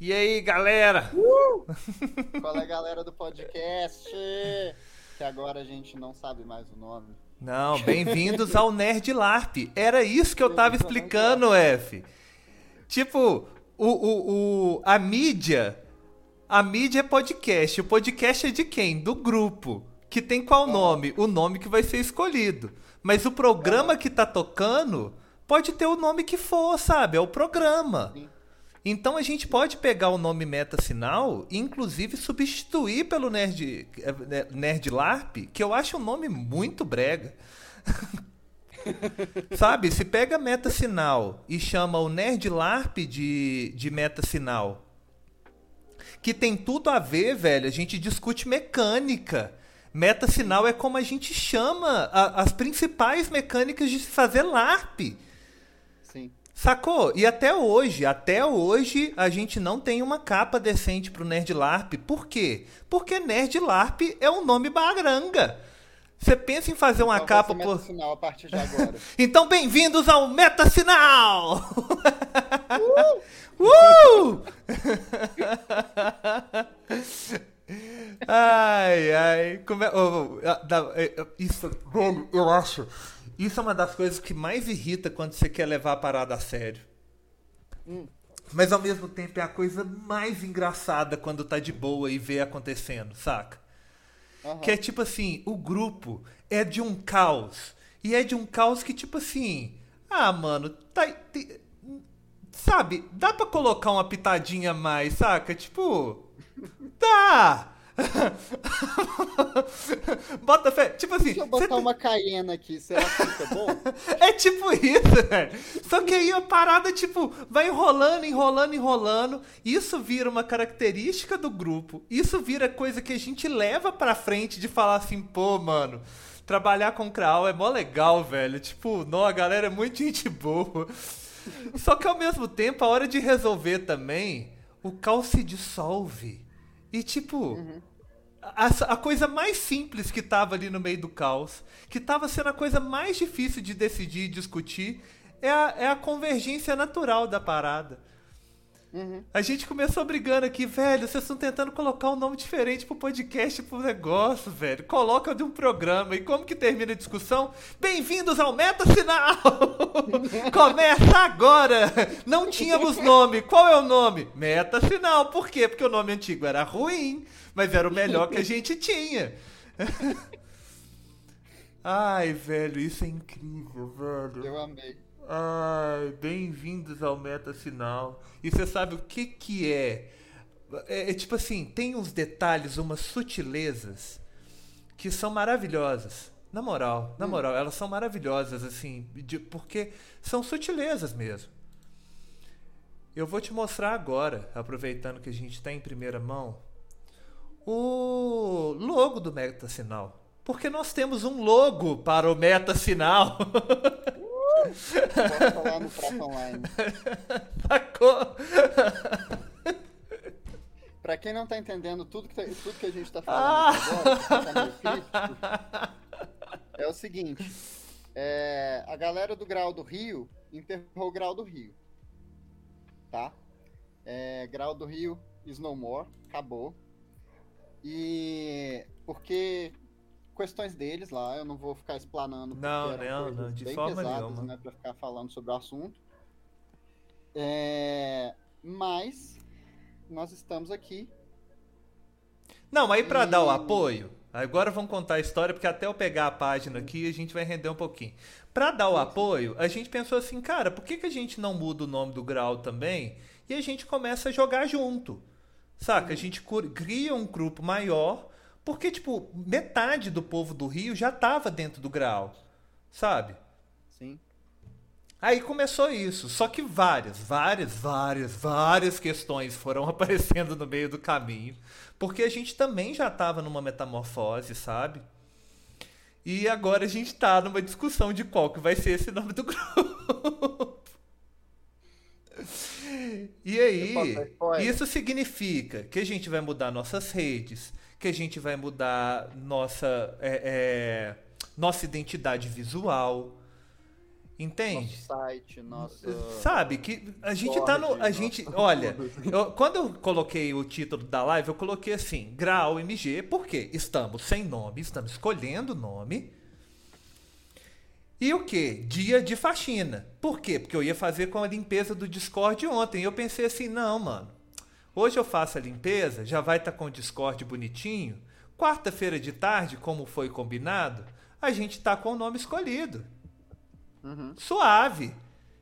E aí, galera? Uh! Qual é a galera do podcast? Que agora a gente não sabe mais o nome. Não, bem-vindos ao Nerd LARP. Era isso que eu tava explicando, F. Tipo, o, o, o, a mídia. A mídia é podcast. O podcast é de quem? Do grupo. Que tem qual nome? O nome que vai ser escolhido. Mas o programa que tá tocando pode ter o nome que for, sabe? É o programa. Sim. Então a gente pode pegar o nome meta sinal e inclusive substituir pelo Nerd, eh, Nerd LARP, que eu acho um nome muito brega. Sabe, se pega meta sinal e chama o Nerd LARP de, de meta sinal, que tem tudo a ver, velho, a gente discute mecânica. Meta sinal é como a gente chama a, as principais mecânicas de se fazer LARP. Sacou? E até hoje, até hoje, a gente não tem uma capa decente pro Nerd LARP. Por quê? Porque Nerd LARP é um nome baranga. Você pensa em fazer uma então capa por. Sinal a partir de agora. então, bem-vindos ao Meta Sinal! uh! uh! ai, ai. Como é... Oh, oh, isso, velho, eu acho isso é uma das coisas que mais irrita quando você quer levar a parada a sério. Hum. Mas ao mesmo tempo é a coisa mais engraçada quando tá de boa e vê acontecendo, saca? Uhum. Que é tipo assim, o grupo é de um caos. E é de um caos que, tipo assim, ah, mano, tá. sabe, dá pra colocar uma pitadinha mais, saca? Tipo. Dá! Bota fé. Tipo assim. Deixa eu botar uma caiena aqui, será que fica bom? é tipo isso, velho. Só que aí a parada, tipo, vai enrolando, enrolando, enrolando. Isso vira uma característica do grupo. Isso vira coisa que a gente leva pra frente de falar assim, pô, mano. Trabalhar com Kraal é mó legal, velho. Tipo, não, a galera é muito gente boa. Só que ao mesmo tempo, a hora de resolver também, o caos se dissolve. E tipo, uhum a, a, coisa mais simples que estava ali no meio do caos, que estava sendo a coisa mais difícil de decidir e discutir, é a, é a convergência natural da parada. Uhum. A gente começou brigando aqui, velho. Vocês estão tentando colocar um nome diferente pro podcast, pro negócio, velho. Coloca de um programa. E como que termina a discussão? Bem-vindos ao Meta Sinal! Começa agora! Não tínhamos nome. Qual é o nome? Meta Sinal. Por quê? Porque o nome antigo era ruim mas era o melhor que a gente tinha. Ai, velho, isso é incrível, velho. Eu amei. Ai, bem-vindos ao Meta Sinal. E você sabe o que que é? é? É tipo assim, tem uns detalhes, umas sutilezas que são maravilhosas. Na moral, na hum. moral, elas são maravilhosas, assim, de, porque são sutilezas mesmo. Eu vou te mostrar agora, aproveitando que a gente está em primeira mão, o logo do Meta Sinal. Porque nós temos um logo para o Meta Sinal. Posso falar no Prata Online. Sacou? Pra quem não tá entendendo tudo que, tá, tudo que a gente tá falando ah. agora, tá é o seguinte. É, a galera do Grau do Rio enterrou o Grau do Rio. Tá? É, Grau do Rio is no more. Acabou. E porque questões deles lá, eu não vou ficar explanando. Não, não, não, de forma pesadas, nenhuma. Né, pra ficar falando sobre o assunto. É, mas nós estamos aqui. Não, aí para e... dar o apoio, agora vamos contar a história, porque até eu pegar a página aqui a gente vai render um pouquinho. Para dar o apoio, a gente pensou assim, cara, por que, que a gente não muda o nome do grau também e a gente começa a jogar junto? Saca? A gente cria um grupo maior, porque, tipo, metade do povo do Rio já tava dentro do grau, sabe? Sim. Aí começou isso. Só que várias, várias, várias, várias questões foram aparecendo no meio do caminho. Porque a gente também já tava numa metamorfose, sabe? E agora a gente tá numa discussão de qual que vai ser esse nome do grupo. E aí, isso significa que a gente vai mudar nossas redes, que a gente vai mudar nossa, é, é, nossa identidade visual. Entende? Nosso site, nosso. Sabe que a gente tá no. A gente. Olha, eu- quando eu coloquei o título da live, eu coloquei assim: Grau MG, porque estamos sem nome, estamos escolhendo o nome. E o que? Dia de faxina. Por quê? Porque eu ia fazer com a limpeza do Discord ontem. E eu pensei assim: não, mano. Hoje eu faço a limpeza, já vai estar com o Discord bonitinho. Quarta-feira de tarde, como foi combinado, a gente tá com o nome escolhido Uhum. suave.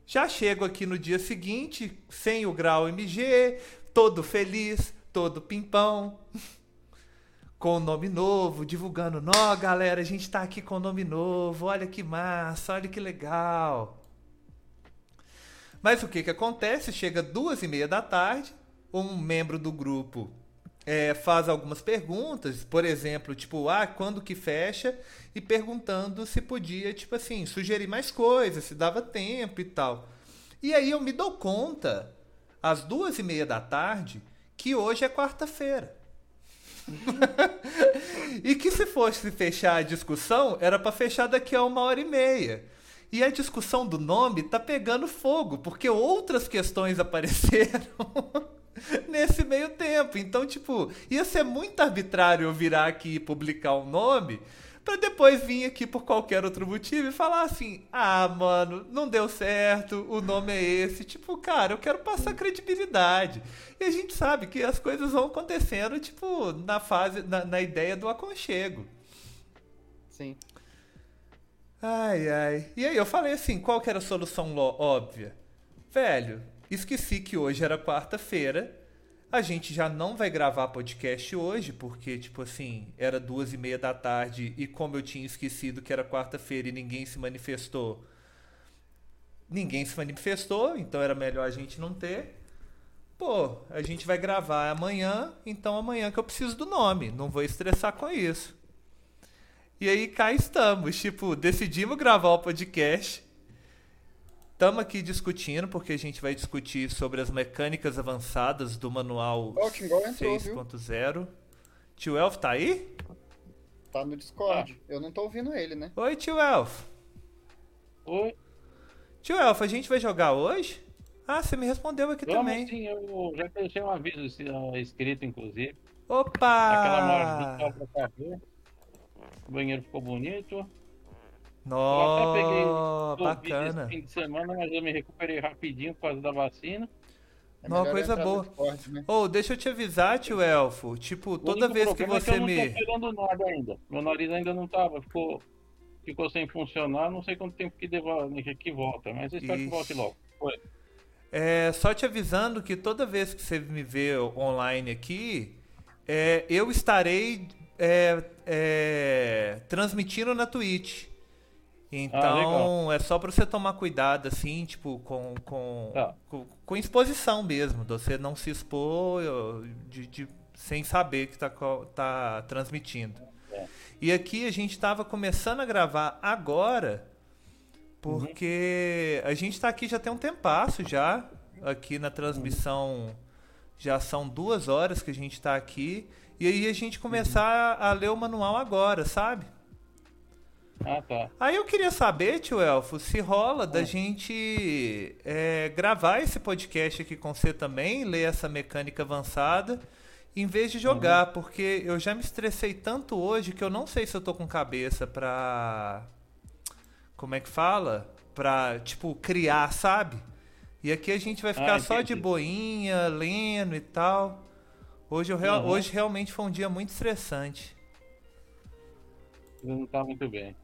Já chego aqui no dia seguinte, sem o grau MG, todo feliz, todo pimpão, com o nome novo, divulgando. Nó, galera, a gente tá aqui com o nome novo, olha que massa, olha que legal. Mas o que que acontece? Chega duas e meia da tarde, um membro do grupo é, faz algumas perguntas, por exemplo, tipo, ah, quando que fecha? E perguntando se podia, tipo assim, sugerir mais coisas, se dava tempo e tal. E aí eu me dou conta, às duas e meia da tarde, que hoje é quarta-feira. e que se fosse fechar a discussão, era para fechar daqui a uma hora e meia. E a discussão do nome tá pegando fogo, porque outras questões apareceram nesse meio tempo. Então, tipo, ia ser muito arbitrário eu virar aqui e publicar um nome pra depois vir aqui por qualquer outro motivo e falar assim: "Ah, mano, não deu certo, o nome é esse". Tipo, cara, eu quero passar credibilidade. E a gente sabe que as coisas vão acontecendo, tipo, na fase na, na ideia do aconchego. Sim. Ai, ai. E aí eu falei assim, qual que era a solução óbvia? Velho, esqueci que hoje era quarta-feira. A gente já não vai gravar podcast hoje, porque, tipo assim, era duas e meia da tarde e como eu tinha esquecido que era quarta-feira e ninguém se manifestou, ninguém se manifestou, então era melhor a gente não ter. Pô, a gente vai gravar amanhã, então amanhã que eu preciso do nome, não vou estressar com isso. E aí cá estamos, tipo, decidimos gravar o podcast. Estamos aqui discutindo, porque a gente vai discutir sobre as mecânicas avançadas do manual Ó, o Timbal entrou, viu? 6.0. Tio Elf tá aí? Tá no Discord. Eu não tô ouvindo ele, né? Oi, tio Elf. Oi, Tio Elf, a gente vai jogar hoje? Ah, você me respondeu aqui vamos também. sim, eu já deixei um aviso ah, escrito, inclusive. Opa! Aquela mora do café. O banheiro ficou bonito. Covid bacana. esse fim de semana, mas eu me recuperei rapidinho por causa da vacina. É Uma coisa boa. Discord, né? Ô, deixa eu te avisar, tio Elfo. Tipo, toda vez que problema é você eu não me. tô pegando nada ainda. Meu nariz ainda não tava, ficou, ficou sem funcionar. Não sei quanto tempo que, devo, que volta, mas eu espero que Ixi. volte logo. Foi. É, só te avisando que toda vez que você me vê online aqui, é, eu estarei é, é, transmitindo na Twitch. Então é só pra você tomar cuidado, assim, tipo, com, com, Tá. com, com exposição mesmo, você não se expor de, de- sem saber que tá, co- tá transmitindo. É. E aqui a gente tava começando a gravar agora, porque a gente tá aqui já tem um tempasso já, aqui na transmissão já são duas horas que a gente tá aqui, e aí a gente começar a ler o manual agora, sabe? Ah, tá. Aí eu queria saber, tio Elfo, se rola da gente é, gravar esse podcast aqui com você também, ler essa mecânica avançada, em vez de jogar, porque eu já me estressei tanto hoje que eu não sei se eu tô com cabeça pra. Como é que fala? Pra, tipo, criar, sabe? E aqui a gente vai ficar Ah, só de boinha, lendo e tal. Hoje, eu real- Uhum. hoje realmente foi um dia muito estressante. Eu não tá muito bem.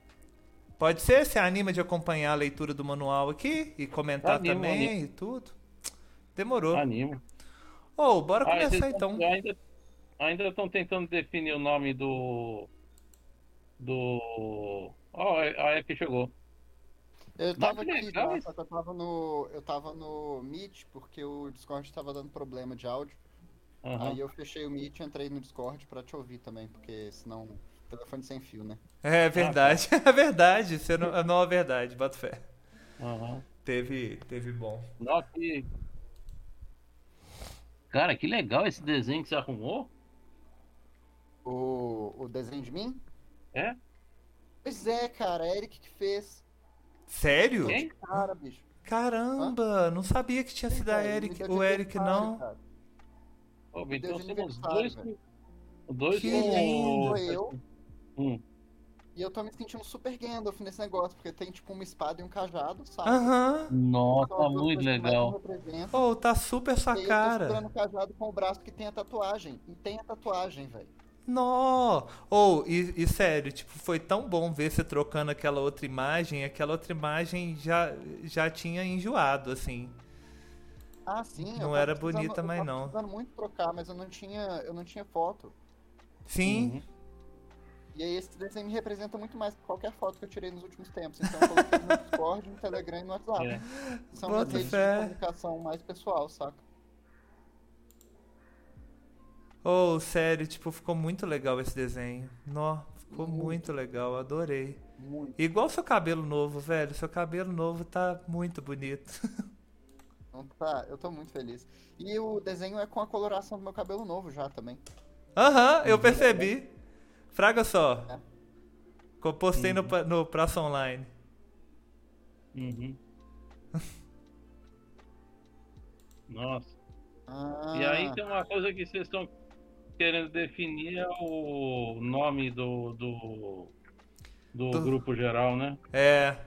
Pode ser? Você anima de acompanhar a leitura do manual aqui e comentar Animo, também animo. e tudo? Demorou. Animo. Ô, bora Ah, começar então. tão- Ainda ainda estão tentando definir o nome do. Do. Ó, a F chegou. Eu tava aqui legal que eu tava no. Eu tava no Meet, porque o Discord tava dando problema de áudio. Aham. Aí eu fechei o Meet e entrei no Discord pra te ouvir também, porque senão. Telefone sem fio, né? É verdade, é verdade. Você não, não é verdade, bota fé. aham. Teve, teve bom. Nossa, que. Cara, que legal esse desenho que você arrumou. O, o desenho de mim? É? Pois é, cara, é Eric que fez. Sério? Quem? Cara, bicho. Caramba, não sabia que tinha sido a Eric, o Eric não. cara. Pô, então dois. Dois Que lindo. Eu. Hum. E eu tô me sentindo super Gandalf nesse negócio, porque tem tipo uma espada e um cajado, sabe? Aham. Nossa, São as duas muito legal. representam. Oh, tá super sua E aí eu tô cara. segurando o cajado com o braço que tem a tatuagem. E tem a tatuagem, velho. Nó! Ou, e, e sério, tipo, foi tão bom ver você trocando aquela outra imagem, aquela outra imagem já, já tinha enjoado, assim. Ah, sim. eu Não era bonita, eu mas tava não. precisando muito trocar, mas eu não tinha, eu não tinha foto. Sim, Uhum. E aí esse desenho me representa muito mais que qualquer foto que eu tirei nos últimos tempos. Então eu coloquei no Discord, no Telegram e no WhatsApp. É. São Bota redes fé. de comunicação mais pessoal, saca? ou sério, tipo, ficou muito legal esse desenho. Nó, ficou Muito. muito legal, adorei. Muito. Igual seu cabelo novo, velho. Seu cabelo novo tá muito bonito. Então tá, eu tô muito feliz. E o desenho é com a coloração do meu cabelo novo já também. Aham, eu percebi. Fraga só. É. Que eu postei no, pa- no Praça Online. Uhum. Nossa. Ah, E aí tem uma coisa que vocês estão querendo definir é o nome do, do, do Do- grupo geral, né? É.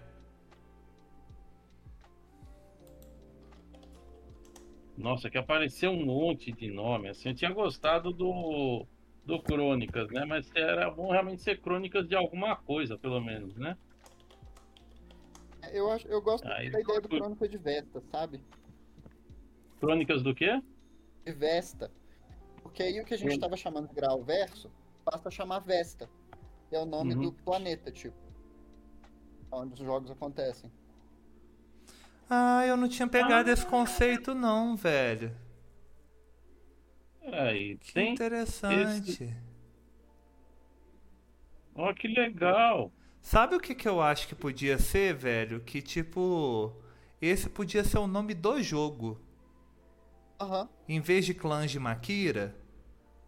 Nossa, que apareceu um monte de nome. Assim, eu tinha gostado do, do Crônicas, né? Mas era bom realmente ser Crônicas de alguma coisa, pelo menos, né? eu, acho, eu gosto Aí da ideia do foi- Crônica de Vesta, sabe? Crônicas do quê? De Vesta. Porque aí o que a gente Sim. tava chamando de grau verso, passa a chamar Vesta. Que é o nome Uhum. do planeta, tipo. Onde os jogos acontecem. Ah, eu não tinha pegado esse conceito, não, velho. Que tem. interessante. Ó, que legal. Sabe o que, que eu acho que podia ser, velho? Que tipo. Esse podia ser o nome do jogo. Aham. Em vez de clãs de Makira,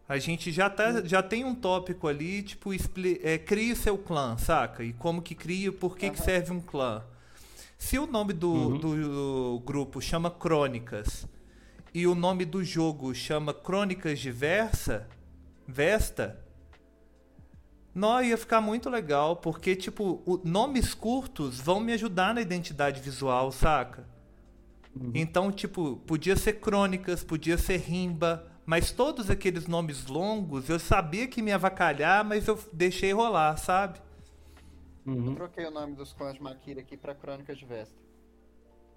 a gente já, tá, já tem um tópico ali, tipo, expli- é, crie seu clã, saca? E como que cria, por que, que Aham. serve um clã. Se o nome do, Uhum. do grupo chama Crônicas e o nome do jogo chama Crônicas de Versa, Vesta, não, ia ficar muito legal, porque, tipo, o- nomes curtos vão me ajudar na identidade visual, saca? Então, tipo, podia ser Crônicas, podia ser Rimba, mas todos aqueles nomes longos eu sabia que me ia avacalhar, mas eu deixei rolar, sabe? Uhum, Troquei o nome dos clãs de Makira aqui pra Crônicas de Vesta.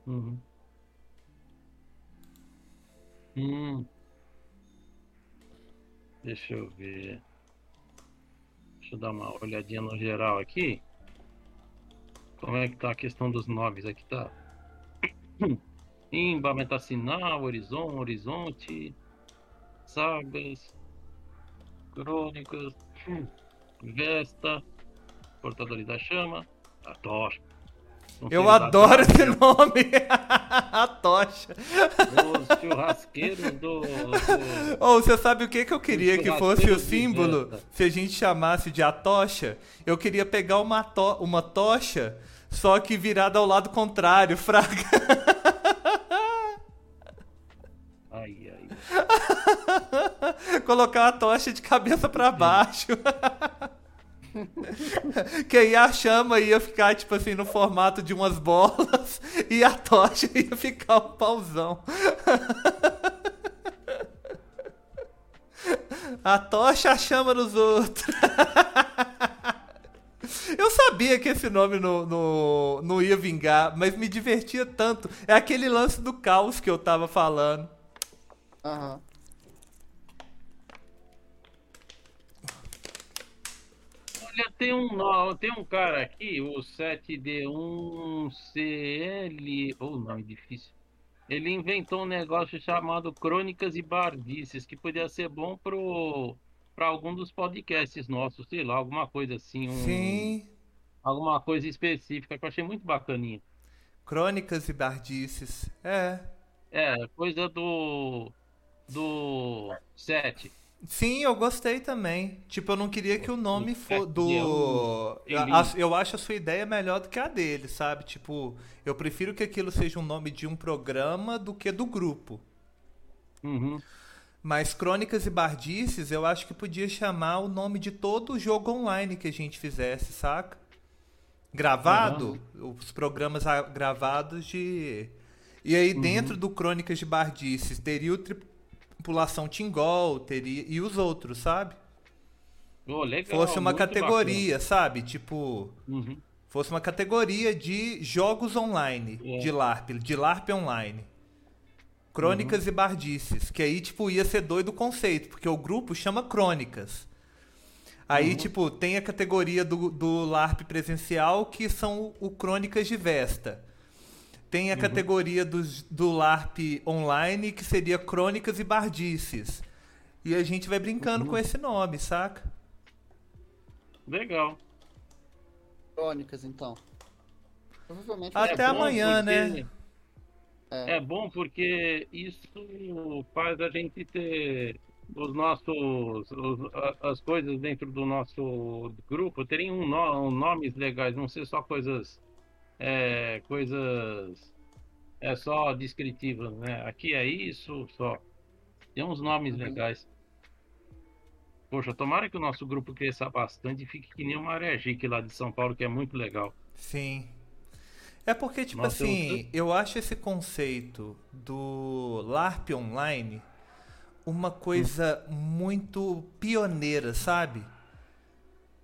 uhum. Hum. Deixa eu ver. Deixa eu dar uma olhadinha no geral aqui. Como é que tá a questão dos nomes aqui, tá? Imba, Metacinal, Horizon, Horizonte, Sagas, Crônicas, Vesta, Portadores da Chama, a Tocha. Eu adoro esse nome! A tocha. Os churrasqueiros do. do- Ou você sabe o que, que eu queria que fosse o símbolo? Se a gente chamasse de a tocha, eu queria pegar uma, to uma tocha, só que virada ao lado contrário, fraga. Ai, ai. Colocar a tocha de cabeça pra baixo. Que aí a chama ia ficar, tipo assim, no formato de umas bolas e a tocha ia ficar um pauzão. a tocha a chama nos outros. Eu sabia que esse nome não, não, não ia vingar, mas me divertia tanto. É aquele lance do caos que eu tava falando. Aham. Olha, tem um, tem um cara aqui, o 7D1CL. Oh, nome difícil. Ele inventou um negócio chamado Crônicas e Bardices, que podia ser bom pro, pra algum dos podcasts nossos, sei lá, alguma coisa assim. um- Sim. Alguma coisa específica que eu achei muito bacaninha. Crônicas e Bardices. É. É, coisa do. Do 7. Sim, eu gostei também. Tipo, eu não queria que o nome fosse do. eu- Eu, acho a sua ideia melhor do que a dele, sabe? Tipo, eu prefiro que aquilo seja um nome de um programa do que do grupo. Uhum. Mas Crônicas e Bardices, eu acho que podia chamar o nome de todo o jogo online que a gente fizesse, saca? Gravado, os programas gravados de. E aí, dentro do Crônicas de Bardices, teria o Tripulação Tingol, teria. E os outros, sabe? Ô, legal, Fosse uma categoria, sabe? Tipo. bacana. Uhum. Fosse uma categoria de jogos online, É. de LARP, de LARP online. Crônicas e Bardices, que aí, tipo, ia ser doido o conceito, porque o grupo chama Crônicas. Aí, tipo, tem a categoria do, do LARP presencial, que são o Crônicas de Vesta. Tem a categoria dos, do LARP online, que seria Crônicas e Bardices. E a gente vai brincando com esse nome, saca? Legal. Crônicas, então. Provavelmente Até bom amanhã, né? porque- É bom porque isso faz a gente ter os nossos os- as coisas dentro do nosso grupo terem um no- nomes legais, não ser só coisas é, coisas é só descritivas, né? Aqui é isso, só tem uns nomes legais. Poxa, tomara que o nosso grupo cresça bastante e fique que nem uma Aregic lá de São Paulo, que é muito legal. Sim. É porque, tipo Nossa, eu assim, eu acho esse conceito do LARP online uma coisa muito pioneira, sabe?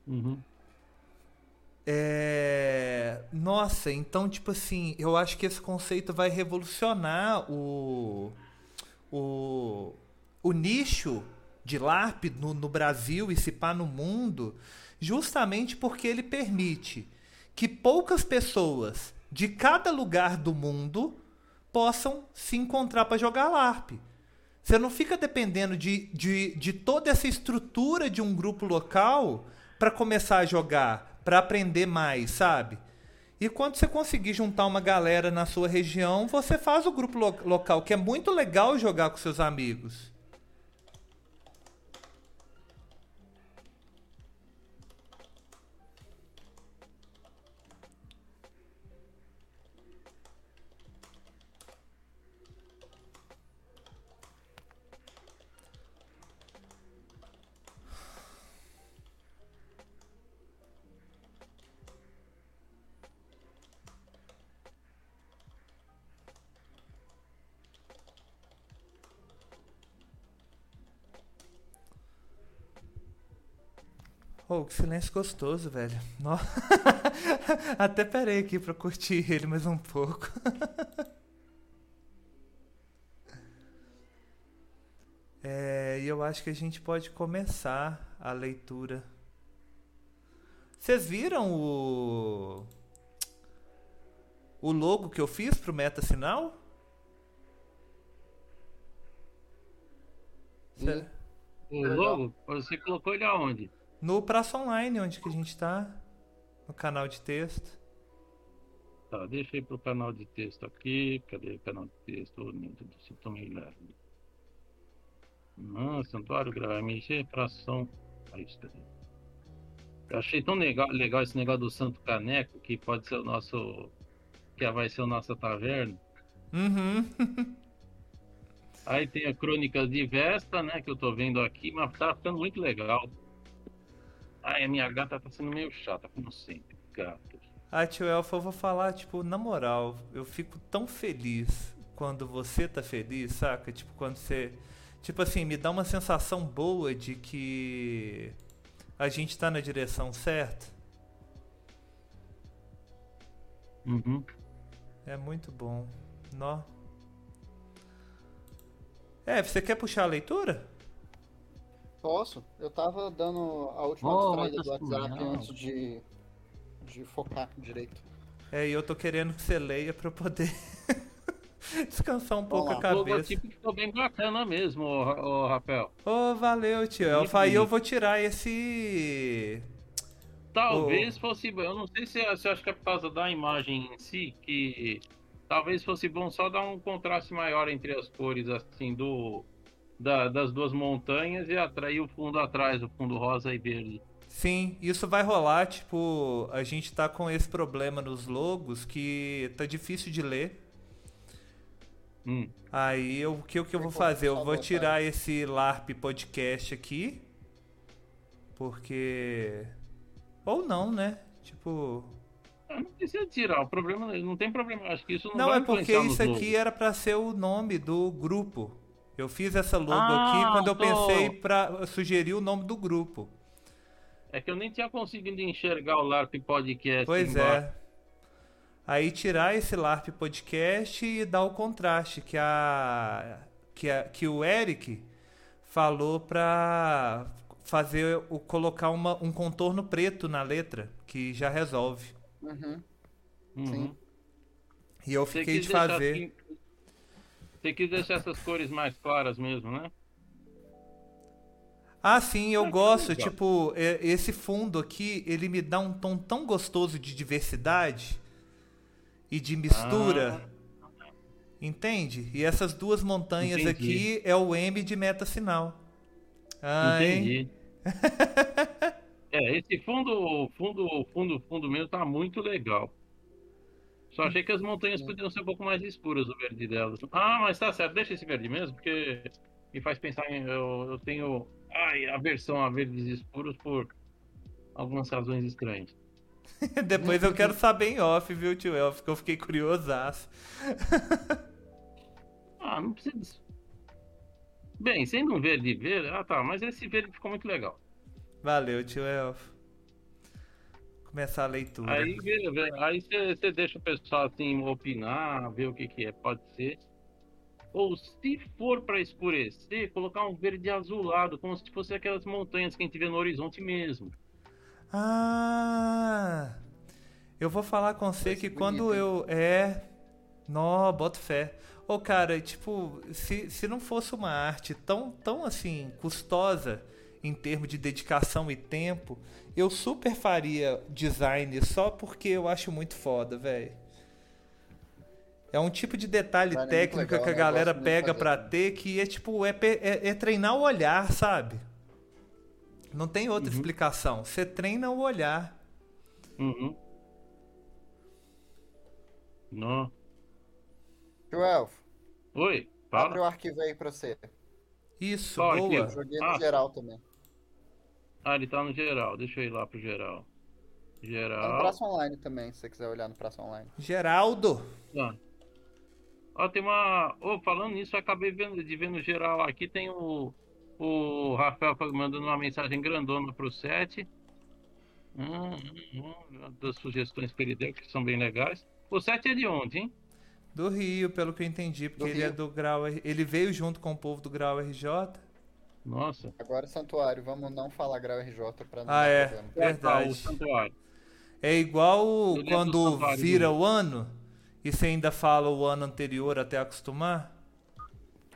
Uhum. É... Nossa, então, tipo assim, eu acho que esse conceito vai revolucionar o, o, o nicho de LARP no, no Brasil e se pá no mundo, justamente porque ele permite que poucas pessoas de cada lugar do mundo possam se encontrar para jogar LARP. Você não fica dependendo de, de, de toda essa estrutura de um grupo local para começar a jogar, para aprender mais, sabe? E quando você conseguir juntar uma galera na sua região, você faz o grupo lo- local, que é muito legal jogar com seus amigos. Oh, que silêncio gostoso, velho. No- Até parei aqui pra curtir ele mais um pouco. É, e eu acho que a gente pode começar a leitura. Vocês viram o o logo que eu fiz pro Meta Sinal? O logo, você colocou ele aonde? No Praça Online, onde que a gente tá? No canal de texto. Tá, deixa ir pro canal de texto aqui. Cadê o canal de texto? Ô, meu Deus meio lerdo. Ah, Santuário Grau, MG pra ação. Aí, cadê? Eu achei tão legal, legal esse negócio do Santo Caneco, que pode ser o nosso. Que vai ser a nossa taverna. Uhum. Aí tem a Crônicas de Vesta, né? Que eu tô vendo aqui, mas tá ficando muito legal. Ai, a minha gata tá sendo meio chata, como sempre. Gatos. Ah, tio Elfa, eu vou falar, tipo, na moral, eu fico tão feliz quando você tá feliz, saca? Tipo, quando você. Tipo assim, me dá uma sensação boa de que a gente tá na direção certa. Uhum. É muito bom. Nó. É, você quer puxar a leitura? Posso? Eu tava dando a última Oh, distraída do WhatsApp não. antes de, de focar direito. É, e eu tô querendo que você leia pra eu poder descansar um pouco a. O cabeça. logotipo ficou bem bacana mesmo, ô Rafael. Ô, valeu, tio Muito Elfa. Aí eu vou tirar esse. Talvez fosse. Eu não sei se, se eu acho que é por causa da imagem em si, que talvez fosse bom só dar um contraste maior entre as cores, assim, do. Da- das duas montanhas e atrair o fundo atrás, o fundo rosa e verde. Sim, isso vai rolar, tipo, a gente tá com esse problema nos logos que tá difícil de ler. Hum. Aí eu- o que, o que eu vou fazer? Eu vou tirar esse LARP podcast aqui. Porque. Ou não, né? Tipo. Ah, Não precisa tirar, o problema não tem problema. Acho que isso não, Não, vai é porque isso aqui era pra ser o nome do grupo. Eu fiz essa logo Ah, aqui quando eu tô. pensei pra sugerir o nome do grupo. É que eu nem tinha conseguido enxergar o LARP Podcast. Pois embaixo. é. Aí tirar esse LARP podcast e dar o contraste que a que, a, que o Eric falou pra fazer o colocar uma, um contorno preto na letra que já resolve. Uhum. Uhum. Sim. E eu Você fiquei de fazer. Você quis deixar essas cores mais claras mesmo, né? Ah, sim, eu Ah, gosto. Tipo, é- esse fundo aqui, ele me dá um tom tão gostoso de diversidade e de mistura. Entende? E essas duas montanhas Entendi. aqui é o M de meta sinal. Ah? Entendi. é, esse fundo, fundo, fundo, fundo mesmo tá muito legal. Só achei que as montanhas podiam ser um pouco mais escuras o verde delas. Ah, mas tá certo, deixa esse verde mesmo, porque me faz pensar em. Eu, eu tenho ai, aversão a verdes escuros por algumas razões estranhas. Depois eu quero saber em off, viu, tio Elf, que eu fiquei curiosaço. Ah, não precisa disso. Bem, sendo um verde verde, ah tá, mas esse verde ficou muito legal. Valeu, tio Elf. Começar a leitura. Aí aí você deixa o pessoal assim opinar, ver o que, que é, pode ser. Ou se for para escurecer, colocar um verde azulado, como se fosse aquelas montanhas que a gente vê no horizonte mesmo. Ah! Eu vou falar com você que bonito, quando eu. É. Nó, boto fé. Ô, cara, tipo, se, se não fosse uma arte tão, tão assim, custosa em termos de dedicação e tempo, eu super faria design só porque eu acho muito foda, velho. É um tipo de detalhe é técnico legal, que a né? Galera pega pra também. ter que é tipo, é, é- é treinar o olhar, sabe? Não tem outra Uhum. explicação. Você treina o olhar. Uhum. Não. Tio Elf, Oi, abre fala. o arquivo aí pra você. Isso, Qual boa. arquivo? Eu joguei no Ah. geral também. Ah, ele tá no geral. Deixa eu ir lá pro geral. Tá no Geral. Praça Online também, se você quiser olhar no Praça Online. Geraldo. Ah. Ó, tem uma. Ô, falando nisso, eu acabei vendo, de ver no geral aqui, tem o. O Rafael mandando uma mensagem grandona pro set. Hum, hum, hum, das sugestões que ele deu, que são bem legais. O set é de onde, hein? Do Rio, pelo que eu entendi, porque Do ele é Rio. do Grau. Ele veio junto com o povo do Grau RJ. Nossa. Agora Santuário, vamos não falar Grau RJ pra não Ah, é. problema. Ah, o Verdade. santuário. É igual é quando vira o ano e você ainda fala o ano anterior até acostumar.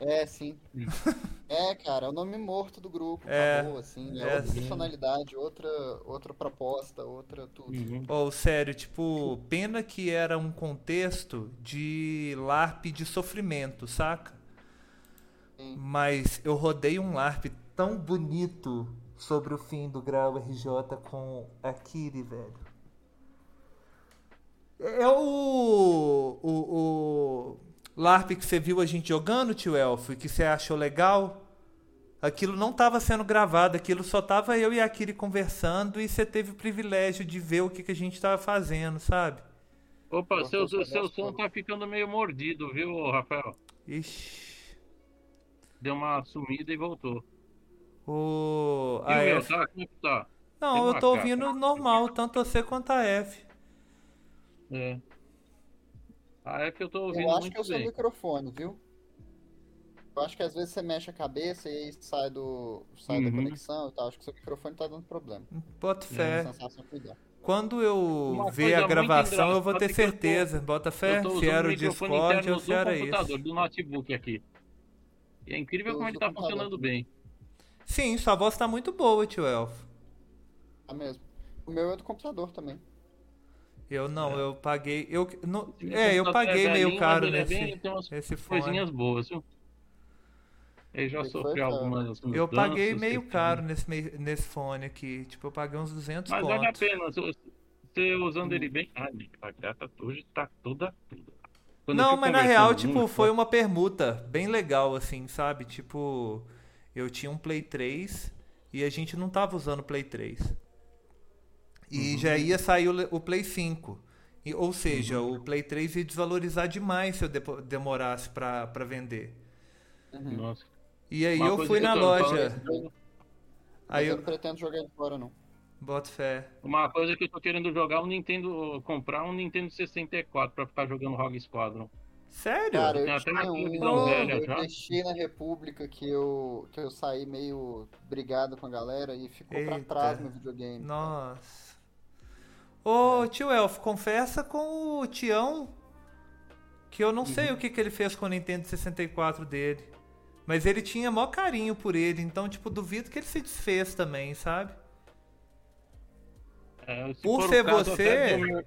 É, sim. É, cara, é o nome morto do grupo, É, acabou, assim. É, é outra assim. personalidade, outra, outra proposta, outra tudo. Uhum. Ou sério, tipo, pena que era um contexto de LARP de sofrimento, saca? Sim. Mas eu rodei um LARP tão bonito sobre o fim do Grau RJ com a Kiri, velho. É o, o, o LARP que você viu a gente jogando, tio Elfo, e que você achou legal. Aquilo não estava sendo gravado, aquilo só tava eu e a Kiri conversando e você teve o privilégio de ver o que, que a gente tava fazendo, sabe? Opa, seu, seu som tá ficando meio mordido, viu, Rafael? Ixi. Deu uma sumida e voltou. O... E a o meu, F- tá? Como é que tá? Tem Não, eu uma tô capa. ouvindo normal, tanto você quanto a F. É. Ah, é que eu tô ouvindo Eu acho muito que é o seu microfone, viu? Eu acho que às vezes você mexe a cabeça e aí sai, do, sai da Uhum. conexão e tal. Acho que o seu microfone tá dando problema. Bota fé. Quando eu ver a gravação, eu vou ter é eu tô- certeza. Bota fé, Eu se era o Discord interno ou se era computador, isso. do notebook aqui. E é incrível Eu como ele tá funcionando bem. Sim, sua voz tá muito boa, tio Elfo. Tá mesmo. O meu é do computador também. Eu não, eu paguei. Eu, meu é, eu computador paguei é meio velhinho, caro mas ele é nesse, bem- tem umas fone. Coisinhas boas, viu? Ele já sofreu caro. algumas mudanças. Eu paguei meio tem- caro nesse, nesse fone aqui. Tipo, eu paguei uns 200 Mas vale a pena. Você usando Hum. ele bem. Ah, a gata hoje tá toda. toda. Quando Não, mas na real, muito, tipo, foi uma permuta bem legal, assim, sabe? Tipo, eu tinha um Play 3 e a gente não tava usando o Play 3. E já ia sair o, Play 5. E, ou seja, o Play 3 ia desvalorizar demais se eu depo- demorasse pra, pra vender. Nossa. E aí Uma eu fui na eu loja. falando- Mas Aí eu eu. não pretendo jogar ele fora, não. Boto fé. Uma coisa que eu tô querendo jogar é um Nintendo. comprar um Nintendo 64 pra ficar jogando Rogue Squadron. Sério? Cara, eu uma tinha um, velha eu já. deixei na República que eu, que eu saí meio brigado com a galera e ficou pra Eita. trás meu videogame. Nossa. Ô, tio Elfo, confessa com o Tião que eu não sei o que, que ele fez com o Nintendo 64 dele. Mas ele tinha maior carinho por ele, então, tipo, duvido que ele se desfez também, sabe? É, se Por ser caso, você- até meu-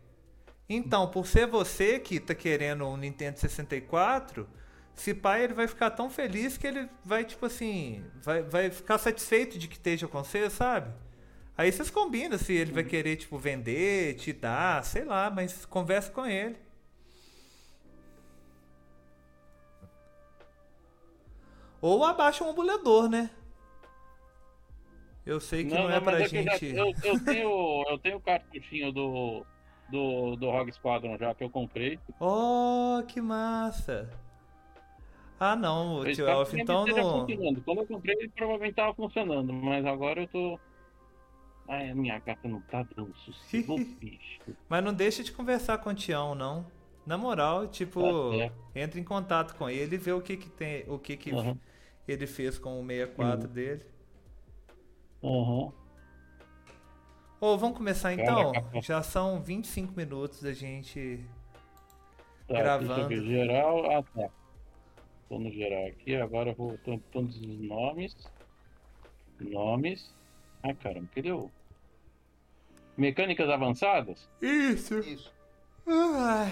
Então, por ser você que tá querendo um Nintendo 64, se pai ele vai ficar tão feliz que ele vai, tipo assim, vai, vai ficar satisfeito de que esteja com você, sabe? Aí vocês combinam se ele vai querer, tipo, vender, te dar, sei lá, mas conversa com ele. Ou abaixa um emulador, né? Eu sei que não, é mas pra que eu já- gente. Eu, eu tenho, eu tenho o cartuchinho do, do, do Rogue Squadron já que eu comprei. Oh, que massa! Ah, não, Eu tio Elf, então não. Quando eu comprei, ele provavelmente tava funcionando, mas agora eu tô. Ai, a minha gata não tá dando sossego, bicho. Mas não deixa de conversar com o Tião, não. Na moral, tipo, Tá entra em contato com ele e vê o que que tem, o que que Aham. ele fez com o 64 Uhum. dele. Aham. Ô, vamos começar então? Já são 25 minutos da gente. Tá, Gravando. Deixa eu ver. Geral. Ah, tá. Tô no geral aqui, agora eu vou. Todos os nomes. Nomes. Ai, caramba, cadê o. Mecânicas avançadas? Isso! Isso. Ai.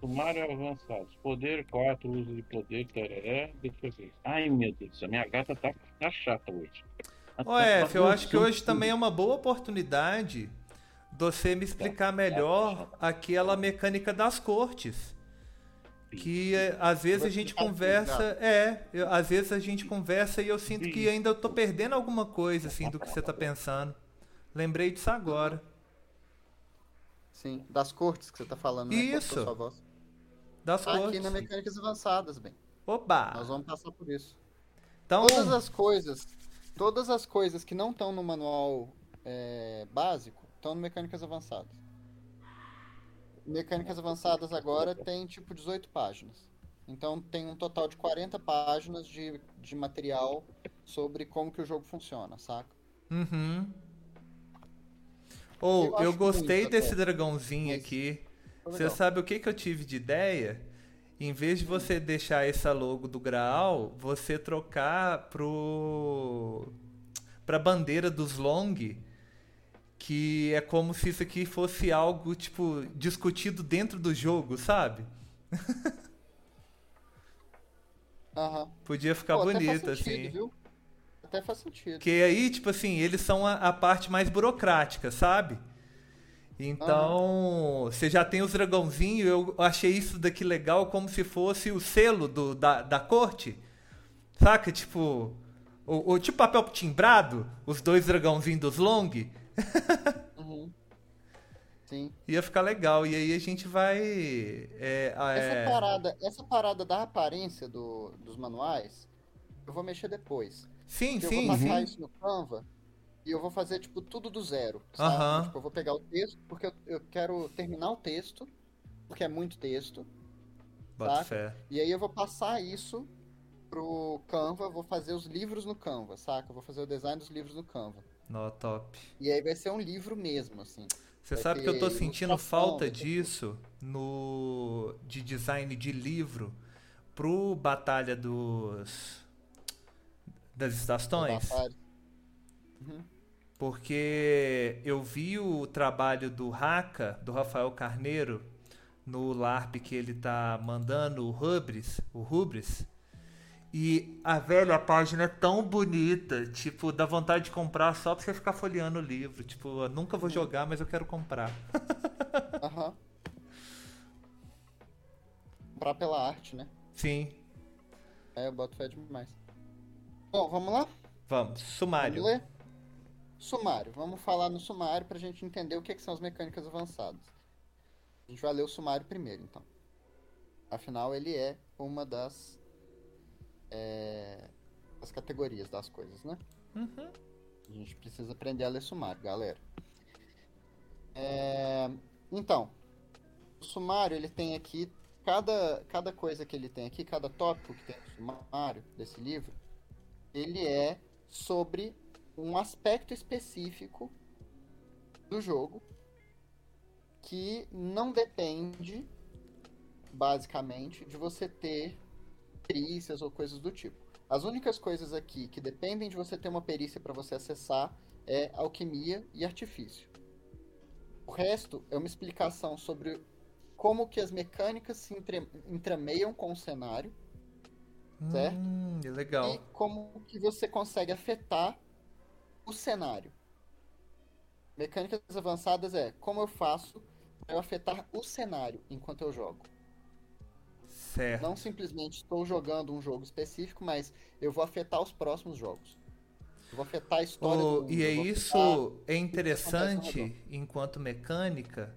Sumário avançados. Poder 4, uso de poder, tereré. Deixa eu ver. Ai, meu Deus céu, minha gata tá, tá chata hoje. Ô, F, eu acho que hoje também é uma boa oportunidade de você me explicar melhor aquela mecânica das cortes. Que é, às vezes a gente conversa, é, eu- às vezes a gente conversa e eu sinto que ainda eu tô perdendo alguma coisa assim do que você tá pensando. Lembrei disso agora. Sim, das cortes que você tá falando, né? Isso. Das Tá aqui cortes. na Mecânicas Avançadas, bem. Oba! Nós vamos passar por isso. Então, Todas as coisas, todas as coisas que não estão no manual é, básico estão no Mecânicas Avançadas. Mecânicas Avançadas agora tem tipo 18 páginas. Então tem um total de 40 páginas de, de material sobre como que o jogo funciona, saca? Uhum. Ou Eu eu, acho gostei desse até. dragãozinho Mas aqui. Você sabe o que, que eu tive de ideia? Em vez de você deixar essa logo do Graal, você trocar pro pra bandeira dos Long, que é como se isso aqui fosse algo tipo discutido dentro do jogo, sabe? Aham. Podia ficar Pô, bonito sentido, assim. Viu? Até faz sentido. Que aí, tipo assim, eles são a, a parte mais burocrática, sabe? Então, você já tem os dragãozinhos, eu achei isso daqui legal como se fosse o selo do, da, da corte. Saca? Tipo, o, o tipo papel timbrado, os dois dragãozinhos dos Long. Uhum. Sim. Ia ficar legal. E aí a gente vai. é, a- Essa é, parada, essa parada da aparência do- dos manuais, eu vou mexer depois. Sim, Porque eu sim, vou passar sim. isso no Canva e eu vou fazer, tipo, tudo do zero, sabe? Aham. Tipo, eu vou pegar o texto, porque eu, eu quero terminar o texto, porque é muito texto, Bota fé. e aí eu vou passar isso pro Canva, vou fazer os livros no Canva, saca? Eu vou fazer o design dos livros no Canva. No, top. E aí vai ser um livro mesmo, assim. Você Vai sabe que eu tô sentindo falta disso no de design de livro pro Batalha dos das estações, Batalha. Uhum. porque eu vi o trabalho do Raka, do Rafael Carneiro, no LARP que ele tá mandando o Rubris, o Rubris, E a velha página é tão bonita, tipo, dá vontade de comprar só pra você ficar folheando o livro. Tipo, eu nunca vou jogar, mas eu quero comprar. Aham. Comprar pela arte, né? Sim. É, eu boto fé demais. Bom, vamos lá? Vamos. Sumário. Vamos ler? Sumário. Vamos falar no sumário pra gente entender o que, que são as mecânicas avançadas. A gente vai ler o sumário primeiro, então. Afinal, ele é uma das, é, das categorias das coisas, né? Uhum. A gente precisa aprender a ler sumário, galera. É, então, o sumário ele tem aqui cada, cada coisa que ele tem aqui, cada tópico que tem no sumário desse livro, ele é sobre um aspecto específico do jogo que não depende basicamente de você ter perícias ou coisas do tipo. As únicas coisas aqui que dependem de você ter uma perícia para você acessar é alquimia e artifício. O resto é uma explicação sobre como que as mecânicas se entre, entremeiam com o cenário, certo? Hum, legal. E como que você consegue afetar o cenário. Mecânicas avançadas é como eu faço para afetar o cenário enquanto eu jogo. Certo. Não simplesmente estou jogando um jogo específico, mas eu vou afetar os próximos jogos. Eu vou afetar a história Oh, do e é isso é interessante enquanto mecânica,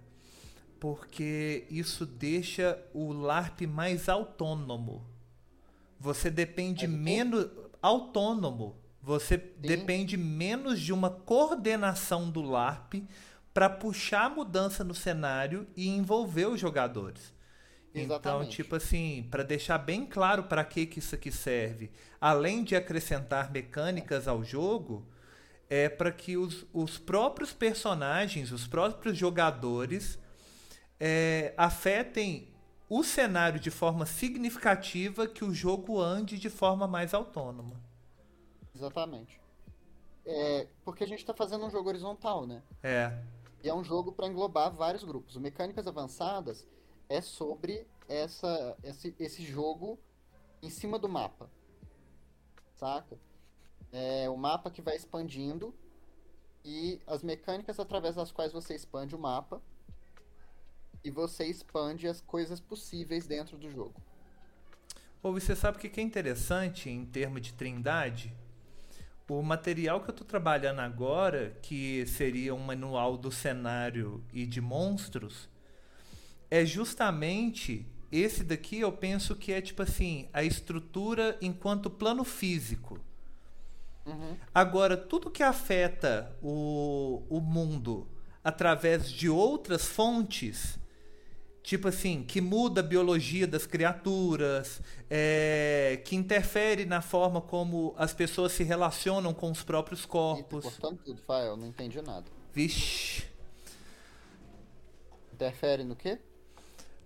porque isso deixa o LARP mais autônomo. Você depende menos autônomo. Você depende menos de uma coordenação do LARP para puxar a mudança no cenário e envolver os jogadores. Então, Exatamente. tipo assim, para deixar bem claro para que que isso aqui serve, além de acrescentar mecânicas ao jogo, é para que os, os próprios personagens, os próprios jogadores, é, afetem o cenário de forma significativa que o jogo ande de forma mais autônoma. Exatamente. É, porque a gente está fazendo um jogo horizontal, né? É. E é um jogo para englobar vários grupos. O Mecânicas Avançadas é sobre essa, esse, esse jogo em cima do mapa. Saca? É o mapa que vai expandindo e as mecânicas através das quais você expande o mapa e você expande as coisas possíveis dentro do jogo. Ou você sabe o que que é interessante em termos de trindade? O material que eu estou trabalhando agora, que seria um manual do cenário e de monstros, é justamente esse daqui. Eu penso que é tipo assim a estrutura enquanto plano físico. Uhum. Agora, tudo que afeta o, o mundo através de outras fontes, tipo assim, que muda a biologia das criaturas, é, que interfere na forma como as pessoas se relacionam com os próprios Ih, corpos. cortando tudo, Fael, não entendi nada. Vixe. Interfere no quê?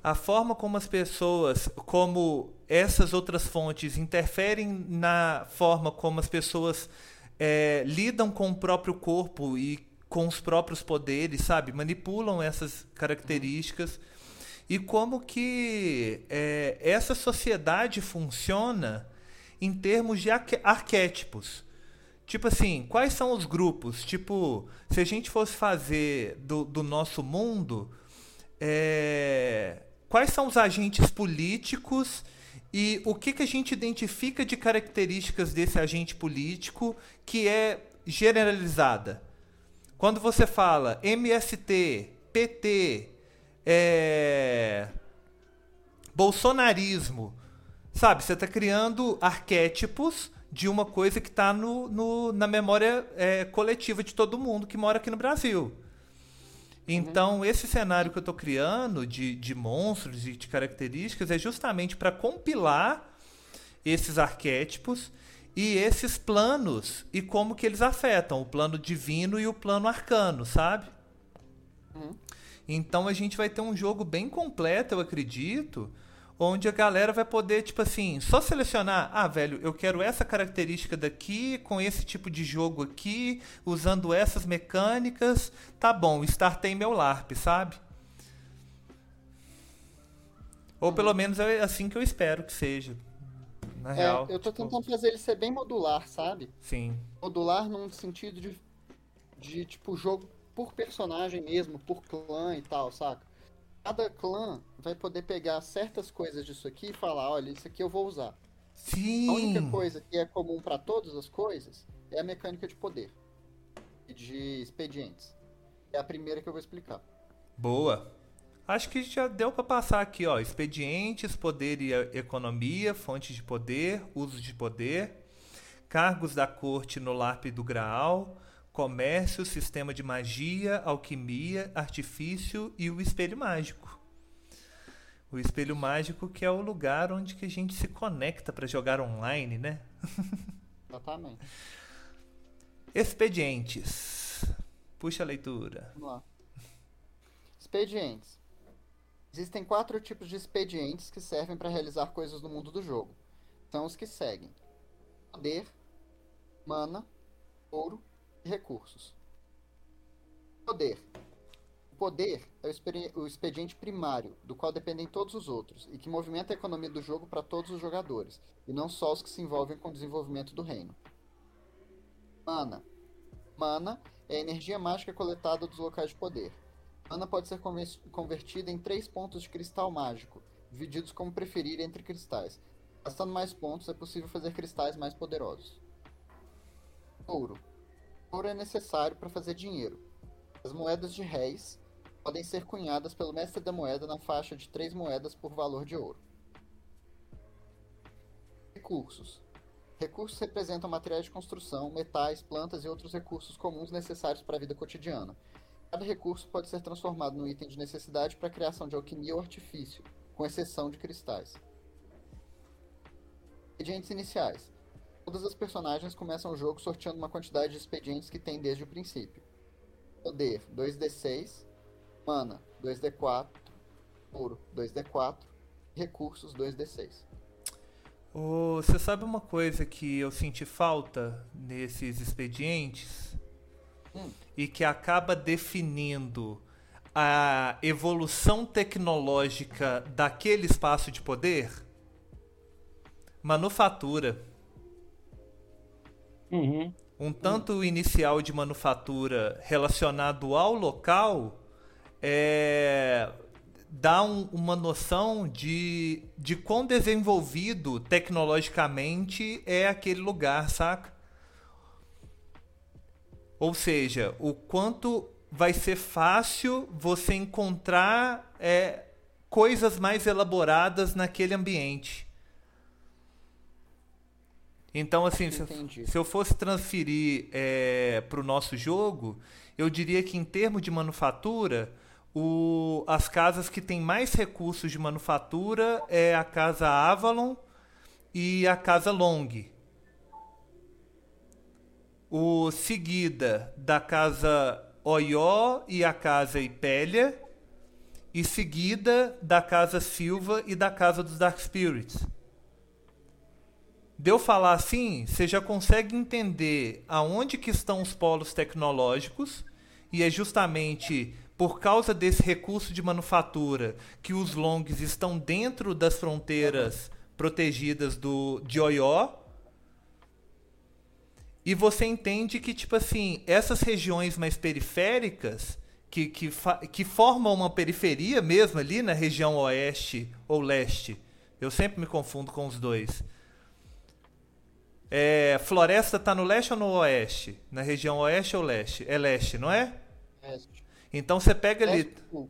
A forma como as pessoas, como essas outras fontes interferem na forma como as pessoas é, lidam com o próprio corpo e com os próprios poderes, sabe? Manipulam essas características. E como que é, essa sociedade funciona em termos de arquétipos. Tipo assim, quais são os grupos? Tipo, se a gente fosse fazer do, do nosso mundo, é, quais são os agentes políticos e o que, que a gente identifica de características desse agente político que é generalizada? Quando você fala MST, PT, é, bolsonarismo, sabe? Você está criando arquétipos de uma coisa que está no, no- na memória é, coletiva de todo mundo que mora aqui no Brasil. Então, esse cenário que eu estou criando de, de monstros e de características é justamente para compilar esses arquétipos e esses planos e como que eles afetam o plano divino e o plano arcano, sabe? Uhum. Então a gente vai ter um jogo bem completo, eu acredito, onde a galera vai poder, tipo assim, só selecionar, ah, velho, eu quero essa característica daqui, com esse tipo de jogo aqui, usando essas mecânicas, tá bom, startei meu LARP, sabe? Ou pelo menos é assim que eu espero que seja. na É, real. eu tô tentando fazer ele ser bem modular, sabe? Sim. Modular num sentido de, de tipo, jogo por personagem mesmo, por clã e tal, saca? Cada clã vai poder pegar certas coisas disso aqui e falar, olha, isso aqui eu vou usar. A única Sim. coisa que é comum pra todas as coisas é a mecânica de poder e de expedientes. É a primeira que eu vou explicar. Boa. Acho que já deu pra passar aqui, ó. Expedientes, poder e e- economia, fontes de poder, uso de poder, cargos da corte no LARP do Graal, comércio, sistema de magia, alquimia, artifício e o espelho mágico. O espelho mágico que é o lugar onde que a gente se conecta pra jogar online, né? Exatamente. Expedientes. Puxa a leitura. Vamos lá. Expedientes. Existem quatro tipos de expedientes que servem para realizar coisas no mundo do jogo. São os que seguem: poder, mana, ouro recursos. Poder. O poder é o o expediente primário, do qual dependem todos os outros, e que movimenta a economia do jogo para todos os jogadores, e não só os que se envolvem com o desenvolvimento do reino. Mana. Mana é a energia mágica coletada dos locais de poder. Mana pode ser conver- convertida em três pontos de cristal mágico, divididos como preferir entre cristais. Gastando mais pontos, é possível fazer cristais mais poderosos. Ouro. Ouro é necessário para fazer dinheiro. As moedas de réis podem ser cunhadas pelo mestre da moeda na faixa de três moedas por valor de ouro. Recursos. Recursos representam materiais de construção, metais, plantas e outros recursos comuns necessários para a vida cotidiana. Cada recurso pode ser transformado num item de necessidade para a criação de alquimia ou artifício, com exceção de cristais. Expedientes iniciais. Todas as personagens começam o jogo sorteando uma quantidade de expedientes que tem desde o princípio. Poder 2d6, mana 2d4, ouro 2d4, recursos 2d6. Ô, Você sabe uma coisa que eu senti falta nesses expedientes Hum. e que acaba definindo a evolução tecnológica daquele espaço de poder? Manufatura. Uhum. Um tanto inicial de manufatura relacionado ao local é, dá um- uma noção de, de quão desenvolvido tecnologicamente é aquele lugar, saca? Ou seja, o quanto vai ser fácil você encontrar é, coisas mais elaboradas naquele ambiente. Então, assim, se, se eu fosse transferir para o nosso jogo, eu diria que em termos de manufatura, o- as casas que têm mais recursos de manufatura é a casa Avalon e a casa Long. O seguida da casa Oió e a casa Ipélia. E seguida da casa Silva e da casa dos Dark Spirits. De eu falar assim, você já consegue entender aonde que estão os polos tecnológicos e é justamente por causa desse recurso de manufatura que os longs estão dentro das fronteiras protegidas do de Oió. E você entende que tipo assim, essas regiões mais periféricas que, que, que formam uma periferia mesmo ali na região oeste ou leste. Eu sempre me confundo com os dois. É, floresta tá no leste ou no oeste? Na região oeste ou leste? É leste, não é? Leste. Então você pega ali. Leste, sul.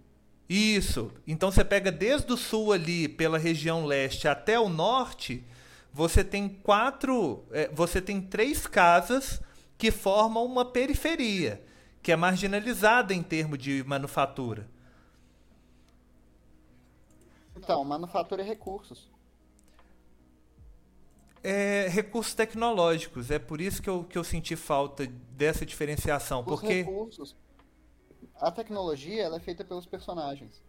Isso. Então você pega desde o sul ali, pela região leste, até o norte, você tem quatro. é, você tem três casas que formam uma periferia, que é marginalizada em termos de manufatura. Então, manufatura e recursos. É, recursos tecnológicos. É por isso que eu, que eu senti falta dessa diferenciação. Os Porque. recursos. A tecnologia ela é feita pelos personagens.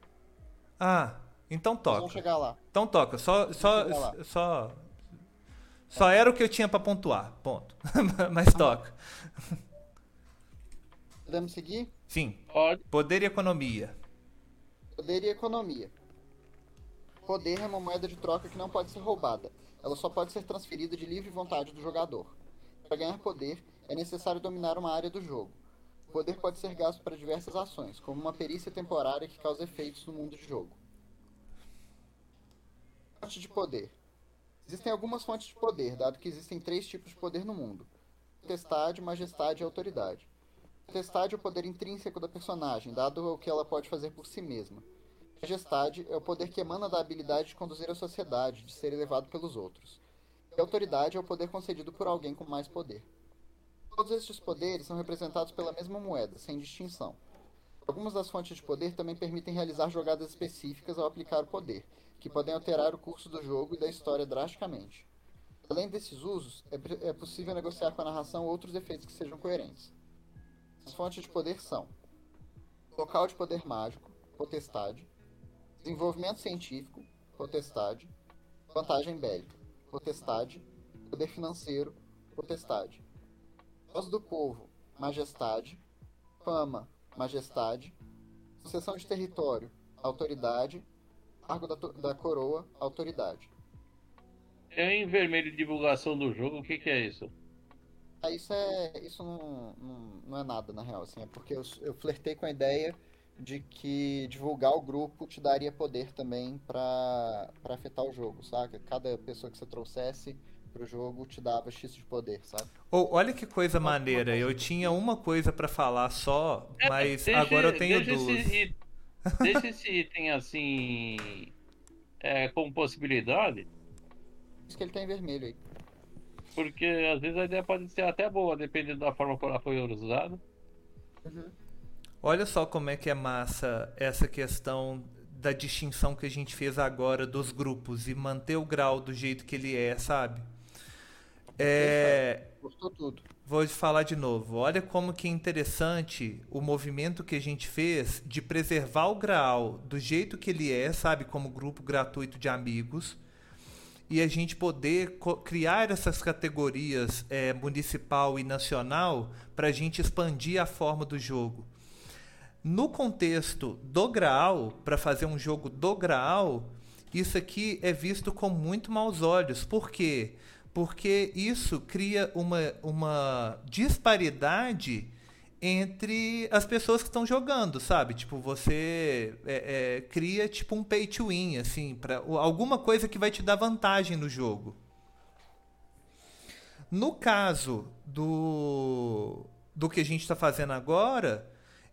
Ah, então Nós vamos toca. chegar lá. Então toca. Só, só, só, só era o que eu tinha pra pontuar. Ponto. Mas toca. Podemos seguir? Sim. Pode. Poder e economia. Poder e economia. Poder é uma moeda de troca que não pode ser roubada. Ela só pode ser transferida de livre vontade do jogador. Para ganhar poder, é necessário dominar uma área do jogo. O poder pode ser gasto para diversas ações, como uma perícia temporária que causa efeitos no mundo de jogo. Fonte de poder. Existem algumas fontes de poder, dado que existem três tipos de poder no mundo: potestade, majestade e autoridade. Potestade é o poder intrínseco da personagem, dado o que ela pode fazer por si mesma. Majestade é o poder que emana da habilidade de conduzir a sociedade, de ser elevado pelos outros. E autoridade é o poder concedido por alguém com mais poder. Todos estes poderes são representados pela mesma moeda, sem distinção. Algumas das fontes de poder também permitem realizar jogadas específicas ao aplicar o poder, que podem alterar o curso do jogo e da história drasticamente. Além desses usos, é, é possível negociar com a narração outros efeitos que sejam coerentes. As fontes de poder são local de poder mágico, potestade, desenvolvimento científico, potestade, vantagem bélica, potestade, poder financeiro, potestade, voz do povo, majestade, fama, majestade, sucessão de território, autoridade, cargo da, da coroa, autoridade. É em vermelho divulgação do jogo, o que, que é isso? Ah, isso é. Isso não, não, não, é nada, na real, assim, é porque eu, eu flertei com a ideia de que divulgar o grupo te daria poder também para afetar o jogo, saca? Cada pessoa que você trouxesse pro jogo te dava X de poder, sabe? Oh, olha que coisa maneira, eu tinha uma coisa para falar só, é, mas deixa, agora eu tenho deixa duas. Esse, deixa esse item assim é, como possibilidade. Isso que ele tá em vermelho aí. Porque às vezes a ideia pode ser até boa, dependendo da forma como ela foi usada. Uhum. Olha só como é que é massa essa questão da distinção que a gente fez agora dos grupos e manter o grau do jeito que ele é, sabe? É... Gostou tudo. Vou falar de novo. Olha como que é interessante o movimento que a gente fez de preservar o grau do jeito que ele é, sabe? Como grupo gratuito de amigos. E a gente poder criar essas categorias é, municipal e nacional para a gente expandir a forma do jogo. No contexto do Graal, para fazer um jogo do Graal, isso aqui é visto com muito maus olhos. Por quê? Porque isso cria uma, uma disparidade entre as pessoas que estão jogando, sabe? Tipo, você é, é, cria tipo um pay to win, assim, para alguma coisa que vai te dar vantagem no jogo. No caso do, do que a gente está fazendo agora,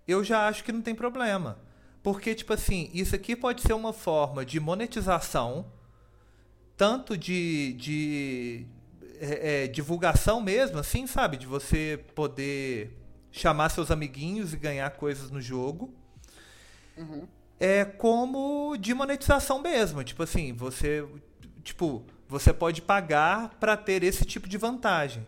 eu já acho que não tem problema. Porque, tipo assim, isso aqui pode ser uma forma de monetização, tanto de, de é, é, divulgação mesmo, assim, sabe? De você poder chamar seus amiguinhos e ganhar coisas no jogo. Uhum. É como de monetização mesmo. Tipo assim, você. Tipo, você pode pagar para ter esse tipo de vantagem.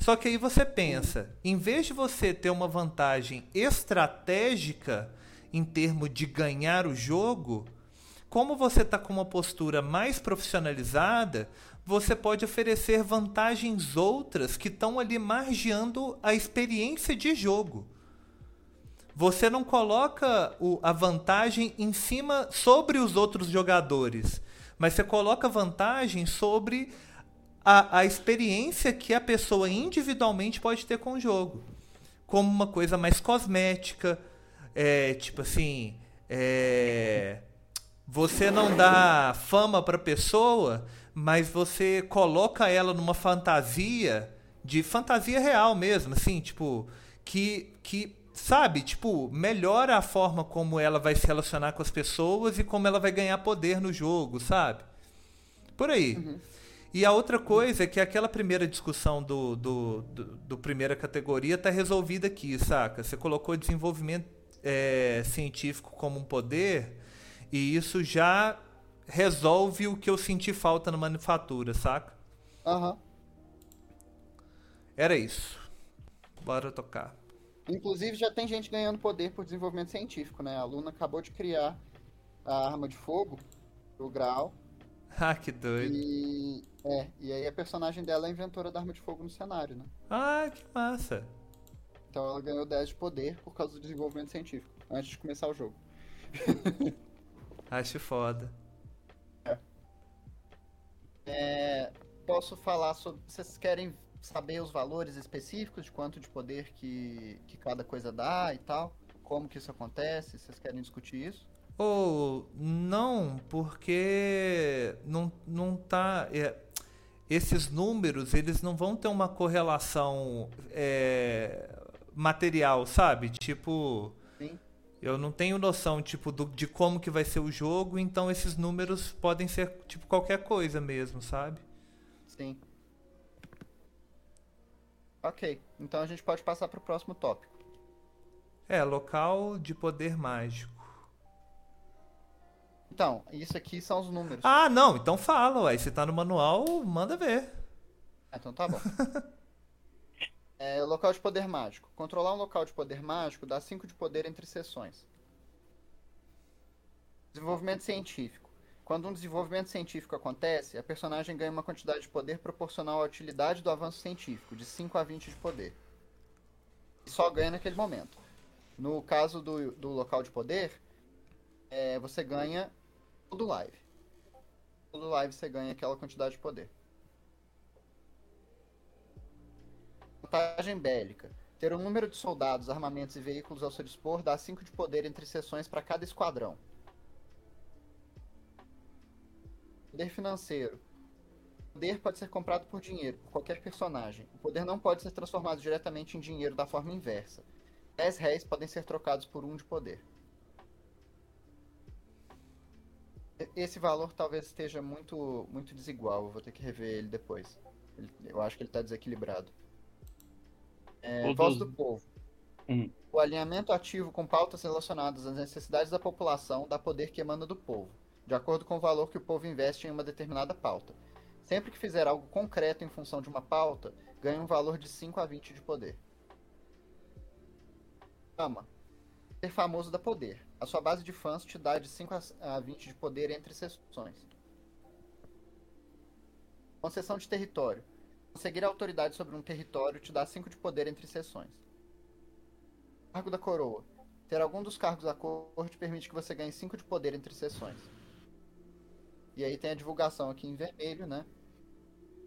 Só que aí você pensa, em vez de você ter uma vantagem estratégica em termos de ganhar o jogo, como você está com uma postura mais profissionalizada, você pode oferecer vantagens outras que estão ali margeando a experiência de jogo. Você não coloca o, a vantagem em cima sobre os outros jogadores, mas você coloca vantagem sobre a, a experiência que a pessoa individualmente pode ter com o jogo. Como uma coisa mais cosmética, é, tipo assim, é, você não dá fama para pessoa, mas você coloca ela numa fantasia de fantasia real mesmo, assim, tipo, que, que sabe, tipo, melhora a forma como ela vai se relacionar com as pessoas e como ela vai ganhar poder no jogo, sabe? Por aí. Uhum. E a outra coisa é que aquela primeira discussão do, do, do, do primeira categoria está resolvida aqui, saca? Você colocou desenvolvimento é, científico como um poder e isso já resolve o que eu senti falta na manufatura, saca? Aham. Uhum. Era isso. Bora tocar. Inclusive já tem gente ganhando poder por desenvolvimento científico, né? A Luna acabou de criar a arma de fogo, o Grau. Ah, que doido. E é, e aí a personagem dela é a inventora da arma de fogo no cenário, né? Ah, que massa. Então ela ganhou 10 de poder por causa do desenvolvimento científico, antes de começar o jogo. Acho foda. É. É, posso falar sobre. Vocês querem saber os valores específicos de quanto de poder que, que cada coisa dá e tal? Como que isso acontece? Vocês querem discutir isso? Ou não, porque não, não tá. É, esses números eles não vão ter uma correlação é, material, sabe? Tipo. Sim. Eu não tenho noção, tipo, do, de como que vai ser o jogo, então esses números podem ser, tipo, qualquer coisa mesmo, sabe? Sim. Ok, então a gente pode passar para o próximo tópico. É, local de poder mágico. Então, isso aqui são os números. Ah, não, então fala, ué. Se tá no manual, manda ver. Ah, então tá bom. é, local de poder mágico. Controlar um local de poder mágico dá 5 de poder entre sessões. Desenvolvimento científico. Quando um desenvolvimento científico acontece, a personagem ganha uma quantidade de poder proporcional à utilidade do avanço científico, de 5 a 20 de poder. E só ganha naquele momento. No caso do, do local de poder, é, você ganha todo live. Todo live você ganha aquela quantidade de poder. Vantagem bélica. Ter um número de soldados, armamentos e veículos ao seu dispor dá 5 de poder entre sessões para cada esquadrão. Poder financeiro. O poder pode ser comprado por dinheiro, por qualquer personagem. O poder não pode ser transformado diretamente em dinheiro da forma inversa. 10 réis podem ser trocados por 1 um de poder. Esse valor talvez esteja muito, muito desigual. Eu vou ter que rever ele depois. Ele- eu acho que ele está desequilibrado. É, voz do povo. Hum. O alinhamento ativo com pautas relacionadas às necessidades da população dá poder que emana do povo, de acordo com o valor que o povo investe em uma determinada pauta. Sempre que fizer algo concreto em função de uma pauta, ganha um valor de 5 a 20 de poder. Fama. Ser famoso dá poder. A sua base de fãs te dá de 5 a a 20 de poder entre sessões. Concessão de território. Conseguir autoridade sobre um território te dá 5 de poder entre sessões. Cargo da coroa. Ter algum dos cargos da corte permite que você ganhe 5 de poder entre sessões. E aí tem a divulgação aqui em vermelho, né?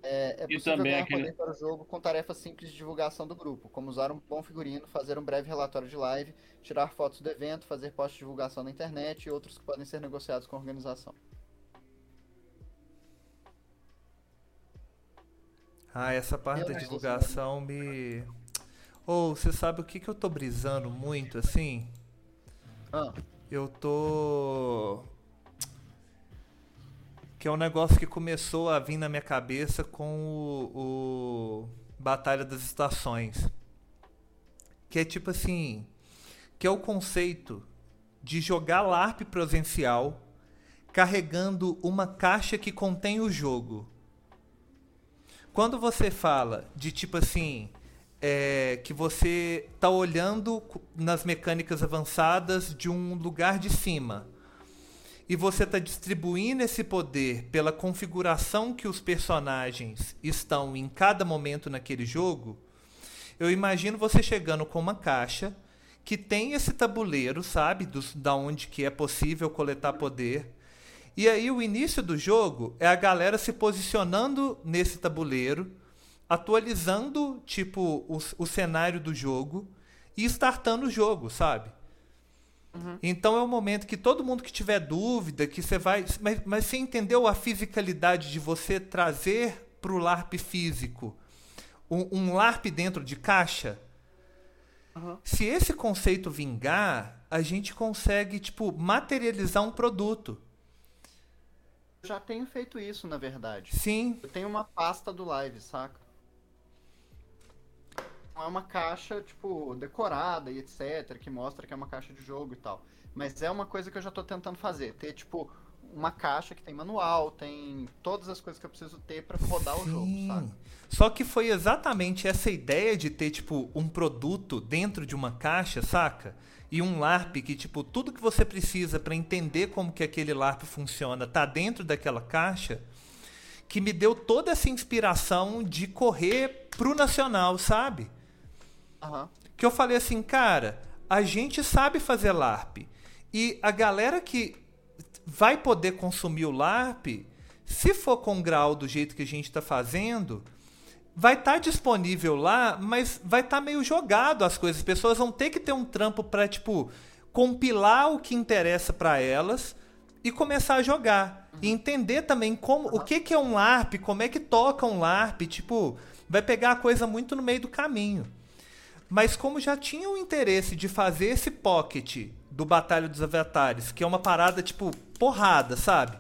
É, é E possível também ganhar aquele- poder para o jogo com tarefas simples de divulgação do grupo, como usar um bom figurino, fazer um breve relatório de live, tirar fotos do evento, fazer post de divulgação na internet e outros que podem ser negociados com a organização. Ah, essa parte Eu da se divulgação me. Ou você sabe o que, que eu tô brisando muito assim? Ah, Eu tô. Que é um negócio que começou a vir na minha cabeça com o, o Batalha das Estações. Que é tipo assim. Que é o conceito de jogar LARP presencial carregando uma caixa que contém o jogo. Quando você fala de tipo assim, é, que você tá olhando nas mecânicas avançadas de um lugar de cima e você está distribuindo esse poder pela configuração que os personagens estão em cada momento naquele jogo, eu imagino você chegando com uma caixa que tem esse tabuleiro, sabe, dos, da onde que é possível coletar poder. E aí o início do jogo é a galera se posicionando nesse tabuleiro, atualizando tipo o, o cenário do jogo e startando o jogo, sabe? Então é um momento que todo mundo que tiver dúvida, que você vai. Mas, mas você entendeu a fisicalidade de você trazer para o LARP físico um, um LARP dentro de caixa? Uhum. Se esse conceito vingar, a gente consegue, tipo, materializar um produto. eu já tenho feito isso, na verdade. Sim, Eu tenho uma pasta do live, saca? Não é uma caixa, tipo, decorada e etc, que mostra que é uma caixa de jogo e tal. Mas é uma coisa que eu já tô tentando fazer. Ter, tipo, uma caixa que tem manual, tem todas as coisas que eu preciso ter pra rodar o jogo, Sim. saca? Só que foi exatamente essa ideia de ter, tipo, um produto dentro de uma caixa, saca? E um LARP que, tipo, tudo que você precisa para entender como que aquele LARP funciona tá dentro daquela caixa, que me deu toda essa inspiração de correr pro nacional, sabe? Aham. que eu falei assim, cara, a gente sabe fazer LARP. E a galera que vai poder consumir o LARP Se for com grau do jeito que a gente está fazendo, vai estar tá disponível lá, mas vai estar tá meio jogado as coisas. As pessoas vão ter que ter um trampo para tipo compilar o que interessa para elas e começar a jogar e entender também como o que que é um LARP, como é que toca um LARP, tipo, vai pegar a coisa muito no meio do caminho. Mas como já tinha o interesse de fazer esse pocket do Batalha dos Avatares, que é uma parada tipo porrada, sabe?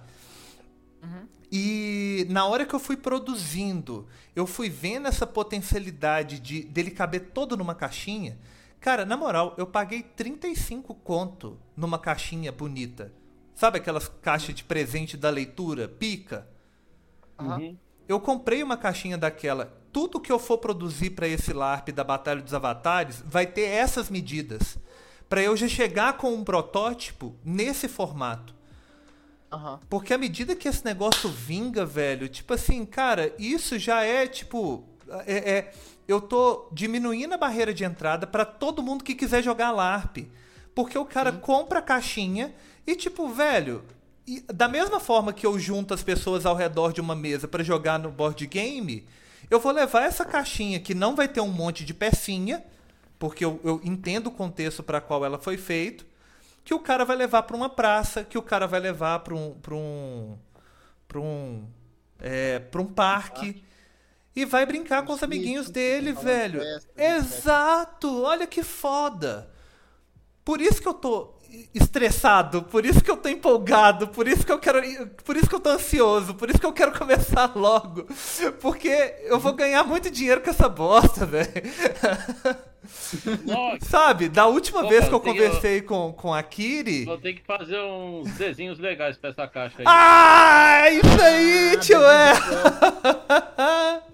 Uhum. E na hora que eu fui produzindo, eu fui vendo essa potencialidade de dele caber todo numa caixinha. Cara, na moral, eu paguei 35 conto numa caixinha bonita. Sabe aquelas caixas de presente da leitura? Pica? Uhum. Eu comprei uma caixinha daquela. Tudo que eu for produzir para esse LARP da Batalha dos Avatares vai ter essas medidas. para eu já chegar com um protótipo nesse formato. Uhum. Porque à medida que esse negócio vinga, velho, tipo assim, cara, isso já é tipo. É, é eu tô diminuindo a barreira de entrada para todo mundo que quiser jogar LARP. Porque o cara Sim. compra a caixinha e, tipo, velho, e da mesma forma que eu junto as pessoas ao redor de uma mesa para jogar no board game, eu vou levar essa caixinha que não vai ter um monte de pecinha, porque eu, eu entendo o contexto para qual ela foi feita que o cara vai levar para uma praça, que o cara vai levar para um para um para um é, para um parque e vai brincar com os amiguinhos dele, velho. Exato. Olha que foda. Por isso que eu tô estressado, por isso que eu tô empolgado, por isso que eu quero, por isso que eu tô ansioso, por isso que eu quero começar logo, porque eu vou ganhar muito dinheiro com essa bosta, velho. Sabe, da última Opa, vez que eu conversei com, com a Kiri. Vou ter que fazer uns desenhos legais pra essa caixa aí. Ah, isso aí, tio! É.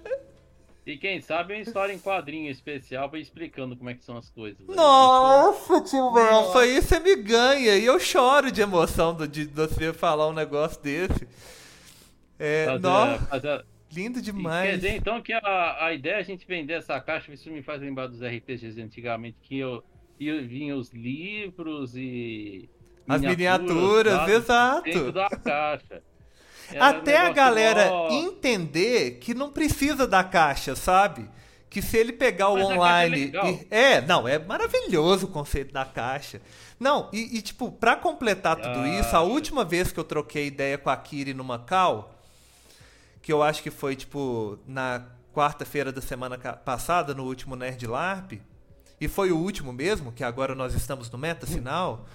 E quem sabe uma história em quadrinho especial pra explicando como é que são as coisas. Nossa, tio Melfa, aí você me ganha. E eu choro de emoção de, de você falar um negócio desse. É, fazer, nossa. Fazer Lindo demais. Quer dizer, então, que a, a ideia é a gente vender essa caixa, isso me faz lembrar dos RPGs antigamente, que eu, eu vinha os livros e. As miniaturas, miniaturas exato. Dentro da caixa. Era Até um a galera entender que não precisa da caixa, sabe? Que se ele pegar o Mas online. É, é, não, é maravilhoso o conceito da caixa. Não, e, e tipo, para completar tudo ah, isso, a última vez que eu troquei ideia com a Kiri no Macau, que eu acho que foi tipo na quarta-feira da semana passada, no último Nerd LARP, e foi o último mesmo, que agora nós estamos no meta final,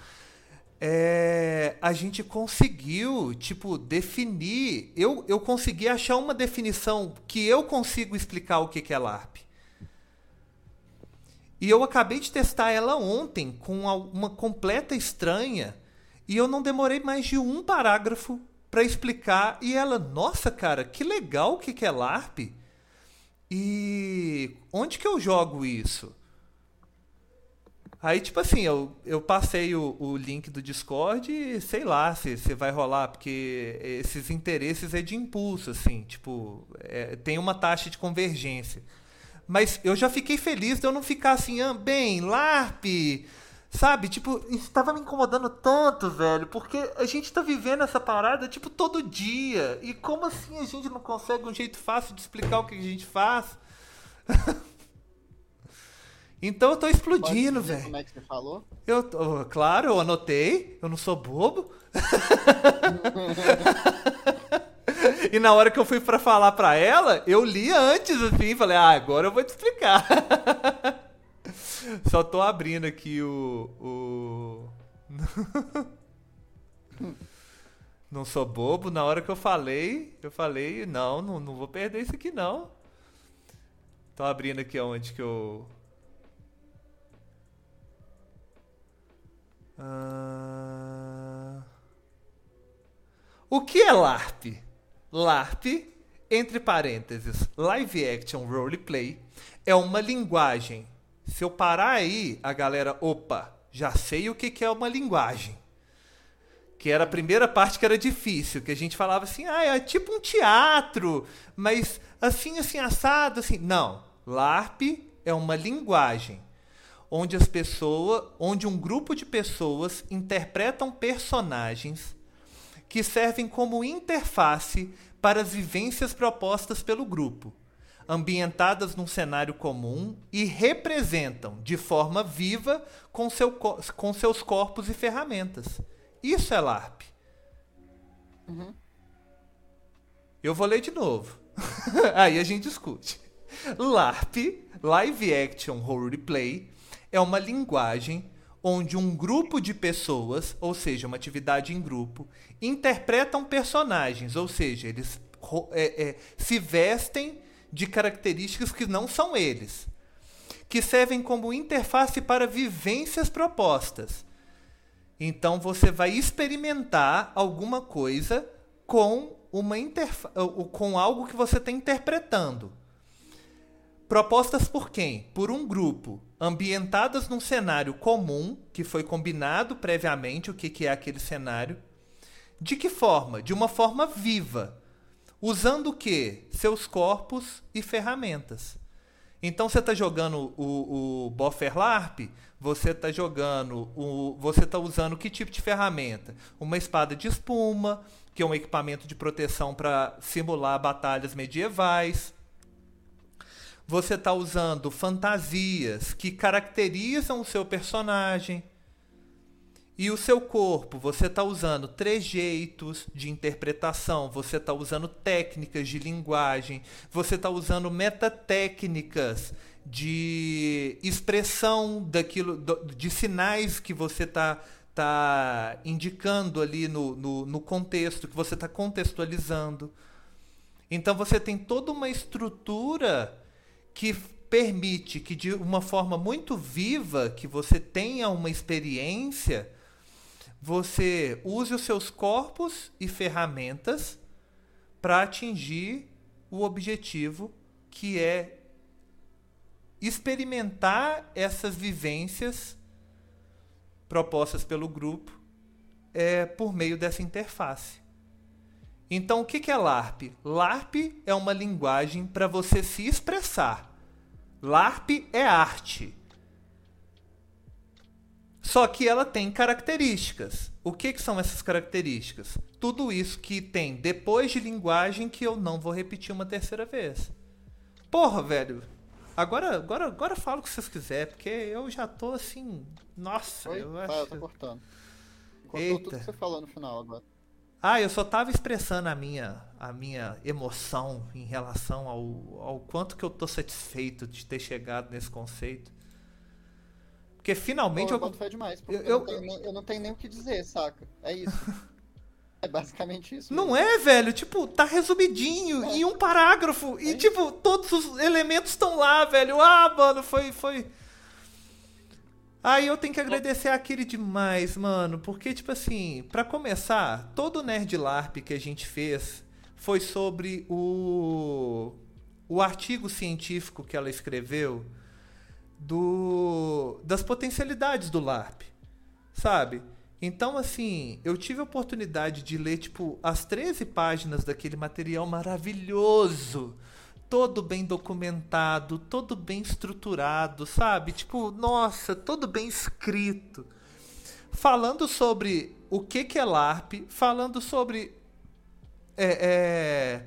é, a gente conseguiu, tipo, definir. Eu, eu consegui achar uma definição que eu consigo explicar o que, que é LARP. E eu acabei de testar ela ontem com uma completa estranha. E eu não demorei mais de um parágrafo para explicar e ela, nossa, cara, que legal o que, que é LARP. E onde que eu jogo isso? Aí, tipo assim, eu, eu passei o, o link do Discord e sei lá se, se vai rolar, porque esses interesses é de impulso, assim, tipo, é, tem uma taxa de convergência. Mas eu já fiquei feliz de eu não ficar assim, ah, bem, LARP, Sabe? Tipo, isso tava me incomodando tanto, velho, porque a gente tá vivendo essa parada, tipo, todo dia. E como assim a gente não consegue um jeito fácil de explicar o que a gente faz? então eu tô explodindo, velho. Como é que você falou? Eu, claro, eu anotei, eu não sou bobo. e na hora que eu fui para falar para ela, eu li antes assim, falei: "Ah, agora eu vou te explicar". Só tô abrindo aqui o. o... não sou bobo. Na hora que eu falei, eu falei, não, não, não vou perder isso aqui não. Tô abrindo aqui onde que eu. Uh... O que é LARP? LARP, entre parênteses, Live Action Roleplay, é uma linguagem se eu parar aí, a galera, opa, já sei o que, que é uma linguagem. Que era a primeira parte que era difícil, que a gente falava assim, ah, é tipo um teatro, mas assim, assim, assado, assim. Não. LARP é uma linguagem onde as pessoas, onde um grupo de pessoas interpretam personagens que servem como interface para as vivências propostas pelo grupo, ambientadas num cenário comum e representam de forma viva com, seu, com seus corpos e ferramentas. Isso é LARP. Uhum. Eu vou ler de novo. Aí a gente discute. LARP, Live Action Roleplay, é uma linguagem onde um grupo de pessoas, ou seja, uma atividade em grupo, interpretam personagens, ou seja, eles é, é, se vestem de características que não são eles, que servem como interface para vivências propostas. Então você vai experimentar alguma coisa com uma com algo que você está interpretando. Propostas por quem? Por um grupo, ambientadas num cenário comum, que foi combinado previamente o que, que é aquele cenário. De que forma? De uma forma viva. Usando o quê? Seus corpos e ferramentas. Então você está jogando o, o Boffer LARP, você está jogando o. Você está usando que tipo de ferramenta? Uma espada de espuma, que é um equipamento de proteção para simular batalhas medievais você está usando fantasias que caracterizam o seu personagem. E o seu corpo, você está usando trejeitos de interpretação, você está usando técnicas de linguagem, você está usando metatécnicas de expressão daquilo, de sinais que você está tá indicando ali no, no, no contexto, que você está contextualizando. Então você tem toda uma estrutura que permite que de uma forma muito viva que você tenha uma experiência, você use os seus corpos e ferramentas para atingir o objetivo que é experimentar essas vivências propostas pelo grupo é, por meio dessa interface. Então, o que é LARP? LARP é uma linguagem para você se expressar. LARP é arte. Só que ela tem características. O que, que são essas características? Tudo isso que tem depois de linguagem que eu não vou repetir uma terceira vez. Porra, velho. Agora, agora, agora fala o que vocês quiserem, porque eu já tô assim. Nossa, Oi? eu acho. Ah, eu tô cortando. Cortou Eita. tudo que você falou no final agora. Ah, eu só estava expressando a minha, a minha emoção em relação ao, ao quanto que eu tô satisfeito de ter chegado nesse conceito. Porque finalmente Pô, eu. eu demais, eu- eu, não tenho nem, eu não tenho nem o que dizer, saca? É isso. é basicamente isso. Não mesmo. é, velho? Tipo, tá resumidinho em um parágrafo. E, É. tipo, todos os elementos estão lá, velho. Ah, mano, foi. foi... Aí eu tenho que agradecer aquele demais, mano. Porque, tipo assim, pra começar, todo Nerd LARP que a gente fez foi sobre o. o artigo científico que ela escreveu do das potencialidades do LARP, sabe? Então, assim, eu tive a oportunidade de ler, tipo, as 13 páginas daquele material maravilhoso, todo bem documentado, todo bem estruturado, sabe? Tipo, nossa, todo bem escrito. Falando sobre o que, que é LARP, falando sobre é, é,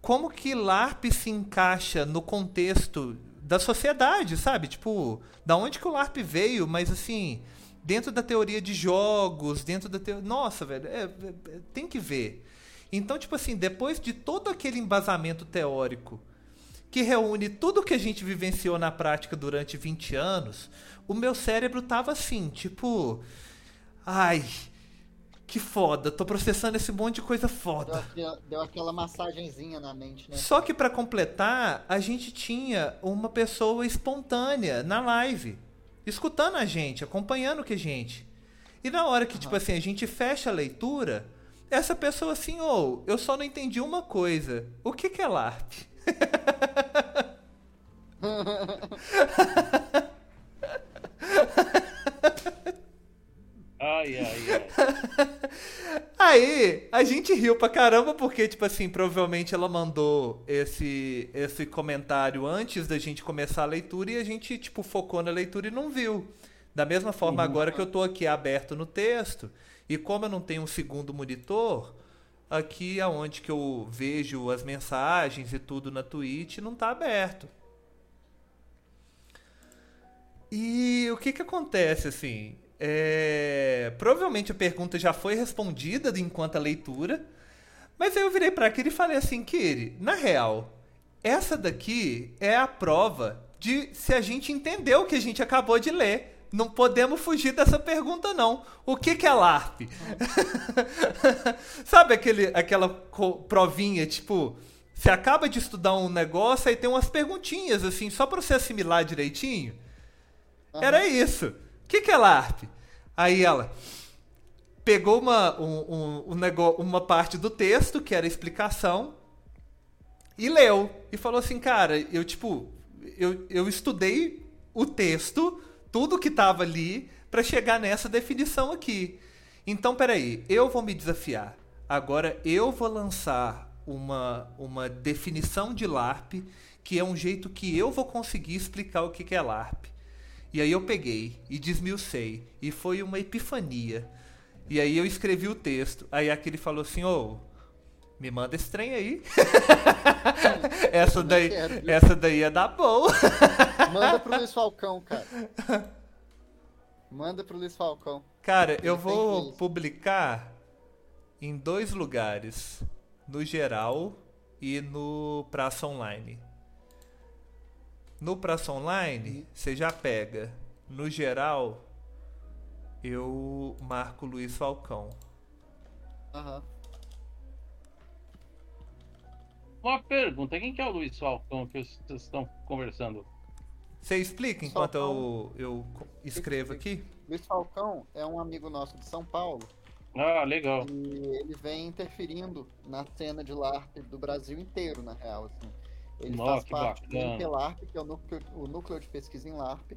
como que LARP se encaixa no contexto da sociedade, sabe? Tipo, da onde que o LARP veio, mas assim, dentro da teoria de jogos, dentro da teoria. Nossa, velho, é- é- é- tem que ver. Então, tipo assim, depois de todo aquele embasamento teórico que reúne tudo que a gente vivenciou na prática durante 20 anos, o meu cérebro tava assim, tipo. Ai, que foda, tô processando esse monte de coisa Deu, foda. aquela, deu aquela massagenzinha na mente, né? Só que pra completar, a gente tinha uma pessoa espontânea na live, escutando a gente, acompanhando que a gente. E na hora que, tipo assim, a gente fecha a leitura, essa pessoa assim, ô, eu só não entendi uma coisa. O que, que é LARP? Ai, ai, ai. Aí, a gente riu pra caramba, porque, tipo assim, provavelmente ela mandou esse, esse comentário antes da gente começar a leitura e a gente, tipo, focou na leitura e não viu. Da mesma forma, agora que eu tô aqui aberto no texto, E como eu não tenho um segundo monitor, aqui aonde que eu vejo as mensagens e tudo na Twitch não está aberto. E o que que acontece assim? É... Provavelmente a pergunta já foi respondida enquanto a leitura, mas aí eu virei para Kiri e falei assim, Kiri, na real, essa daqui é a prova de se a gente entendeu o que a gente acabou de ler. Não podemos fugir dessa pergunta, não. O que, que é LARP? Sabe aquele, aquela provinha, tipo, você acaba de estudar um negócio e tem umas perguntinhas, assim, só para você assimilar direitinho? Uhum. Era isso. O que, que é LARP? Aí ela pegou uma, um, um, um negócio, uma parte do texto, que era explicação, e leu. E falou assim, cara, eu, tipo, eu, eu estudei o texto, tudo que estava ali, para chegar nessa definição aqui. Então, peraí, eu vou me desafiar. Agora eu vou lançar uma, uma definição de LARP, que é um jeito que eu vou conseguir explicar o que, que é LARP. E aí eu peguei e desmiucei. E foi uma epifania. E aí eu escrevi o texto. Aí aquele falou assim, ô, oh, me manda esse trem aí. essa, daí, quero, essa daí é da boa. Manda pro Luiz Falcão, cara. Manda pro Luiz Falcão. Cara, Ele eu vou publicar em dois lugares. No geral e no Praça Online. No Praça Online, você já pega. No geral, eu marco Luiz Falcão. Aham. Uhum. Uma pergunta, quem que é o Luiz Falcão que vocês estão conversando? Você explica enquanto eu, eu escrevo aqui? Luiz Falcão é um amigo nosso de São Paulo. Ah, legal. E ele vem interferindo na cena de LARP do Brasil inteiro, na real. Assim. Ele Nossa, faz parte bacana. do NPLARP, que é o núcleo, o núcleo de pesquisa em LARP.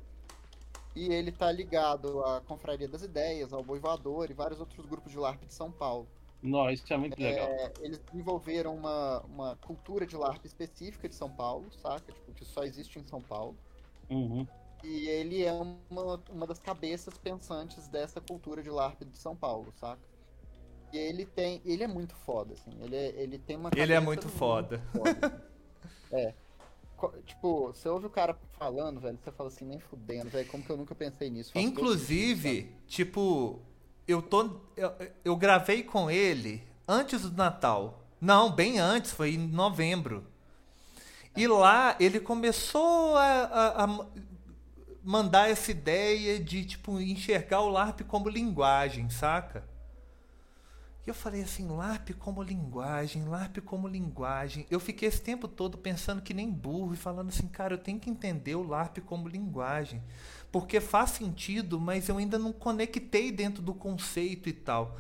E ele está ligado à Confraria das Ideias, ao Boi Voador e vários outros grupos de LARP de São Paulo. Nossa, isso é muito legal. É, eles desenvolveram uma, uma cultura de LARP específica de São Paulo, saca? Tipo, que só existe em São Paulo. Uhum. E ele é uma, uma das cabeças pensantes dessa cultura de LARP de São Paulo, saca? E ele tem. Ele é muito foda, assim. Ele, é, ele tem uma. Ele é muito, muito foda. foda assim. é. Tipo, você ouve o cara falando, velho, você fala assim, nem fudendo, velho, como que eu nunca pensei nisso? Inclusive, tipo, eu tô. Eu, eu gravei com ele antes do Natal. Não, bem antes, foi em novembro. E lá ele começou a, a, a, mandar essa ideia de tipo enxergar o LARP como linguagem, saca? E eu falei assim, LARP como linguagem, LARP como linguagem. Eu fiquei esse tempo todo pensando que nem burro e falando assim, cara, eu tenho que entender o LARP como linguagem porque faz sentido, mas eu ainda não conectei dentro do conceito e tal.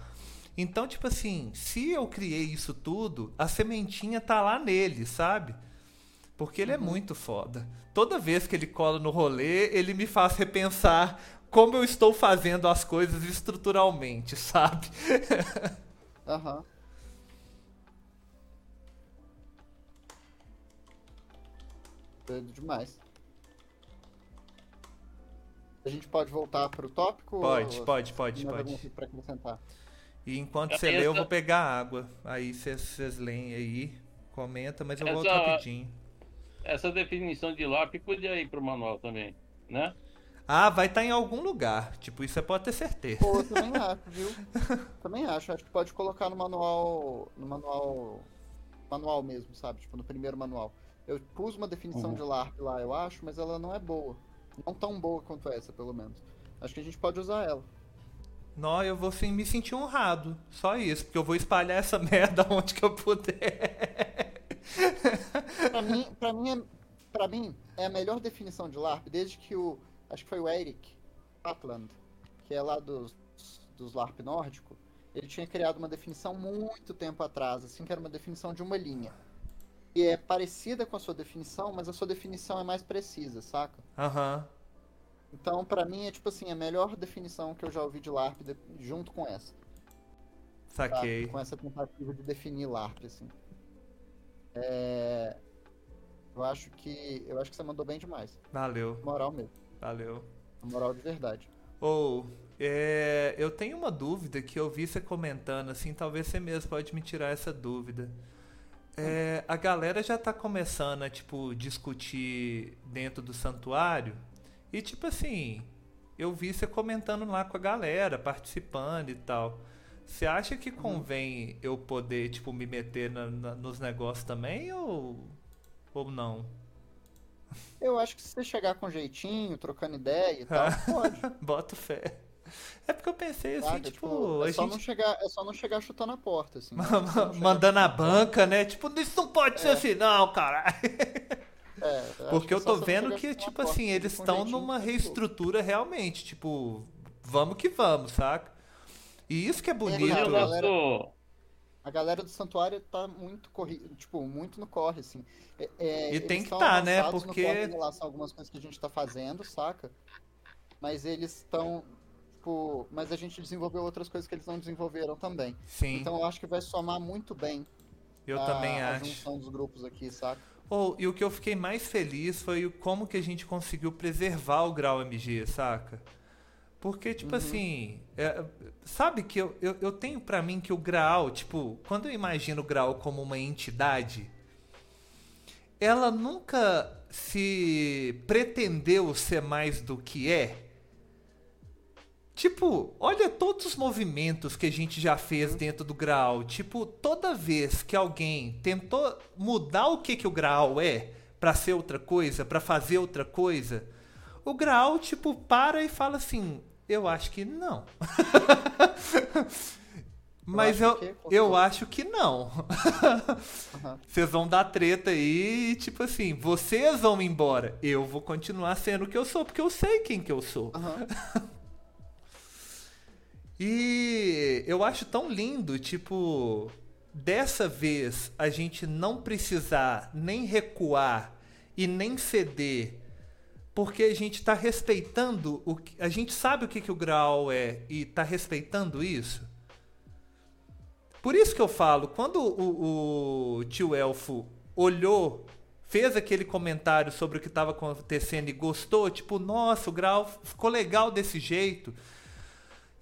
Então, tipo assim, se eu criei isso tudo, a sementinha tá lá nele, sabe? Porque ele é uhum. é muito foda. Toda vez que ele cola no rolê, ele me faz repensar como eu estou fazendo as coisas estruturalmente, sabe? Aham. uhum. Doido demais. A gente pode voltar para o tópico? Pode, ou... pode, pode, pode. Para acrescentar. E enquanto você lê, eu vou pegar água. Aí vocês leem aí, comenta, mas eu essa, volto rapidinho. Essa definição de LARP podia ir pro manual também, né? Ah, vai estar tá em algum lugar. Tipo, isso você pode ter certeza. Pô, eu também acho, viu? também acho. Acho que pode colocar no manual. No manual. Manual mesmo, sabe? Tipo, no primeiro manual. Eu pus uma definição uhum. de LARP lá, eu acho, mas ela não é boa. Não tão boa quanto essa, pelo menos. Acho que a gente pode usar ela. Não, eu vou sim, me sentir honrado. Só isso, porque eu vou espalhar essa merda onde que eu puder. Pra mim, pra mim, é, pra mim, é a melhor definição de LARP desde que o. Acho que foi o Eric Atland, que é lá dos, dos LARP nórdico. Ele tinha criado uma definição muito tempo atrás, assim, que era uma definição de uma linha e é parecida com a sua definição, mas a sua definição é mais precisa, saca? Aham. Uhum. Então, para mim, é tipo assim, a melhor definição que eu já ouvi de LARP de, junto com essa. Saquei. Tá? Com essa tentativa de definir LARP, assim. É... Eu acho que. Eu acho que você mandou bem demais. Valeu. Moral mesmo. Valeu. Moral de verdade. Ou, é, eu tenho uma dúvida que eu vi você comentando, assim, talvez você mesmo pode me tirar essa dúvida. É, a galera já tá começando a, tipo, discutir dentro do santuário. E, tipo assim, eu vi você comentando lá com a galera, participando e tal. Você acha que convém eu poder, tipo, me meter na- na- nos negócios também ou, ou não? Eu acho que se você chegar com jeitinho, trocando ideia e tal, pode. Boto fé. É porque eu pensei assim, sabe? tipo, Tipo, é, só gente não chegar, é só não chegar chutando a porta, assim. né? Mandando a banca, né? Tipo, isso não pode ser assim, não, caralho. É, Porque que eu tô vendo que, tipo porta, assim, eles estão numa tá reestrutura realmente, tipo, vamos que vamos, saca? E isso que é bonito. galera- nosso. A galera do santuário tá muito corri... tipo, muito no corre, assim. É- é, E tem que tão tá, né? Porque- corre em relação a algumas coisas que a gente tá fazendo, saca? Mas eles estão, tipo, mas a gente desenvolveu outras coisas que eles não desenvolveram também. Sim, Então eu acho que vai somar muito bem eu a, também a acho. junção dos grupos aqui, saca? Ou, e o que eu fiquei mais feliz foi como que a gente conseguiu preservar o grau MG, saca? Porque, tipo Uhum. assim, é, sabe que eu, eu, eu tenho pra mim que o Graal, tipo, quando eu imagino o Graal como uma entidade, ela nunca se pretendeu ser mais do que é. Tipo, olha todos os movimentos que a gente já fez dentro do Graal. Tipo, toda vez que alguém tentou mudar o que, que o Graal é pra ser outra coisa, pra fazer outra coisa, o Graal, tipo, para e fala assim: Eu acho que não. Mas eu, acho que- eu acho que não. Aham. Vocês vão dar treta aí, tipo assim, vocês vão embora. Eu vou continuar sendo o que eu sou, porque eu sei quem que eu sou. Aham. E eu acho tão lindo, tipo, dessa vez a gente não precisar nem recuar e nem ceder, porque a gente tá respeitando o que, a gente sabe o que, que o grau é e tá respeitando isso. Por isso que eu falo, quando o, o tio Elfo olhou, fez aquele comentário sobre o que estava acontecendo e gostou, tipo, nossa, o grau ficou legal desse jeito.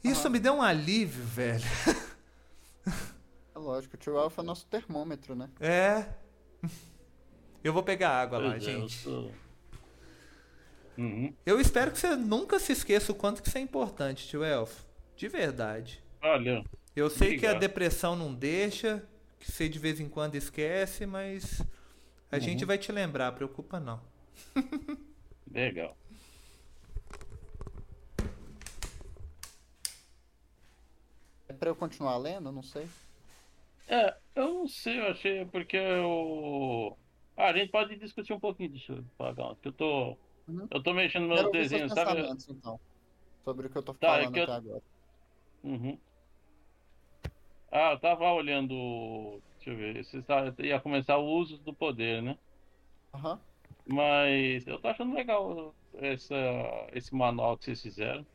Isso me deu um alívio, velho. É lógico, o tio Alpha é nosso termômetro, né? É. Eu vou pegar água lá, Pois é, eu gente. sou- Uhum. Eu espero que você nunca se esqueça o quanto que isso é importante, tio Elfo. De verdade. Olha, Eu sei que a Obrigado. depressão não deixa, que você de vez em quando esquece, mas a Uhum. gente vai te lembrar, preocupa não. legal. É pra eu continuar lendo? Não sei. É, eu não sei, eu achei, porque eu. Ah, a gente pode discutir um pouquinho, deixa eu pagar, que eu tô. Uhum. Eu tô mexendo ouvir seus desenhos, sabe? então. Sobre o que eu tô Tá, é falando que eu- até agora. Uhum. Ah, eu tava olhando. Deixa eu ver. Você tá- ia começar o uso do poder, né? Aham. Mas eu tô achando legal essa, esse manual que vocês fizeram.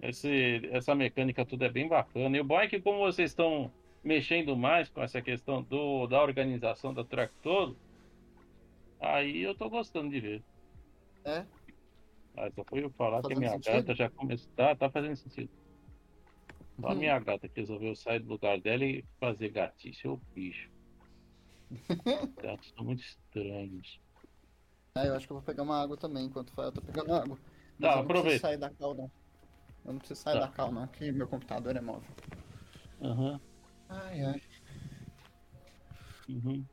Esse, essa mecânica tudo é bem bacana. E o bom é que como vocês estão mexendo mais com essa questão do, da organização da track todo, aí eu tô gostando de ver. É? Ah, só foi eu falar que a minha sentido? gata já começou. Tá, tá fazendo sentido. Só a Uhum. minha gata que resolveu sair do lugar dela e fazer gatice, ô bicho. Gatos são muito estranhos. É, eu acho que eu vou pegar uma água também enquanto fala. Eu tô pegando água. Mas Tá, eu não aproveita. preciso sair da cal, não. Eu não preciso sair Tá. da cal, não, que meu computador é móvel. Aham. Ai, ai. Uhum.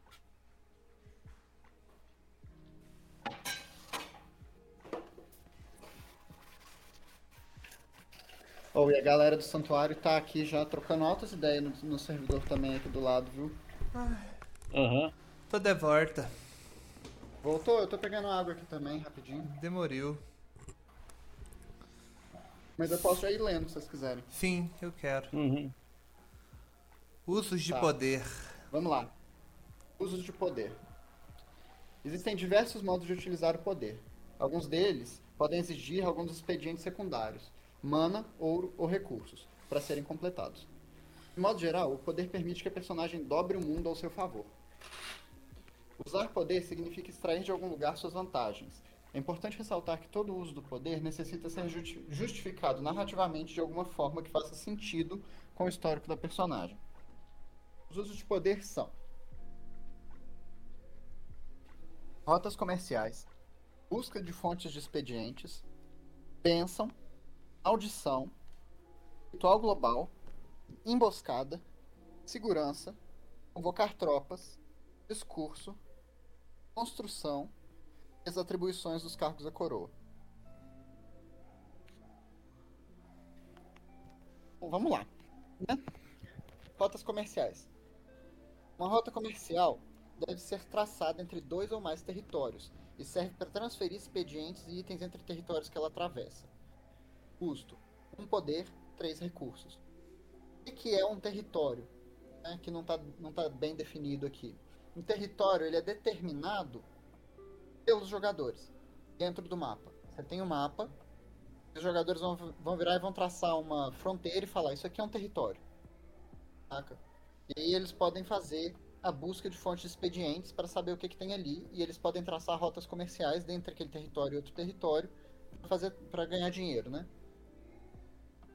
Oh, e a galera do santuário tá aqui já trocando altas ideias no, no servidor também aqui do lado, viu? Aham. Tô de volta. Voltou? Eu tô pegando água aqui também, rapidinho. Demorou. Mas eu posso já ir lendo se vocês quiserem. Sim, eu quero. Uhum. Usos de Tá. poder. Vamos lá. Usos de poder. Existem diversos modos de utilizar o poder. Alguns deles podem exigir alguns expedientes secundários, mana, ouro ou recursos, para serem completados. De modo geral, o poder permite que a personagem dobre o mundo ao seu favor. Usar poder significa extrair de algum lugar suas vantagens, É importante ressaltar que todo uso do poder necessita ser justificado narrativamente de alguma forma que faça sentido com o histórico da personagem. Os usos de poder são rotas comerciais, busca de fontes de expedientes, bênção, audição, ritual global, emboscada, segurança, convocar tropas, discurso, construção e as atribuições dos cargos da coroa. Bom, vamos lá. Né? Rotas comerciais. Uma rota comercial deve ser traçada entre dois ou mais territórios e serve para transferir expedientes e itens entre territórios que ela atravessa. Custo: um poder, três recursos. O que é um território? É, que não está não tá bem definido aqui. Um território ele é determinado pelos jogadores dentro do mapa. Você tem um mapa, os jogadores vão, vão virar e vão traçar uma fronteira e falar: Isso aqui é um território. Saca? E aí eles podem fazer a busca de fontes de expedientes para saber o que, que tem ali e eles podem traçar rotas comerciais dentro daquele território e outro território para para ganhar dinheiro, né?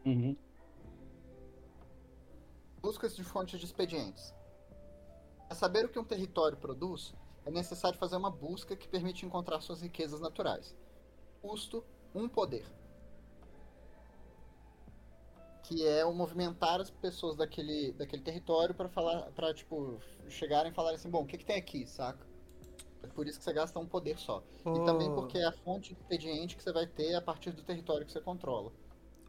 Uhum. Buscas de fontes de expedientes. Para saber o que um território produz, é necessário fazer uma busca que permite encontrar suas riquezas naturais. Custo: um poder que é o movimentar as pessoas daquele, daquele território para falar, para tipo chegarem e falarem assim, bom, o que, que tem aqui, saca? É por isso que você gasta um poder só. Oh. E também porque é a fonte de expediente que você vai ter a partir do território que você controla.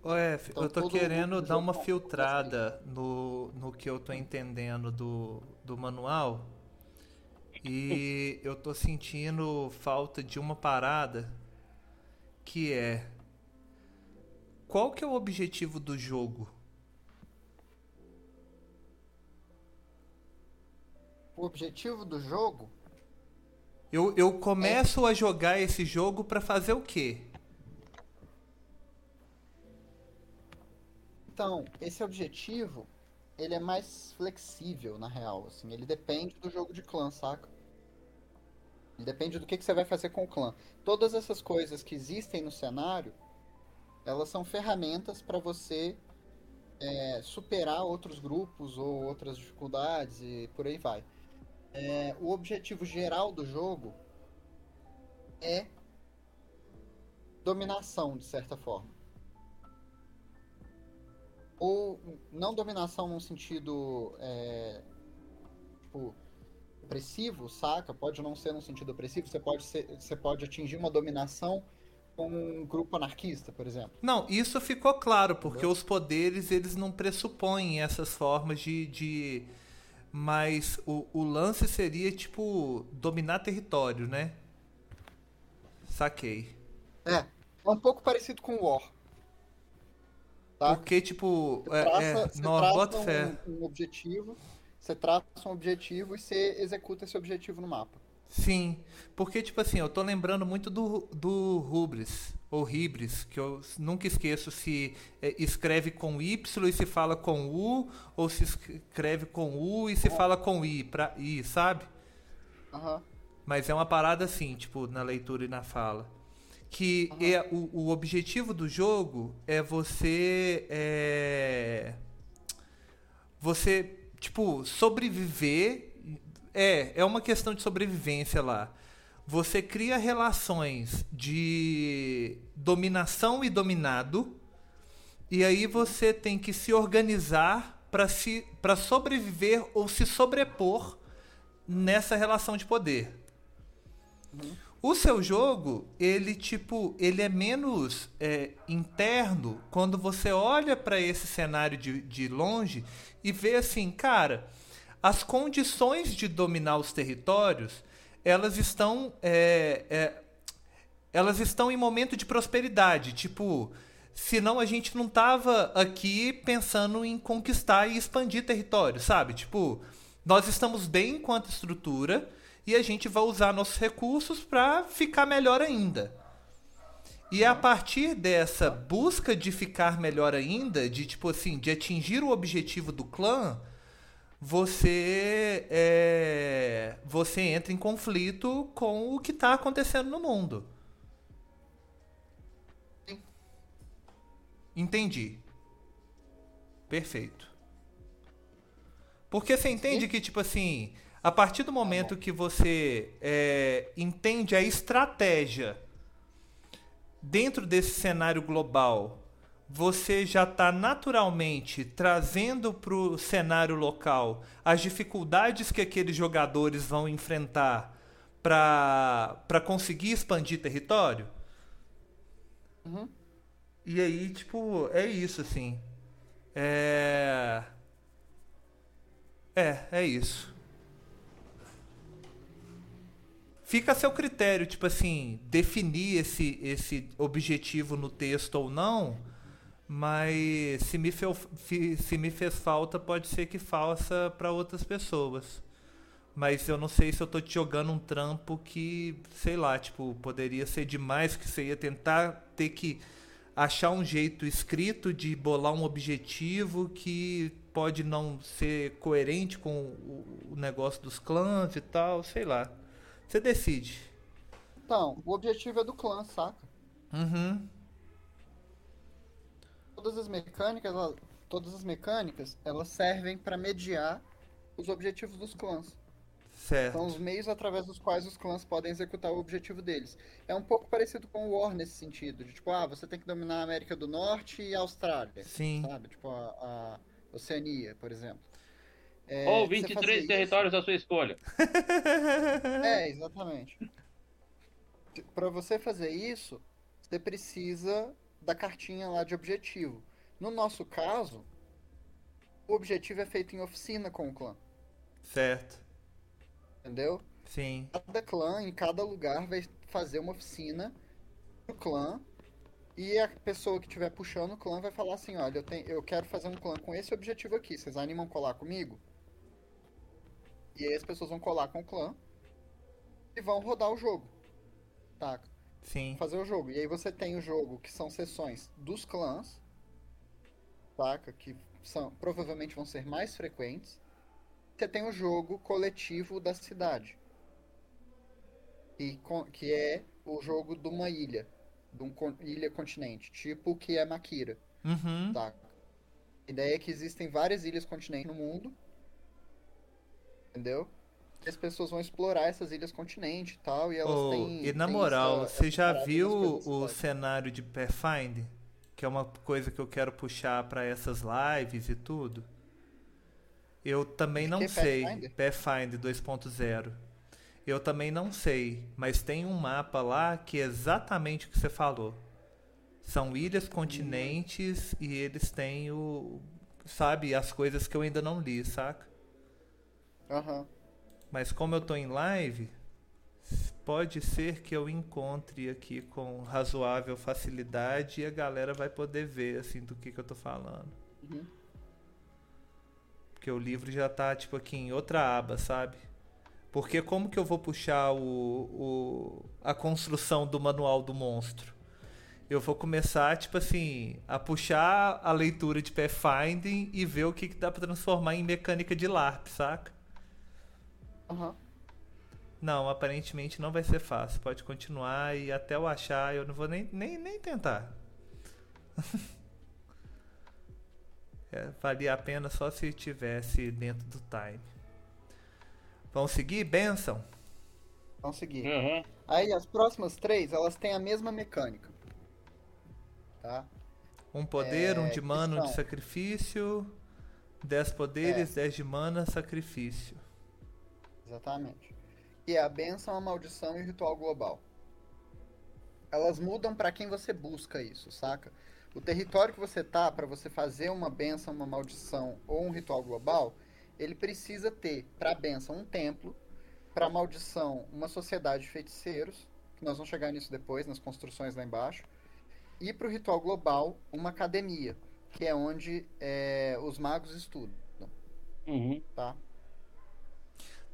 Ué, então, eu tô querendo dar uma filtrada no, no que eu tô entendendo do, do manual. E eu tô sentindo falta de uma parada que é qual que é o objetivo do jogo? O objetivo do jogo? Eu, eu começo é... a jogar esse jogo para fazer o quê? Então, esse objetivo, ele é mais flexível, na real, assim. Ele depende do jogo de clã, saca? Ele depende do que, que você vai fazer com o clã. Todas essas coisas que existem no cenário elas são ferramentas para você é, superar outros grupos ou outras dificuldades e por aí vai. É, o objetivo geral do jogo é dominação, de certa forma. Ou não dominação num sentido é, tipo, opressivo, saca? Pode não ser num sentido opressivo, você pode, ser, você pode atingir uma dominação com um grupo anarquista, por exemplo. Não, isso ficou claro, porque Entendeu? os poderes eles não pressupõem essas formas de. de... Mas o, o lance seria, tipo, dominar território, né? Saquei. É, é um pouco parecido com o War. Tá? Porque, tipo, você traça, é, é, você traça fé. Um, um objetivo, você traça um objetivo e você executa esse objetivo no mapa. Sim, porque, tipo assim, eu tô lembrando muito do, do Rubris, ou Ribris, que eu nunca esqueço se é, escreve com Y e se fala com U, ou se escreve com U e se fala com I, pra, I sabe? Uhum. Mas é uma parada assim, tipo, na leitura e na fala. Que uhum. é, o, o objetivo do jogo é você. É, você, tipo, sobreviver é, é uma questão de sobrevivência lá. Você cria relações de dominação e dominado, e aí você tem que se organizar para se para sobreviver ou se sobrepor nessa relação de poder. Uhum. O seu jogo, ele tipo, ele é menos é, interno quando você olha para esse cenário de, de longe e vê assim, cara, as condições de dominar os territórios elas estão é, é, elas estão em momento de prosperidade. Tipo senão a gente não tava aqui pensando em conquistar e expandir território sabe? Tipo nós estamos bem enquanto estrutura e a gente vai usar nossos recursos para ficar melhor ainda. E é a partir dessa busca de ficar melhor ainda, de tipo assim, de atingir o objetivo do clã, você é, você entra em conflito com o que está acontecendo no mundo. Entendi. Perfeito. Porque você entende que, tipo assim, a partir do momento que você é, entende a estratégia dentro desse cenário global, você já está naturalmente trazendo para o cenário local as dificuldades que aqueles jogadores vão enfrentar para conseguir expandir território? Uhum. E aí, tipo, é isso, assim. É. É, é isso. Fica a seu critério, tipo assim, definir esse, esse objetivo no texto ou não, mas se me, se me fez falta, pode ser que faça para outras pessoas. Mas eu não sei se eu tô te jogando um trampo que, sei lá, tipo, poderia ser demais, que você ia tentar ter que achar um jeito escrito de bolar um objetivo que pode não ser coerente com o, negócio dos clãs e tal, sei lá. Você decide. Então, o objetivo é do clã, saca? Uhum. Todas as mecânicas, todas as mecânicas, elas servem para mediar os objetivos dos clãs. Certo. São os meios através dos quais os clãs podem executar o objetivo deles. É um pouco parecido com o War nesse sentido. De, tipo, ah, você tem que dominar a América do Norte e a Austrália. Sim. Sabe? Tipo, a, a Oceania, por exemplo. É, Ou 23 territórios isso... da sua escolha. É, exatamente. Para você fazer isso, você precisa da cartinha lá de objetivo. No nosso caso, o objetivo é feito em oficina com o clã. Certo. Entendeu? Sim. Cada clã, em cada lugar, vai fazer uma oficina pro clã. E a pessoa que estiver puxando o clã vai falar assim, olha, eu, tenho, eu quero fazer um clã com esse objetivo aqui. Vocês animam colar comigo? E aí as pessoas vão colar com o clã e vão rodar o jogo. Tá? Sim. Fazer o jogo. E aí você tem o jogo que são sessões dos clãs, saca? Que são, provavelmente vão ser mais frequentes você tem o jogo coletivo da cidade. E, que é o jogo de uma ilha. De um ilha-continente. Tipo o que é Makira. Uhum. Tá? A ideia é que existem várias ilhas-continentes no mundo. Entendeu? E as pessoas vão explorar essas ilhas-continente e tal. E elas oh, têm. E na têm moral, essa, você já viu o cenário de Pathfinder? Que é uma coisa que eu quero puxar para essas lives e tudo. Eu também não sei. Pathfinder, Pathfinder 2.0. Eu também não sei, mas tem um mapa lá que é exatamente o que você falou. São ilhas, continentes hum. e eles têm o. Sabe, as coisas que eu ainda não li, saca? Uhum. Mas como eu tô em live, pode ser que eu encontre aqui com razoável facilidade e a galera vai poder ver assim do que, que eu tô falando. Uhum. Porque o livro já tá, tipo, aqui em outra aba, sabe? Porque como que eu vou puxar o, o, a construção do manual do monstro? Eu vou começar, tipo assim, a puxar a leitura de Pathfinding e ver o que, que dá pra transformar em mecânica de LARP, saca? Uhum. Não, aparentemente não vai ser fácil. Pode continuar e até eu achar, eu não vou nem, nem, nem tentar. É, valia a pena só se tivesse dentro do time. Vamos seguir, Benção? Vamos seguir. Uhum. Aí as próximas três, elas têm a mesma mecânica. Tá? Um poder, é, um de mana, um de sacrifício. Dez poderes, é. dez de mana, sacrifício. Exatamente. E a benção, a maldição e o ritual global. Elas mudam para quem você busca isso, saca? o território que você tá para você fazer uma benção, uma maldição ou um ritual global, ele precisa ter para benção um templo, para maldição uma sociedade de feiticeiros, que nós vamos chegar nisso depois nas construções lá embaixo, e para o ritual global uma academia, que é onde é, os magos estudam. Uhum. Tá?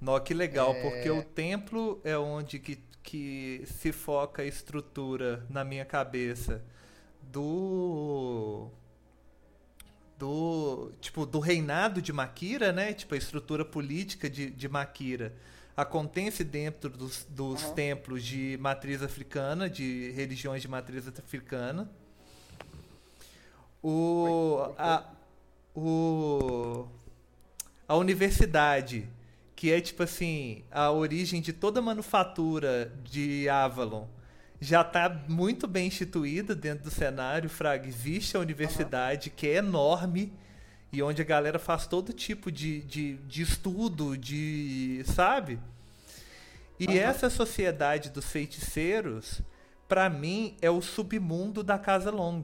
Nó, que legal, é... porque o templo é onde que, que se foca a estrutura na minha cabeça do do tipo do reinado de Makira, né? Tipo a estrutura política de, de Makira acontece dentro dos, dos uhum. templos de matriz africana, de religiões de matriz africana. O. A, o. A universidade, que é tipo assim, a origem de toda a manufatura de Avalon, já está muito bem instituída dentro do cenário, Frag. Existe a universidade uhum. que é enorme e onde a galera faz todo tipo de, de, de estudo, de. sabe? E uhum. essa sociedade dos feiticeiros, para mim, é o submundo da Casa Long.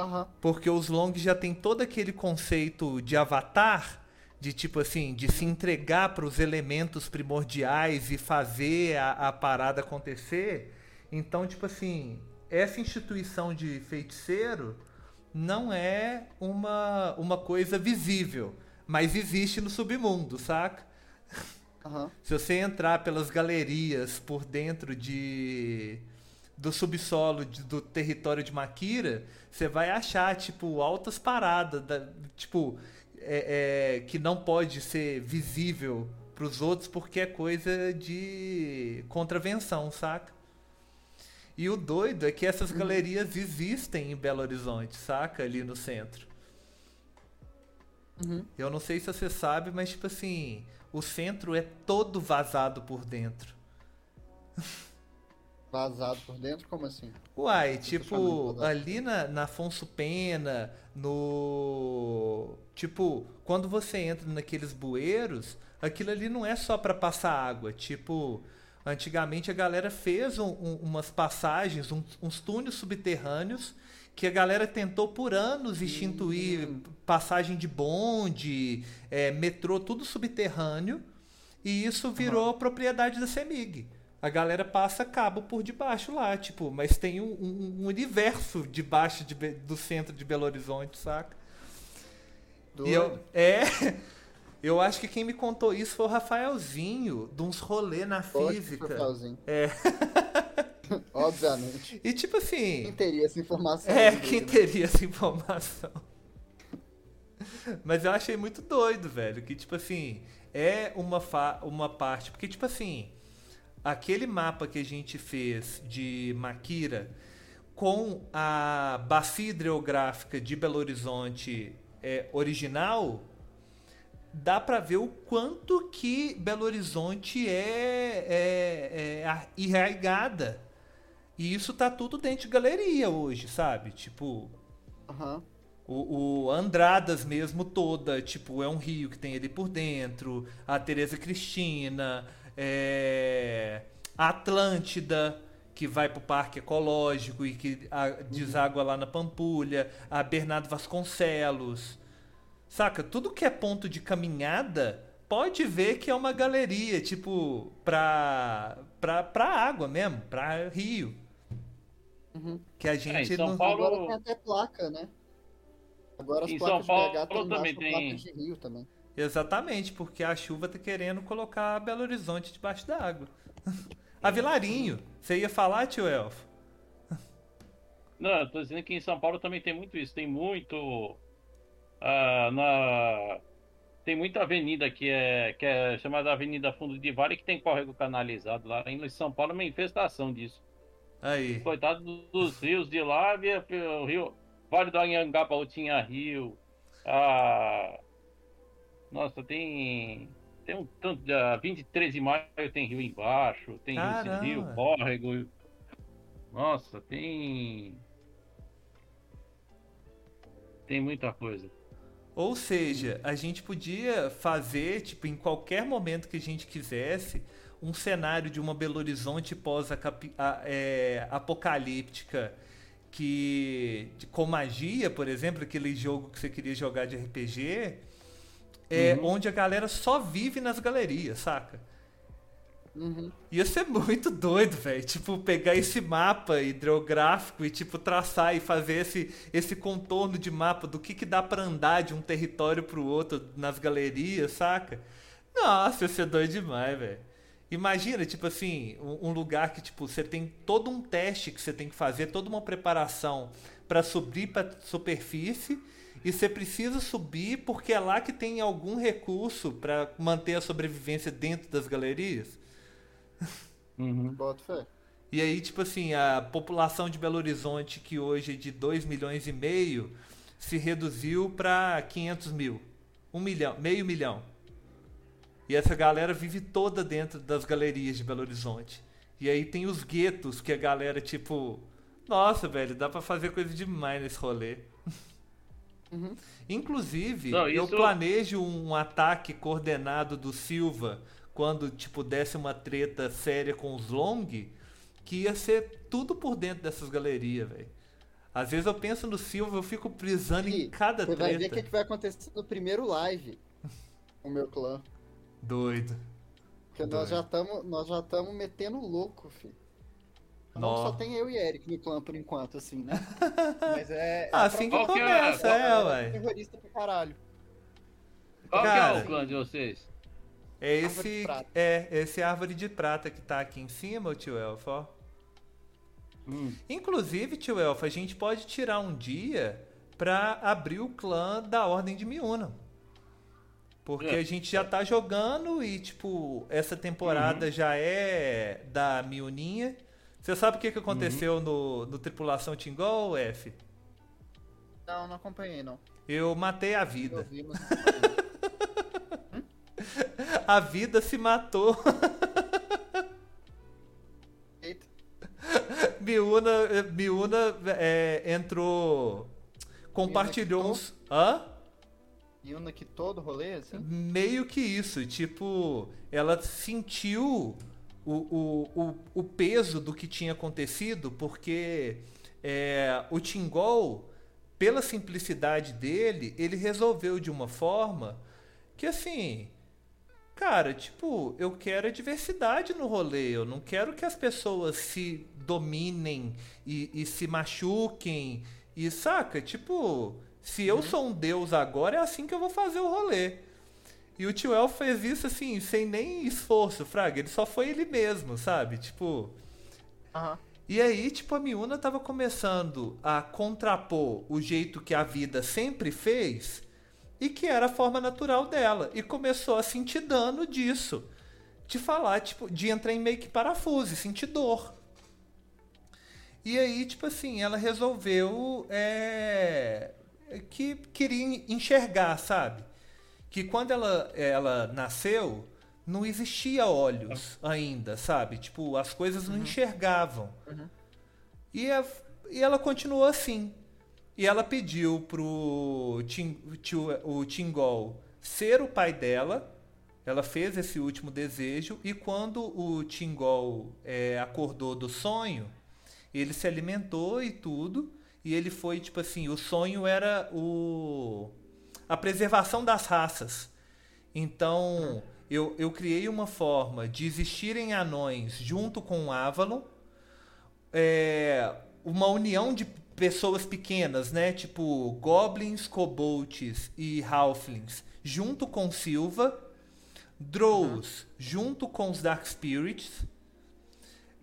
Uhum. Porque os Long já tem todo aquele conceito de avatar, de tipo assim, de se entregar para os elementos primordiais e fazer a, a parada acontecer. Então, tipo assim, essa instituição de feiticeiro não é uma, uma coisa visível, mas existe no submundo, saca? Uhum. Se você entrar pelas galerias por dentro de do subsolo de, do território de Makira, você vai achar tipo altas paradas, da, tipo é, é, que não pode ser visível para os outros porque é coisa de contravenção, saca? E o doido é que essas uhum. galerias existem em Belo Horizonte, saca? Ali no centro. Uhum. Eu não sei se você sabe, mas tipo assim, o centro é todo vazado por dentro. Vazado por dentro? Como assim? Uai, tipo, ali na, na Afonso Pena, no. Tipo, quando você entra naqueles bueiros, aquilo ali não é só para passar água. Tipo, Antigamente a galera fez um, um, umas passagens, um, uns túneis subterrâneos que a galera tentou por anos instituir hum. passagem de bonde, é, metrô, tudo subterrâneo, e isso virou uhum. propriedade da CEMIG. A galera passa cabo por debaixo lá, tipo, mas tem um, um universo debaixo de, do centro de Belo Horizonte, saca? Doido. E eu, é. Eu acho que quem me contou isso foi o Rafaelzinho, de uns rolê na física. Rafaelzinho. É. Obviamente. E tipo assim. Quem teria essa informação? É, quem teria essa informação? Mas eu achei muito doido, velho. Que tipo assim, é uma, fa uma parte. Porque, tipo assim, aquele mapa que a gente fez de Maquira com a bacia hidrográfica de Belo Horizonte é, original dá para ver o quanto que Belo Horizonte é, é, é irrigada. E isso tá tudo dentro de galeria hoje, sabe? Tipo. Uhum. O, o, Andradas mesmo toda, tipo, é um rio que tem ali por dentro. A Tereza Cristina. É, a Atlântida, que vai pro Parque Ecológico e que a, deságua lá na Pampulha. A Bernardo Vasconcelos. Saca? Tudo que é ponto de caminhada, pode ver que é uma galeria, tipo, pra, pra, pra água mesmo, pra rio. Uhum. Que a gente é, São não... Paulo... Agora tem até placa, né? Agora as em placas São Paulo de BH tem também tem... placas de rio também. Exatamente, porque a chuva tá querendo colocar Belo Horizonte debaixo d'água. a Vilarinho, você ia falar, tio Elfo? Não, eu tô dizendo que em São Paulo também tem muito isso. Tem muito ah, na tem muita avenida que é, que é chamada Avenida Fundo de Vale que tem córrego canalizado lá. Em São Paulo é uma infestação disso. Aí. Coitado dos rios de lá, via o rio. Vale do Anhangabaú tinha rio. Ah, nossa, tem. Tem um tanto. de 23 de maio tem rio embaixo, tem Caramba. rio, córrego. Nossa, tem. Tem muita coisa. Ou seja, a gente podia fazer, tipo, em qualquer momento que a gente quisesse, um cenário de uma Belo Horizonte pós-apocalíptica é, que com magia, por exemplo, aquele jogo que você queria jogar de RPG, é uhum. onde a galera só vive nas galerias, saca? Uhum. Ia ser muito doido, velho. Tipo, pegar esse mapa hidrográfico e, tipo, traçar e fazer esse, esse contorno de mapa do que, que dá para andar de um território pro outro nas galerias, saca? Nossa, ia ser doido demais, velho. Imagina, tipo assim, um, um, lugar que, tipo, você tem todo um teste que você tem que fazer, toda uma preparação para subir pra superfície e você precisa subir porque é lá que tem algum recurso para manter a sobrevivência dentro das galerias. Uhum. Bota fé. E aí, tipo assim, a população de Belo Horizonte, que hoje é de 2 milhões e meio, se reduziu para 500 mil. Um milhão, meio milhão. E essa galera vive toda dentro das galerias de Belo Horizonte. E aí tem os guetos, que a galera, tipo, nossa, velho, dá pra fazer coisa demais nesse rolê. Uhum. Inclusive, Não, eu isso- planejo um ataque coordenado do Silva quando, tipo, desse uma treta séria com os Long, que ia ser tudo por dentro dessas galerias, velho. Às vezes eu penso no Silva, eu fico prisando em Ih, cada Você vai ver o treta. que, que vai acontecer no primeiro live com o meu clã. Doido. Porque nós Doido. já estamos nós já estamos metendo louco, filho. Não, só tem eu e Eric no clã por enquanto, assim, né? Mas é. Ah, é assim que que é- começa, qual- é, ué. terrorista pra caralho. Qual que Cara. é o clã de vocês? É de esse, é, esse árvore de prata que tá aqui em cima, tio Elfo, ó. Hum. Inclusive, tio Elfo, a gente pode tirar um dia pra abrir o clã da Ordem de Miuna. Porque É. a gente já tá jogando e, tipo, essa temporada Uhum. já é da Miuninha. Você sabe o que, que aconteceu Uhum. no, no Tripulação Tingol, F? Não, não acompanhei, não. Eu matei a Eu vida. vi, mas. A vida se matou. Eita. Miuna, Miuna é, entrou. Compartilhou uns. Hã? Yuna que todo rolê, assim? Meio que isso, tipo, ela sentiu o, o, o, peso do que tinha acontecido, porque é, o Tingol, pela simplicidade dele, ele resolveu de uma forma que assim. Cara, tipo, eu quero a diversidade no rolê. Eu não quero que as pessoas se dominem e, e se machuquem. E saca? Tipo, se eu sou um deus agora, é assim que eu vou fazer o rolê. E o tio El fez isso assim, sem nem esforço, Fraga. Ele só foi ele mesmo, sabe? Tipo. Aham. E aí, tipo, a Miuna tava começando a contrapor o jeito que a vida sempre fez e que era a forma natural dela. E começou a sentir dano disso. De falar, tipo, de entrar em meio que parafuso, sentir dor. E aí, tipo assim, ela resolveu é, que queria enxergar, sabe? Que quando ela, ela nasceu, não existia olhos ainda, sabe? Tipo, as coisas não enxergavam. E, a- e ela continuou assim. E ela pediu pro Tim, tio, o Tingol ser o pai dela. Ela fez esse último desejo. E quando o Tingol é, acordou do sonho, ele se alimentou e tudo. E ele foi, tipo assim, o sonho era o a preservação das raças. Então, eu, eu criei uma forma de existirem anões junto com o Avalon. É, uma união de pessoas pequenas, né? Tipo, goblins, kobolds e halflings junto com Silva. Drows junto com os Dark Spirits.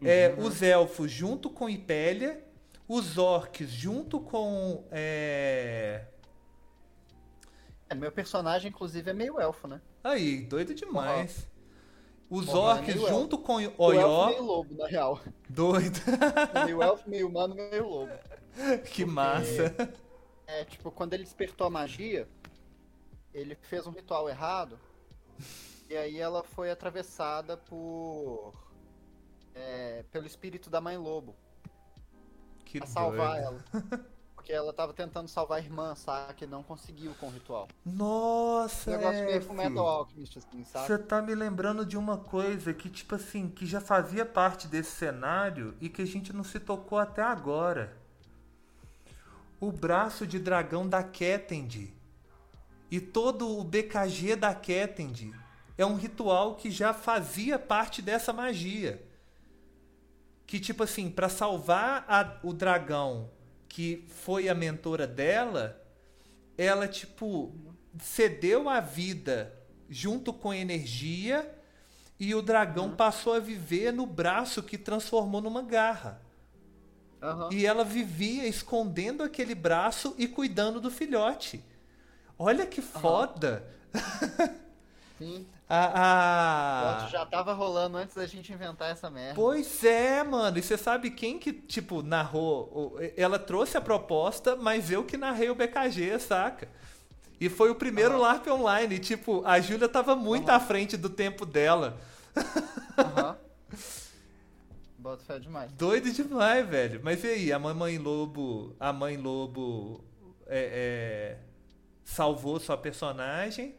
É, os elfos junto com Ipélia. Os orcs junto com. É... É, meu personagem, inclusive, é meio elfo, né? Aí, doido demais. Os Porra, é orcs junto com O elfo Oió. meio lobo, na real. Doido. meio elfo, meio humano, meio lobo. que massa. É, tipo, quando ele despertou a magia, ele fez um ritual errado. E aí ela foi atravessada por. é, pelo espírito da mãe lobo. Que Pra salvar doido. ela. Porque ela tava tentando salvar a irmã, sabe? Que não conseguiu com o ritual. Nossa, Um negócio meio Alchemist, assim, sabe? Você tá me lembrando de uma coisa que, tipo assim, que já fazia parte desse cenário e que a gente não se tocou até agora. O braço de dragão da Ketend. E todo o BKG da Ketend é um ritual que já fazia parte dessa magia. Que, tipo assim, pra salvar a- o dragão que foi a mentora dela, ela, tipo, cedeu a vida junto com energia e o dragão passou a viver no braço que transformou numa garra. Aham. E ela vivia escondendo aquele braço e cuidando do filhote. Olha que foda! Sim. A, a... Já tava rolando antes da gente inventar essa merda. Pois é, mano. E você sabe quem que, tipo, narrou? Ela trouxe a proposta, mas eu que narrei o BKG, saca? E foi o primeiro uhum. LARP online. Tipo, a Júlia tava muito uhum. à frente do tempo dela. Aham. Uhum. Bota fé demais. Doido demais, velho. Mas e aí, a mamãe lobo. A mãe lobo é, é, salvou sua personagem.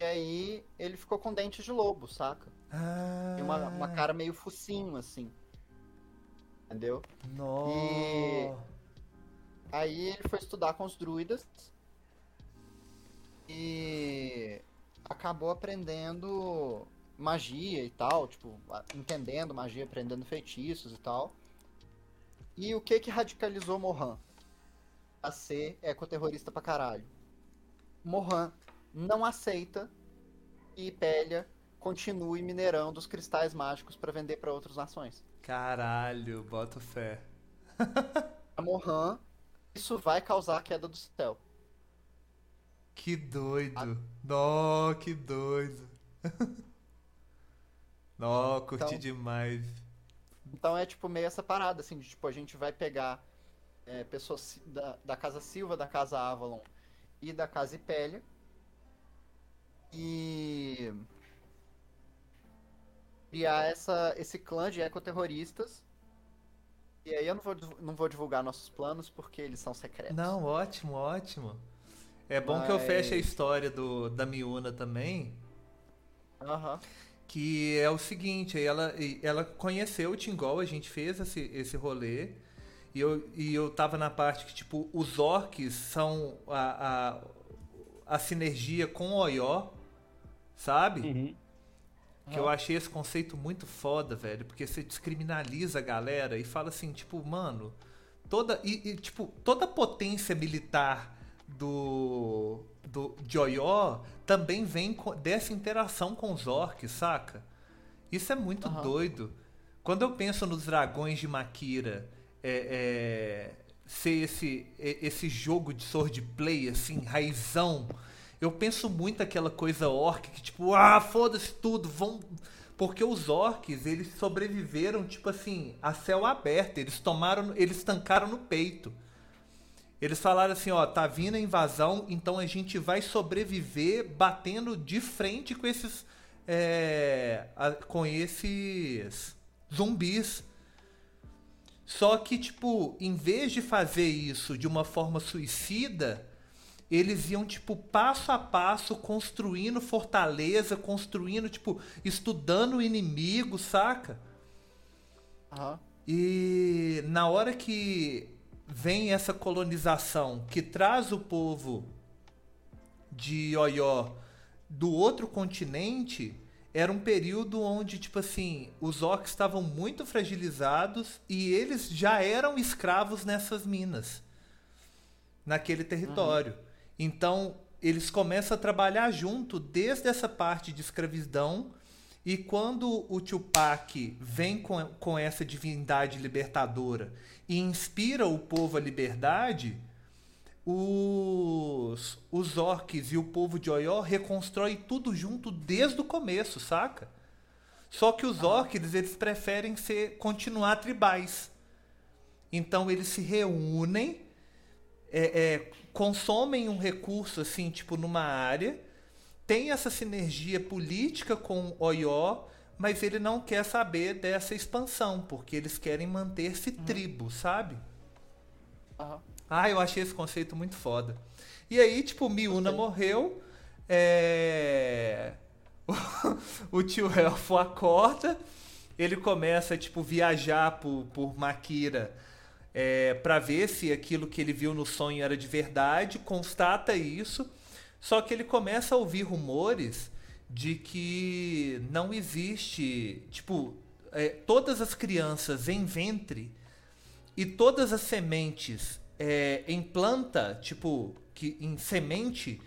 E aí ele ficou com dente de lobo, saca? Ah. Tem uma, uma cara meio focinho, assim. Entendeu? Nossa. E aí ele foi estudar com os druidas. E acabou aprendendo magia e tal, tipo, entendendo magia, aprendendo feitiços e tal. E o que que radicalizou Mohan? A ser ecoterrorista pra caralho. Mohan não aceita que Pélia continue minerando os cristais mágicos para vender para outras nações. Caralho, bota fé. a Mohan, isso vai causar a queda do céu. Que doido. A... Nó, que doido. Nó, curti então, demais. Então é tipo meio essa parada, assim, de tipo, a gente vai pegar é, pessoas da, da casa Silva, da casa Avalon e da casa Ipélia e criar essa, esse clã de ecoterroristas. E aí eu não vou, não vou divulgar nossos planos porque eles são secretos. Não, ótimo, ótimo. É bom Mas... que eu feche a história do, da Miuna também. Uhum. Que é o seguinte, ela, ela conheceu o Tingol, a gente fez esse, esse rolê. E eu, e eu tava na parte que, tipo, os orcs são a, a, a sinergia com o Oió sabe? Uhum. Que eu achei esse conceito muito foda, velho, porque você descriminaliza a galera e fala assim, tipo, mano, toda e, e tipo, toda a potência militar do do Oió também vem dessa interação com os orcs, saca? Isso é muito uhum. doido. Quando eu penso nos dragões de Makira, é, é, ser esse, esse jogo de swordplay, assim, raizão, eu penso muito aquela coisa orc que, tipo, ah, foda-se tudo, vão. Porque os orcs, eles sobreviveram, tipo assim, a céu aberto. Eles tomaram. Eles tancaram no peito. Eles falaram assim, ó, tá vindo a invasão, então a gente vai sobreviver batendo de frente com esses. É, com esses zumbis. Só que, tipo, em vez de fazer isso de uma forma suicida, eles iam, tipo, passo a passo, construindo fortaleza, construindo, tipo, estudando o inimigo, saca? Uhum. E na hora que vem essa colonização que traz o povo de Oió do outro continente, era um período onde, tipo assim, os orcs estavam muito fragilizados e eles já eram escravos nessas minas, naquele território. Uhum. Então, eles começam a trabalhar junto desde essa parte de escravidão. E quando o Tupac vem com, com essa divindade libertadora e inspira o povo à liberdade, os, os orcs e o povo de Oió reconstrói tudo junto desde o começo, saca? Só que os orcs, eles preferem ser continuar tribais. Então eles se reúnem é, é, consomem um recurso assim, tipo numa área, tem essa sinergia política com o Oió, mas ele não quer saber dessa expansão, porque eles querem manter-se uhum. tribo, sabe? Uhum. Ah, eu achei esse conceito muito foda. E aí, tipo, Miuna morreu, é... o tio Elfo acorda, ele começa, tipo, viajar por, por Makira é, para ver se aquilo que ele viu no sonho era de verdade, constata isso, só que ele começa a ouvir rumores de que não existe, tipo, é, todas as crianças em ventre e todas as sementes é, em planta, tipo, que em semente,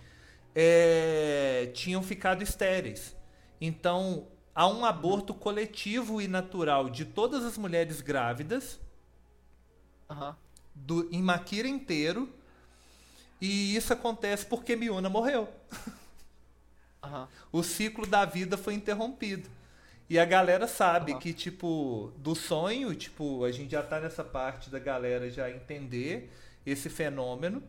é, tinham ficado estéreis. Então, há um aborto coletivo e natural de todas as mulheres grávidas Uhum. Do, em Makira inteiro. E isso acontece porque Miuna morreu. Aham. o ciclo da vida foi interrompido. E a galera sabe Aham. que, tipo, do sonho, tipo, a gente já tá nessa parte da galera já entender esse fenômeno.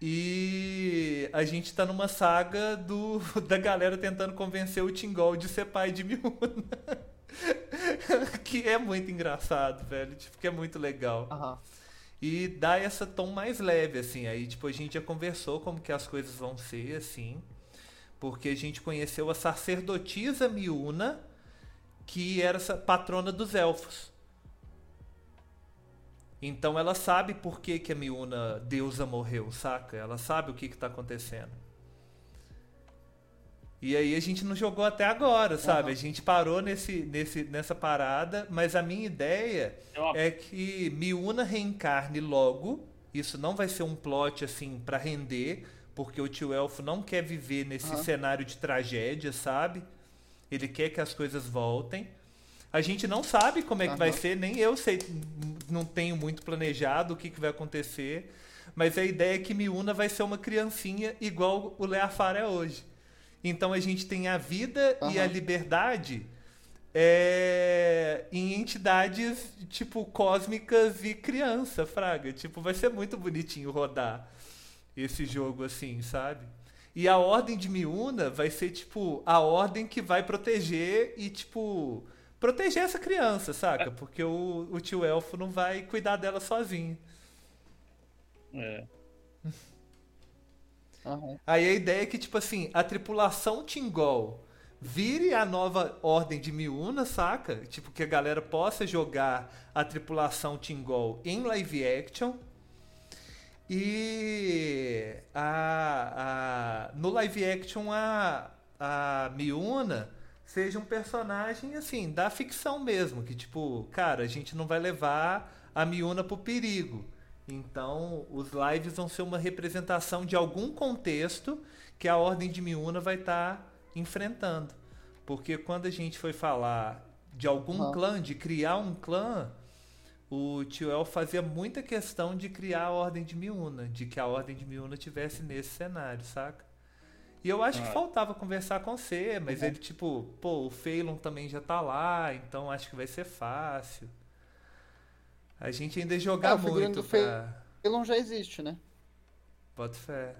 E a gente tá numa saga do, da galera tentando convencer o Tingol de ser pai de Miuna. que é muito engraçado, velho. Tipo, que é muito legal. Aham. E dá essa tom mais leve, assim. Aí, tipo, a gente já conversou como que as coisas vão ser, assim. Porque a gente conheceu a sacerdotisa Miuna, que era patrona dos elfos. Então ela sabe por que, que a Miuna, deusa, morreu, saca? Ela sabe o que, que tá acontecendo. E aí a gente não jogou até agora, sabe? Aham. A gente parou nesse, nesse, nessa parada, mas a minha ideia É é que Miuna reencarne logo. Isso não vai ser um plot assim pra render, porque o tio Elfo não quer viver nesse Aham. cenário de tragédia, sabe? Ele quer que as coisas voltem. A gente não sabe como é que vai Aham. ser, nem eu sei, não tenho muito planejado o que, que vai acontecer. Mas a ideia é que Miuna vai ser uma criancinha igual o Leafar é hoje. Então a gente tem a vida e a liberdade é, em entidades tipo cósmicas e criança, fraga. Tipo, vai ser muito bonitinho rodar esse jogo assim, sabe? E a ordem de Miuna vai ser tipo a ordem que vai proteger e tipo proteger essa criança, saca? Porque o, o tio elfo não vai cuidar dela sozinho. É. Aham. Aí a ideia é que, tipo assim, a tripulação Tingol vire a nova ordem de Miuna, saca? Tipo, que a galera possa jogar a tripulação Tingol em live action. E a, a, no live action a, a Miuna seja um personagem, assim, da ficção mesmo. Que, tipo, cara, a gente não vai levar a Miuna pro perigo. Então, os lives vão ser uma representação de algum contexto que a Ordem de Miuna vai estar enfrentando. Porque quando a gente foi falar de algum clã, de criar um clã, o tio El fazia muita questão de criar a Ordem de Miuna, de que a Ordem de Miuna tivesse nesse cenário, saca? E eu acho que Ah. faltava conversar com você, mas Uhum. ele, tipo, pô, o Phelan também já tá lá, então acho que vai ser fácil. A gente ainda jogar É, o muito do pra. Elon já existe, né? Bota fé.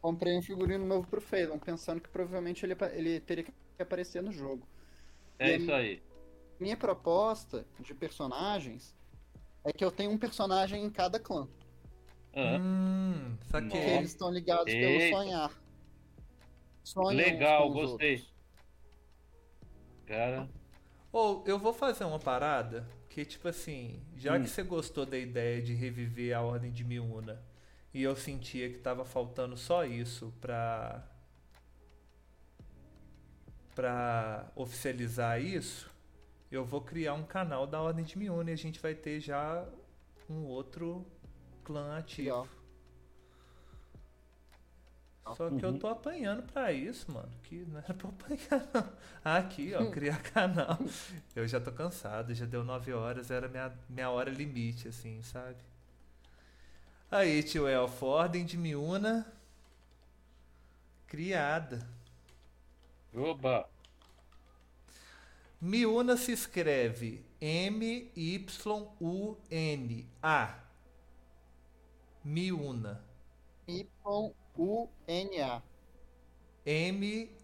Comprei um figurino novo pro Phelan, pensando que provavelmente ele, ele teria que aparecer no jogo. É E isso aí. Minha proposta de personagens é que eu tenho um personagem em cada clã. Hum, Porque saquei. Nossa. eles estão ligados Eita. pelo sonhar. Sonham Legal, gostei. outros. Cara, Ou eu vou fazer uma parada que, tipo assim, já Hum. que você gostou da ideia de reviver a Ordem de Miuna e eu sentia que tava faltando só isso pra. pra oficializar isso, eu vou criar um canal da Ordem de Miuna e a gente vai ter já um outro clã ativo. Legal. Só que eu Uhum. tô apanhando pra isso, mano. Que não era pra eu apanhar, não. Aqui, ó, criar canal. Eu já tô cansado, já deu 9 horas, era minha, minha hora limite, assim, sabe? Aí, tio Elfo, Ordem de Miuna. Criada. oba. Miuna se escreve M-Y-U-N-A. Miuna. Y-U-N-A. M-Y-U-N-A.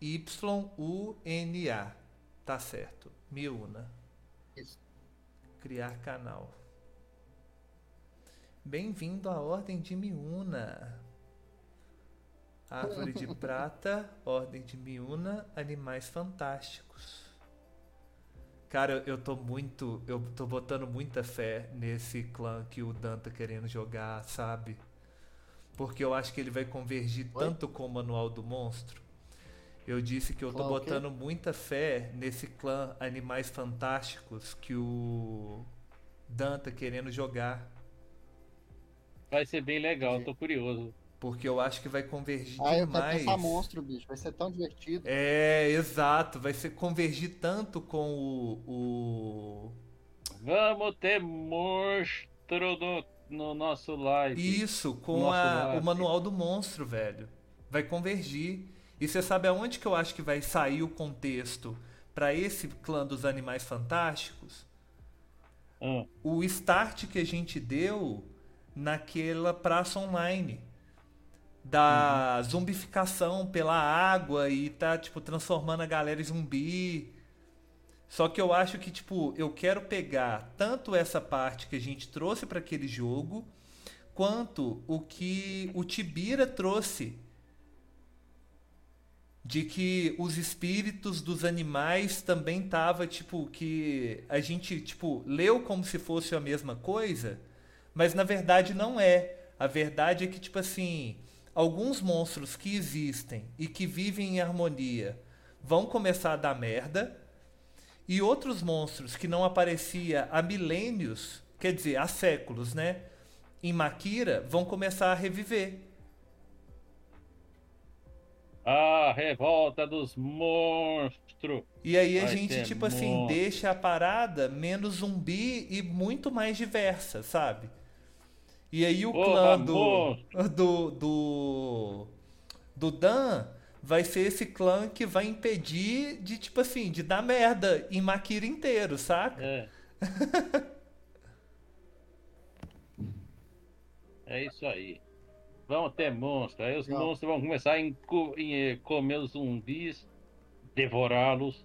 Tá certo. Miuna. Isso. Criar canal. Bem-vindo à Ordem de Miuna. Árvore de Prata, Ordem de Miuna, Animais Fantásticos. Cara, eu tô muito. Eu tô botando muita fé nesse clã que o Dan tá querendo jogar, sabe? Porque eu acho que ele vai convergir Oi? tanto com o Manual do Monstro. Eu disse que eu tô o quê? botando muita fé nesse clã Animais Fantásticos que o Dan tá querendo jogar. Vai ser bem legal, tô curioso. Porque eu acho que vai convergir Ah, demais. pensar monstro, bicho. Vai ser tão divertido. É, exato. Vai ser convergir tanto com o. o... Vamos ter monstro no, no nosso live. Isso, com a- o manual do monstro, velho. Vai convergir. E você sabe aonde que eu acho que vai sair o contexto para esse clã dos animais fantásticos? Hum. O start que a gente deu naquela praça online da zumbificação pela água e tá tipo transformando a galera em zumbi. Só que eu acho que tipo, eu quero pegar tanto essa parte que a gente trouxe para aquele jogo, quanto o que o Tibira trouxe de que os espíritos dos animais também tava tipo que a gente tipo leu como se fosse a mesma coisa, mas na verdade não é. A verdade é que tipo assim, alguns monstros que existem e que vivem em harmonia vão começar a dar merda e outros monstros que não aparecia há milênios, quer dizer, há séculos, né? Em Makira vão começar a reviver. A revolta dos monstros. E aí a Vai gente, tipo assim, monstro. deixa a parada menos zumbi e muito mais diversa, sabe? E aí o clã do, do, do, do Dan vai ser esse clã que vai impedir de, tipo assim, de dar merda em Makira inteiro, saca? É. É isso aí. Vão ter monstros. Aí os Não. monstros vão começar a eh, comer os zumbis, devorá-los.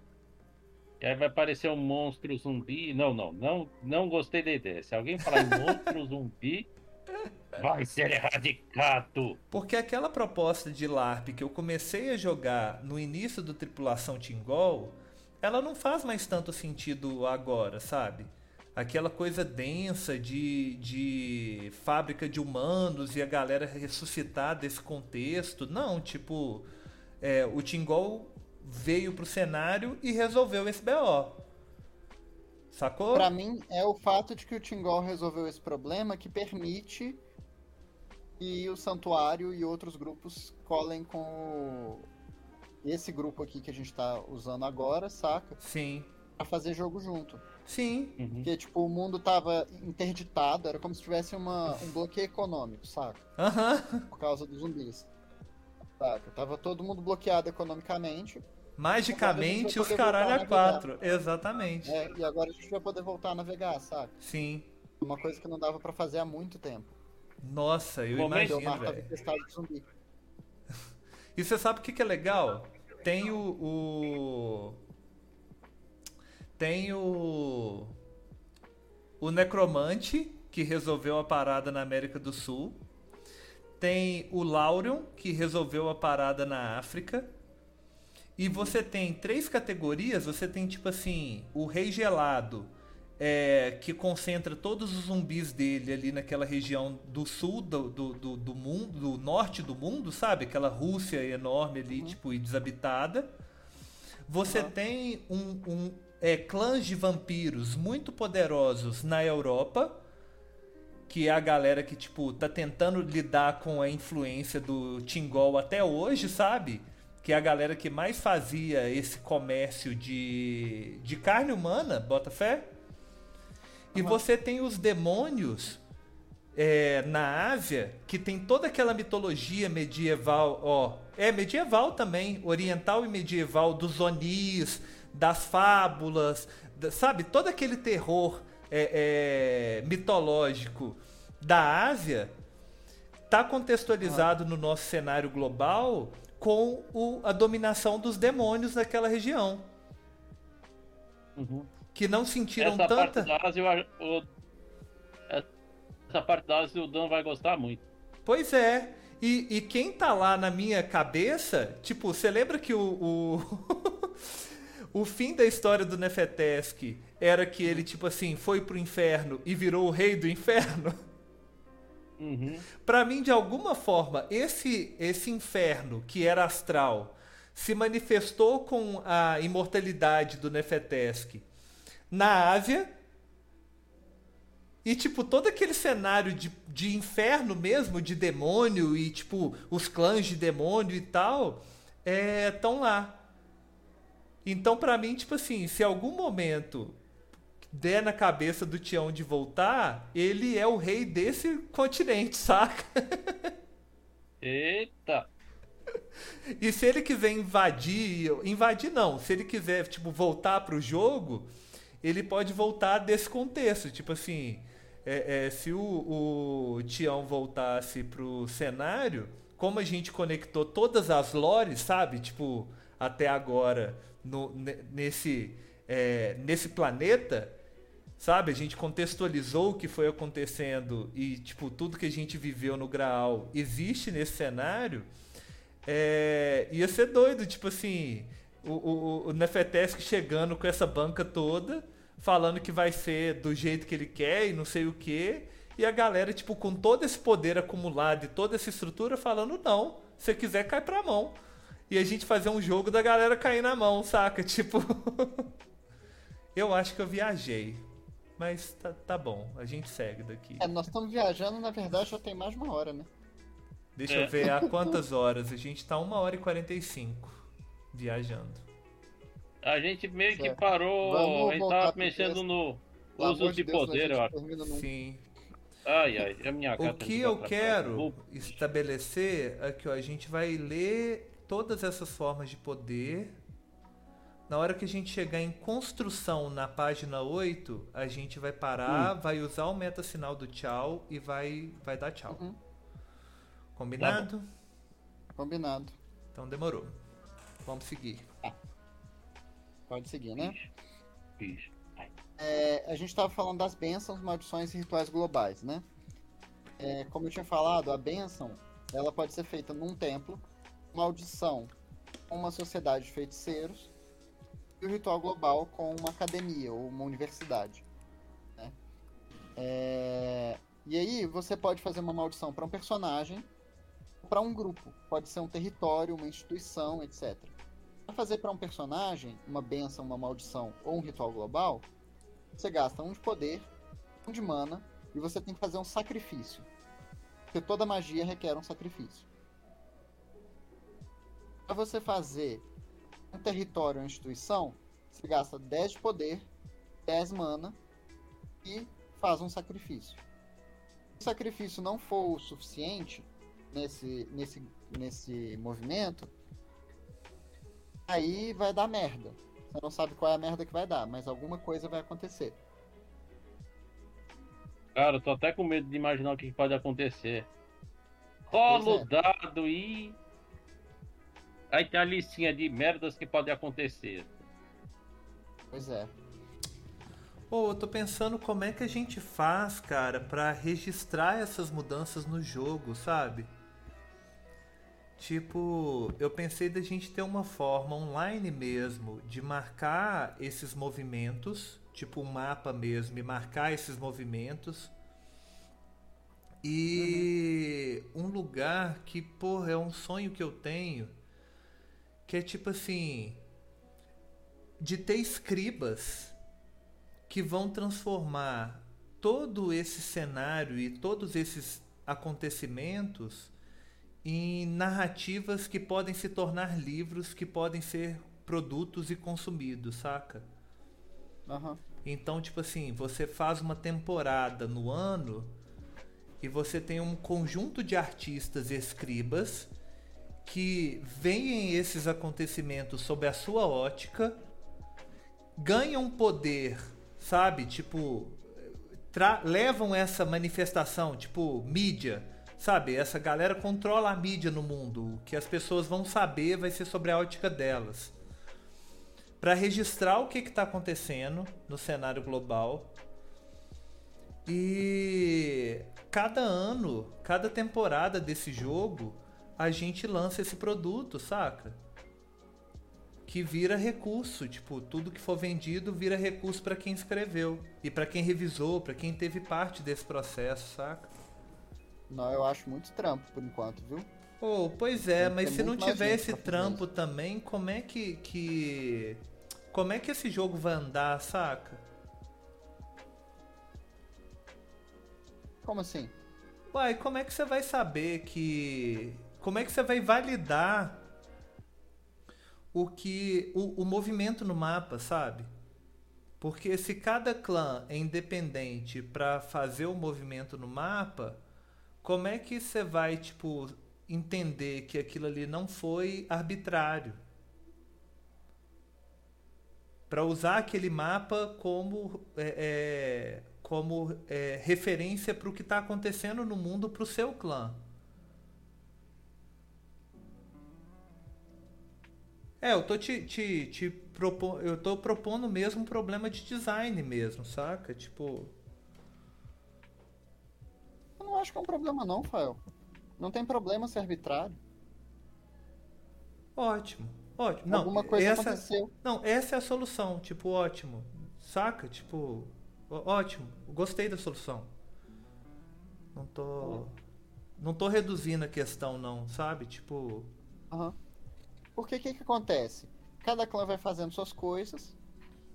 E aí vai aparecer um monstro zumbi. Não, não, não, não gostei da ideia. Se alguém falar em monstro zumbi, vai ser erradicado. Porque aquela proposta de LARP que eu comecei a jogar no início do Tripulação Tingol, ela não faz mais tanto sentido agora, sabe? Aquela coisa densa de, de fábrica de humanos e a galera ressuscitar desse contexto. Não, tipo, é, o Tingol veio pro cenário e resolveu esse BO. Sacou? Pra mim, é o fato de que o Tingol resolveu esse problema que permite que o Santuário e outros grupos colhem com esse grupo aqui que a gente tá usando agora, saca? Sim. Pra fazer jogo junto. Sim. Uhum. Porque, tipo, o mundo tava interditado, era como se tivesse uma, um bloqueio econômico, saca? Aham. Por causa dos zumbis. Saca? Tava todo mundo bloqueado economicamente. Magicamente os caralho voltar a quatro. Exatamente. É, e agora a gente vai poder voltar a navegar, saca? Sim. Uma coisa que não dava pra fazer há muito tempo. Nossa, eu Momento. Imagino, velho. E você sabe o que, que é legal? Tem o, o- Tem o. O Necromante, que resolveu a parada na América do Sul. Tem o Laurion, que resolveu a parada na África. E você tem três categorias. Você tem, tipo assim, o Rei Gelado, é, que concentra todos os zumbis dele ali naquela região do sul do, do, do, do mundo, do norte do mundo, sabe? Aquela Rússia enorme ali, tipo, e desabitada. Você Uhum. tem um, um é, clãs de vampiros muito poderosos na Europa, que é a galera que, tipo, tá tentando lidar com a influência do Tingol até hoje, sabe? Que é a galera que mais fazia esse comércio de, de carne humana, bota fé? E você tem os demônios é, na Ásia, que tem toda aquela mitologia medieval, ó, é medieval também, oriental e medieval, dos Onis, das fábulas, da- sabe? Todo aquele terror é, é, mitológico da Ásia tá contextualizado no nosso cenário global com o- a dominação dos demônios naquela região, Uhum. que não sentiram Essa parte tanta... da Ásia, eu o- essa parte da Ásia o Dan vai gostar muito. Pois é. E, e quem tá lá na minha cabeça, tipo, você lembra que o, o, o fim da história do Nefetesk era que ele, tipo assim, foi pro inferno e virou o rei do inferno? Uhum. Pra mim, de alguma forma, esse, esse inferno que era astral se manifestou com a imortalidade do Nefetesk na Ásia. E, tipo, todo aquele cenário de, de inferno mesmo, de demônio e, tipo, os clãs de demônio e tal, estão lá. Então, pra mim, tipo assim, se algum momento der na cabeça do Tião de voltar, ele é o rei desse continente, saca? Eita! E se ele quiser invadir, invadir não, se ele quiser, tipo, voltar pro jogo, ele pode voltar desse contexto. Tipo assim, é, é, se o, o Tião voltasse pro cenário, como a gente conectou todas as lores, sabe? Tipo, até agora, no, nesse, é, nesse planeta, sabe? A gente contextualizou o que foi acontecendo e, tipo, tudo que a gente viveu no Graal existe nesse cenário é, ia ser doido, tipo assim, o, o, o Nefetesk chegando com essa banca toda, falando que vai ser do jeito que ele quer e não sei o que, e a galera, tipo, com todo esse poder acumulado e toda essa estrutura, falando, não, se quiser, cai pra mão. E a gente fazer um jogo da galera cair na mão, saca? Tipo. eu acho que eu viajei. Mas tá, tá bom, a gente segue daqui. É, nós estamos viajando, na verdade, já tem mais de uma hora, né? Deixa é. eu ver há quantas horas. A gente tá 1 hora e 45 viajando. A gente meio que parou, Vamos a gente tava mexendo no uso de, Deus, poder, eu acho. Sim. Ai, ai, é a minha O que eu quero estabelecer é que ó, a gente vai ler todas essas formas de poder. Na hora que a gente chegar em construção na página 8, a gente vai parar, hum. vai usar o meta sinal do tchau e vai, vai dar tchau. Uhum. Combinado? Tá Combinado. Então demorou. Vamos seguir. Ah. Pode seguir, né? Isso. É, a gente estava falando das bênçãos, maldições e rituais globais, né? É, como eu tinha falado, a bênção ela pode ser feita num templo, maldição uma sociedade de feiticeiros o ritual global com uma academia ou uma universidade. Né? É, e aí você pode fazer uma maldição para um personagem para um grupo. Pode ser um território, uma instituição, etc. Para fazer para um personagem uma benção, uma maldição ou um ritual global, você gasta um de poder, um de mana e você tem que fazer um sacrifício. Porque toda magia requer um sacrifício. Para você fazer um território ou instituição, você gasta 10 de poder, 10 mana e faz um sacrifício. Se o sacrifício não for o suficiente, nesse, nesse, nesse movimento, aí vai dar merda. Você não sabe qual é a merda que vai dar, mas alguma coisa vai acontecer. Cara, eu tô até com medo de imaginar o que pode acontecer. Rolo é. dado e. Aí tem a listinha de merdas que pode acontecer. Pois é. Pô, eu tô pensando como é que a gente faz, cara, para registrar essas mudanças no jogo, sabe? Tipo, eu pensei da gente ter uma forma online mesmo de marcar esses movimentos, tipo um mapa mesmo, e marcar esses movimentos. E uhum. um lugar que, porra, é um sonho que eu tenho, que é tipo assim, de ter escribas que vão transformar todo esse cenário e todos esses acontecimentos em narrativas que podem se tornar livros que podem ser produtos e consumidos, saca? Uhum. Então, tipo assim, você faz uma temporada no ano e você tem um conjunto de artistas e escribas que veem esses acontecimentos sob a sua ótica, ganham poder, sabe? Tipo, levam essa manifestação, tipo, mídia Sabe, essa galera controla a mídia no mundo. O que as pessoas vão saber vai ser sobre a ótica delas. Para registrar o que está acontecendo no cenário global. E cada ano, cada temporada desse jogo, a gente lança esse produto, saca? Que vira recurso, tipo, tudo que for vendido vira recurso para quem escreveu e para quem revisou, para quem teve parte desse processo, saca? Não, eu acho muito trampo por enquanto, viu? Oh, pois é, mas se não tiver esse trampo também, como é que, que. Como é que esse jogo vai andar, saca? Como assim? Uai, como é que você vai saber que. Como é que você vai validar o que. o, o movimento no mapa, sabe? Porque se cada clã é independente para fazer o movimento no mapa, como é que você vai, tipo, entender que aquilo ali não foi arbitrário. Para usar aquele mapa como, é, é, como é, referência para o que está acontecendo no mundo para o seu clã. É, eu tô te, te, te propo, eu tô propondo mesmo um problema de design mesmo, saca? Tipo. Eu não acho que é um problema não, Fael. Não tem problema ser arbitrário. Ótimo. Ótimo. Não, Alguma coisa essa, aconteceu. Não, essa é a solução. Tipo, ótimo. Saca? Tipo, ótimo. Gostei da solução. Não tô. Não tô reduzindo a questão, não, sabe? Tipo. Aham. Porque o que, que acontece? Cada clã vai fazendo suas coisas,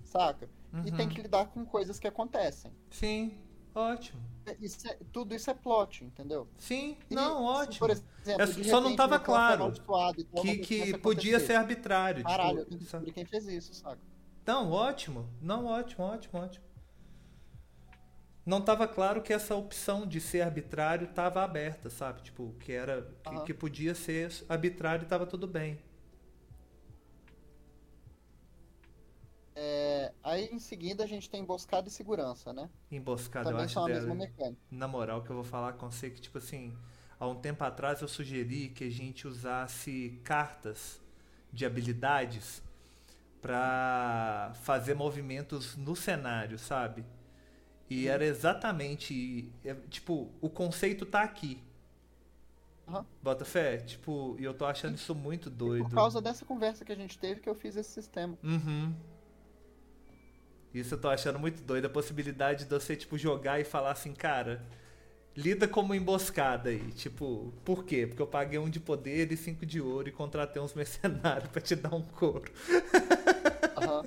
saca? E Uhum. tem que lidar com coisas que acontecem. Sim, ótimo. Isso é- tudo isso é plot, entendeu? Sim, E não, ótimo. por exemplo, É, de só não repente, tava meu clã foi claro e que que podia acontecer. ser arbitrário. Caralho, eu tipo, que sabe? descobrir quem fez isso, saca? Não, ótimo. Não, ótimo, ótimo, ótimo. Não estava claro que essa opção de ser arbitrário estava aberta, sabe? Tipo, que era que, Aham. que podia ser arbitrário e estava tudo bem. É, aí em seguida a gente tem emboscada e segurança, né? Emboscada, eu Também acho são a mesma mecânica. Na moral, que eu vou falar com você que, tipo assim, há um tempo atrás eu sugeri que a gente usasse cartas de habilidades pra fazer movimentos no cenário, sabe? E era exatamente. é, Tipo, o conceito tá aqui. Aham. Bota fé? Tipo, e eu tô achando isso muito doido. Por causa dessa conversa que a gente teve que eu fiz esse sistema. Uhum. Isso eu tô achando muito doido. A possibilidade de você, tipo, jogar e falar assim, cara, lida como emboscada aí. Tipo, por quê? Porque eu paguei um de poder e cinco de ouro e contratei uns mercenários pra te dar um couro. Aham.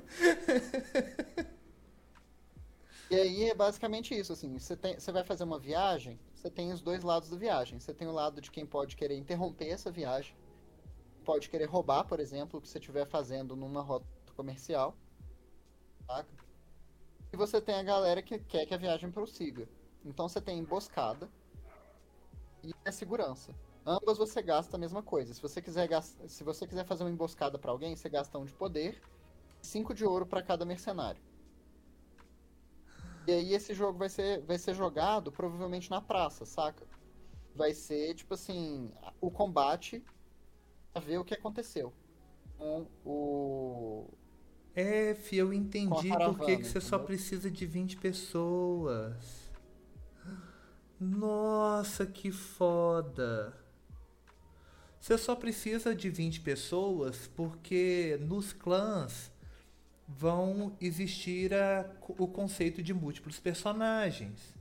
E aí é basicamente isso, assim, você, tem, você vai fazer uma viagem, você tem os dois lados da viagem. Você tem o lado de quem pode querer interromper essa viagem, pode querer roubar, por exemplo, o que você estiver fazendo numa rota comercial, saca? E você tem a galera que quer que a viagem prossiga. Então você tem emboscada e a segurança. Ambas você gasta a mesma coisa. Se você quiser, se você quiser fazer uma emboscada pra alguém, você gasta um de poder 5 de ouro para cada mercenário. E aí esse jogo vai ser, vai ser jogado provavelmente na praça, saca? Vai ser tipo assim, o combate a ver o que aconteceu com o Fi, eu entendi a por que, você só entendeu? precisa de 20 pessoas. Nossa, que foda. Você só precisa de 20 pessoas porque nos clãs vão existir a- o conceito de múltiplos personagens.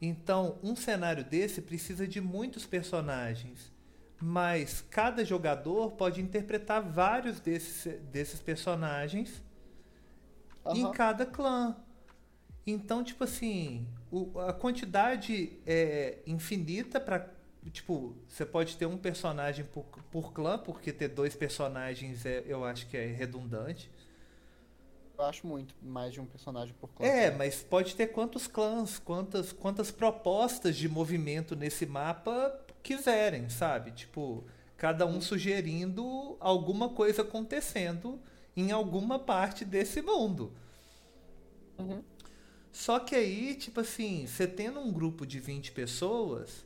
Então, um cenário desse precisa de muitos personagens, mas cada jogador pode interpretar vários desses, desses personagens em Aham. cada clã. Então, tipo assim, o- a quantidade é infinita para Tipo, você pode ter um personagem por, por clã, porque ter dois personagens é, eu acho que é redundante. Eu acho muito mais de um personagem por clã. É, mas pode ter quantos clãs, quantas, quantas propostas de movimento nesse mapa quiserem, sabe? Tipo, cada um sugerindo alguma coisa acontecendo em alguma parte desse mundo. Uhum. Só que aí, tipo assim, você tendo um grupo de 20 pessoas,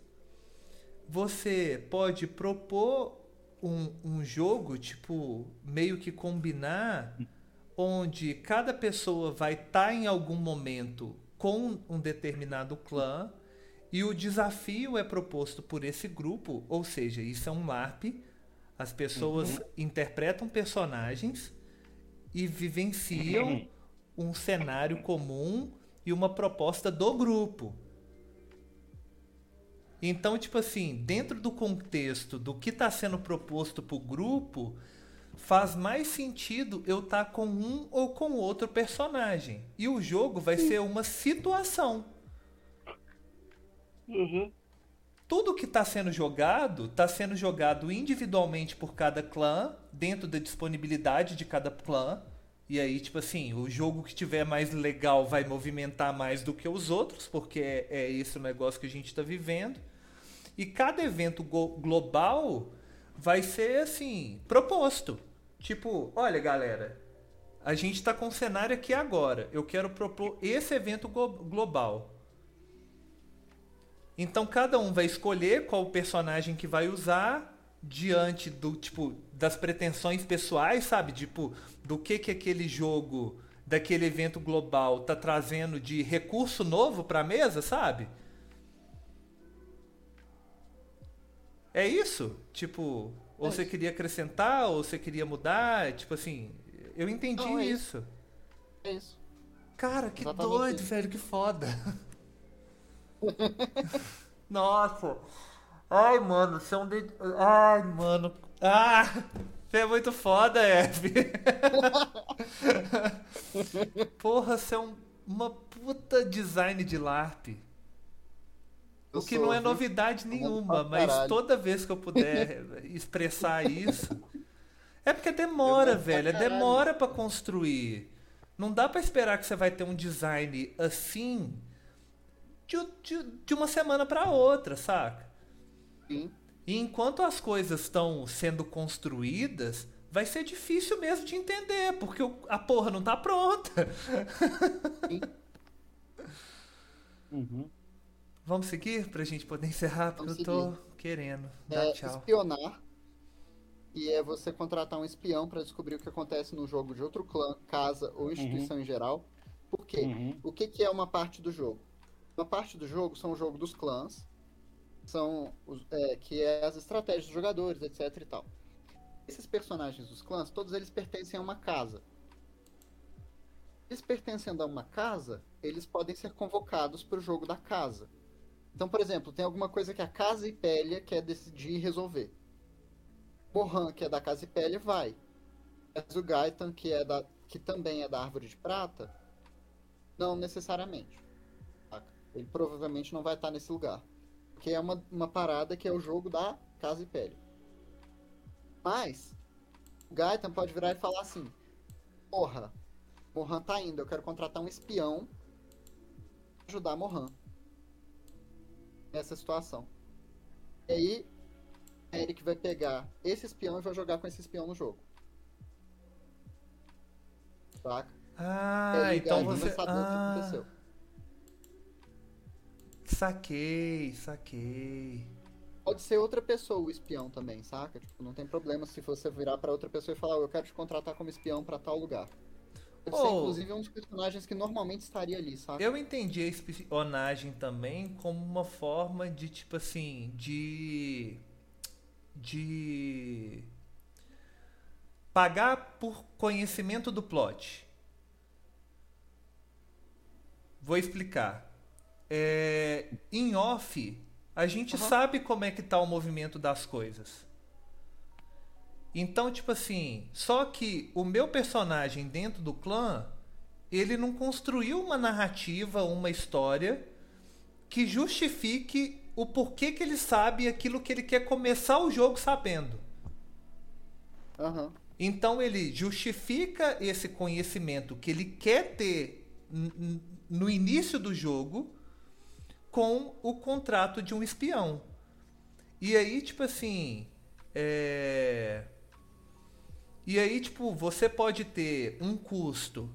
você pode propor um, um jogo, tipo, meio que combinar, onde cada pessoa vai estar em algum momento com um determinado clã e o desafio é proposto por esse grupo, ou seja, isso é um LARP. As pessoas interpretam personagens e vivenciam um cenário comum e uma proposta do grupo. Então, tipo assim, dentro do contexto do que está sendo proposto para o grupo, faz mais sentido eu estar com um ou com outro personagem. E o jogo vai ser uma situação. Tudo que está sendo jogado está sendo jogado individualmente por cada clã, dentro da disponibilidade de cada clã. E aí, tipo assim, o jogo que tiver mais legal vai movimentar mais do que os outros, porque é, é esse o negócio que a gente está vivendo. E cada evento global vai ser assim, proposto. Tipo, olha galera, a gente está com um cenário aqui agora. Eu quero propor esse evento global. Então cada um vai escolher qual personagem que vai usar diante do tipo das pretensões pessoais, sabe? Tipo, do que que aquele jogo daquele evento global tá trazendo de recurso novo para a mesa, sabe? É isso? Tipo, ou é você isso. queria acrescentar, ou você queria mudar, tipo assim, eu entendi Não, é isso. isso. É isso. Cara, que Exatamente doido, isso. velho, que foda. Nossa. Ai, mano, você é um de... Ai, mano. Ah! Você é muito foda, F. Porra, você é um, uma puta design de LARP. Eu o que sou, não é novidade nenhuma, mas toda vez que eu puder expressar isso. É porque demora, velho. É demora para construir. Não dá para esperar que você vai ter um design assim de, de, de uma semana para outra, saca? Sim. E enquanto as coisas estão sendo construídas, vai ser difícil mesmo de entender, porque a porra não tá pronta. Sim. Uhum. Vamos seguir pra gente poder encerrar, porque Vamos eu tô seguir. querendo. Dá é, tchau. Espionar. E é você contratar um espião para descobrir o que acontece no jogo de outro clã, casa ou instituição uhum. em geral. Por quê? Uhum. O que, que é uma parte do jogo? Uma parte do jogo são o jogo dos clãs, são os, é, que é as estratégias dos jogadores, etc e tal. Esses personagens dos clãs, todos eles pertencem a uma casa. Eles pertencendo a uma casa, eles podem ser convocados para o jogo da casa. Então, por exemplo, tem alguma coisa que a Casa Ipélia quer decidir resolver. Mohan, que é da Casa Ipélia, vai. Mas o Gaitan, que, é da, que também é da Árvore de Prata, não necessariamente. Ele provavelmente não vai estar nesse lugar. Porque é uma, uma parada que é o jogo da Casa Ipélia. Mas, o Gaitan pode virar e falar assim: Porra, Mohan tá indo, eu quero contratar um espião pra ajudar Mohan nessa situação. E aí, Eric vai pegar esse espião e vai jogar com esse espião no jogo. Saca? Ah, aí, então você. Ah... Saquei, saquei. Pode ser outra pessoa o espião também, saca? Tipo, não tem problema se você virar para outra pessoa e falar, oh, eu quero te contratar como espião para tal lugar. Pode oh, ser, inclusive, um dos personagens que normalmente estaria ali, sabe? Eu entendi a espionagem também como uma forma de, tipo assim, de. de. pagar por conhecimento do plot. Vou explicar. É, em off, a gente uhum. sabe como é que tá o movimento das coisas. Então, tipo assim, só que o meu personagem dentro do clã, ele não construiu uma narrativa, uma história que justifique o porquê que ele sabe aquilo que ele quer começar o jogo sabendo. Uhum. Então ele justifica esse conhecimento que ele quer ter no início do jogo com o contrato de um espião. E aí, tipo assim. É... E aí, tipo, você pode ter um custo.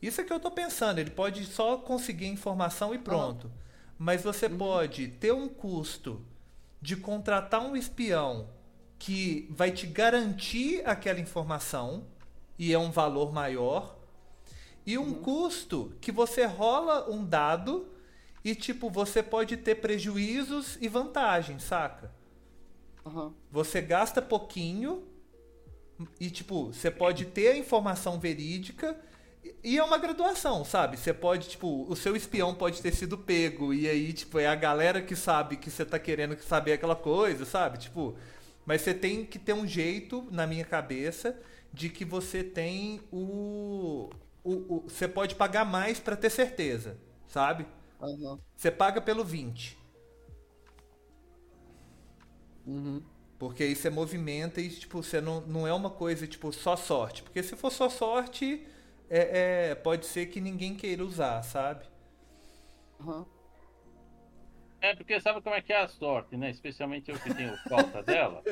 Isso é que eu tô pensando, ele pode só conseguir informação e pronto. Mas você uhum. pode ter um custo de contratar um espião que vai te garantir aquela informação e é um valor maior. E um uhum. custo que você rola um dado e, tipo, você pode ter prejuízos e vantagens, saca? Uhum. Você gasta pouquinho e, tipo, você pode ter a informação verídica e é uma graduação, sabe? Você pode, tipo, o seu espião pode ter sido pego e aí, tipo, é a galera que sabe que você tá querendo saber aquela coisa, sabe? Tipo, mas você tem que ter um jeito, na minha cabeça, de que você tem o. o, o você pode pagar mais para ter certeza, sabe? Uhum. Você paga pelo 20. Uhum. Porque aí você movimenta e, tipo, você não, não é uma coisa, tipo, só sorte. Porque se for só sorte, é, é pode ser que ninguém queira usar, sabe? Uhum. É porque sabe como é que é a sorte, né? Especialmente eu que tenho falta dela.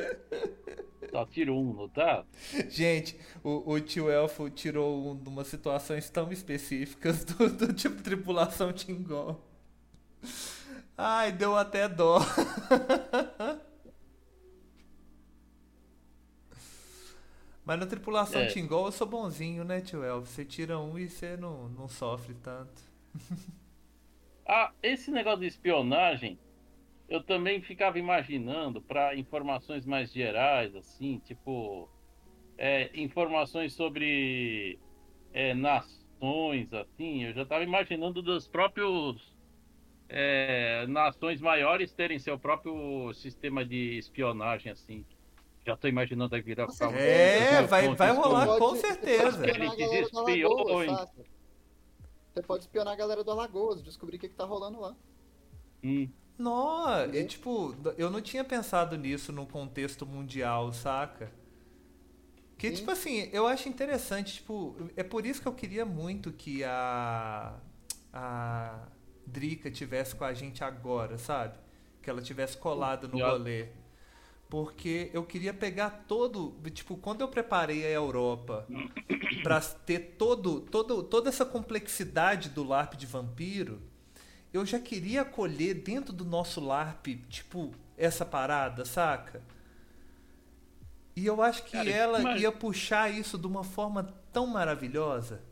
Só tiro um no dado. Gente, o, o tio Elfo tirou um de umas situações tão específicas do, do tipo tripulação Tingol. Ai, deu até dó. Mas na tripulação É. Tingol eu sou bonzinho, né, tio Elfo? Você tira um e você não, não sofre tanto. Ah, esse negócio de espionagem, eu também ficava imaginando para informações mais gerais, assim, tipo, é, informações sobre é, nações, assim, eu já estava imaginando dos próprios é, nações maiores terem seu próprio sistema de espionagem, assim. Já estou imaginando aí virar. É, vai, vai rolar com certeza. do Espiões. Você pode espionar a galera do Alagoas, descobrir o que, que tá rolando lá. Hum, Não, é Uhum. tipo, eu não tinha pensado nisso no contexto mundial, saca? Que, Sim. tipo assim, eu acho interessante, tipo, é por isso que eu queria muito que a. A Drica tivesse com a gente agora, sabe? Que ela tivesse colado no rolê. Porque eu queria pegar todo. Tipo, quando eu preparei a Europa pra ter todo, todo, toda essa complexidade do LARP de vampiro, eu já queria acolher dentro do nosso LARP, tipo, essa parada, saca? E eu acho que Cara, ela mas- ia puxar isso de uma forma tão maravilhosa.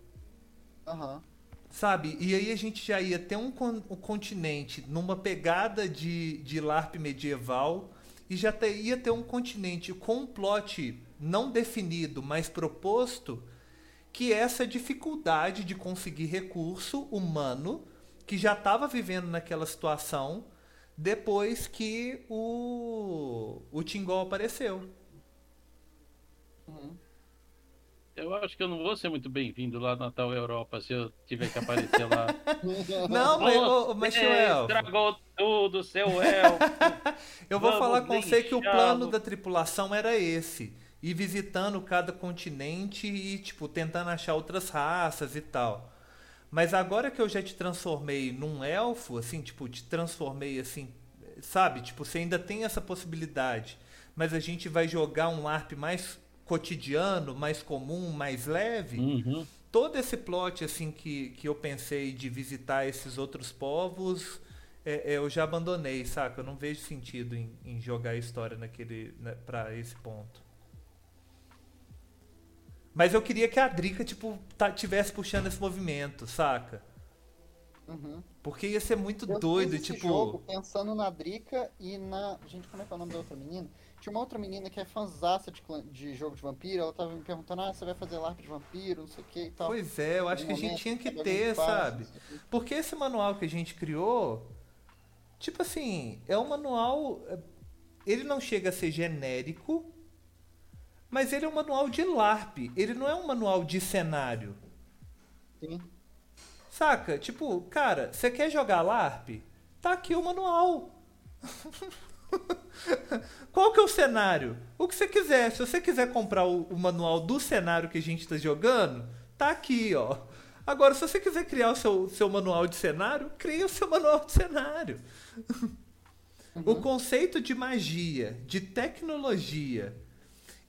Aham. Sabe? E aí a gente já ia ter um, con- um continente numa pegada de, de LARP medieval e já te- ia ter um continente com um plot não definido, mas proposto, que é essa dificuldade de conseguir recurso humano que já estava vivendo naquela situação depois que o, o Tingol apareceu. Uhum. Eu acho que eu não vou ser muito bem-vindo lá na tal Europa se eu tiver que aparecer lá. Não, mas, ô, mas Você Elfo, estragou tudo, seu elfo. Eu vou Vamos falar com você que o plano da tripulação era esse. Ir visitando cada continente e, tipo, tentando achar outras raças e tal. Mas agora que eu já te transformei num elfo, assim, tipo, te transformei assim, sabe? Tipo, você ainda tem essa possibilidade. Mas a gente vai jogar um LARP mais cotidiano, mais comum, mais leve Uhum. todo esse plot assim que, que eu pensei de visitar esses outros povos é, é, eu já abandonei saca eu não vejo sentido em, em jogar a história naquele né, para esse ponto mas eu queria que a Drica tipo tá, tivesse puxando esse movimento saca Uhum. porque ia ser muito Eu doido fiz esse tipo jogo pensando na Drica e na. Gente, como é que é o nome da outra menina? Tinha uma outra menina que é fanzaça de, clã- de jogo de vampiro. Ela tava me perguntando: ah, você vai fazer LARP de vampiro, não sei o que e tal. pois é eu acho que a gente tinha que ter sabe quê. Porque esse manual que a gente criou, tipo assim, é um manual. é, Ele não chega a ser genérico, mas ele é um manual de LARP. Ele não é um manual de cenário. Sim. Saca? Tipo, cara, você quer jogar LARP? Tá aqui o manual. Qual que é o cenário? O que você quiser. Se você quiser comprar o, o manual do cenário que a gente está jogando, tá aqui, ó. Agora, se você quiser criar o seu, seu manual de cenário, cria o seu manual de cenário. O conceito de magia, de tecnologia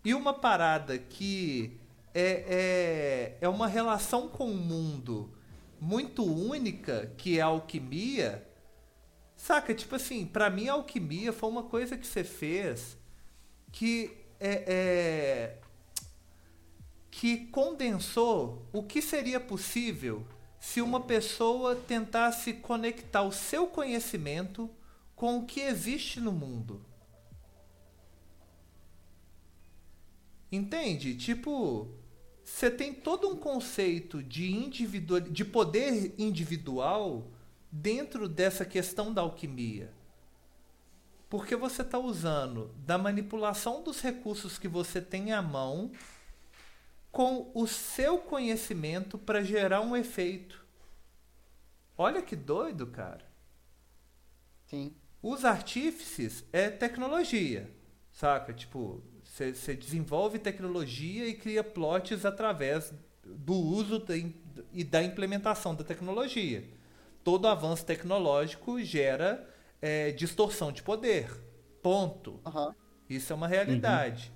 e uma parada que é, é, é uma relação com o mundo muito única, que é a alquimia. Saca? Tipo assim, pra mim a alquimia foi uma coisa que você fez que é, é que condensou o que seria possível se uma pessoa tentasse conectar o seu conhecimento com o que existe no mundo. Entende? Tipo, você tem todo um conceito de individual, de poder individual dentro dessa questão da alquimia. Porque você está usando da manipulação dos recursos que você tem à mão com o seu conhecimento para gerar um efeito. Olha que doido, cara. Sim. Os artífices é tecnologia, saca? Tipo, você desenvolve tecnologia e cria plots através do uso da e da implementação da tecnologia. Todo avanço tecnológico gera é, distorção de poder. Ponto. Aham. Isso é uma realidade.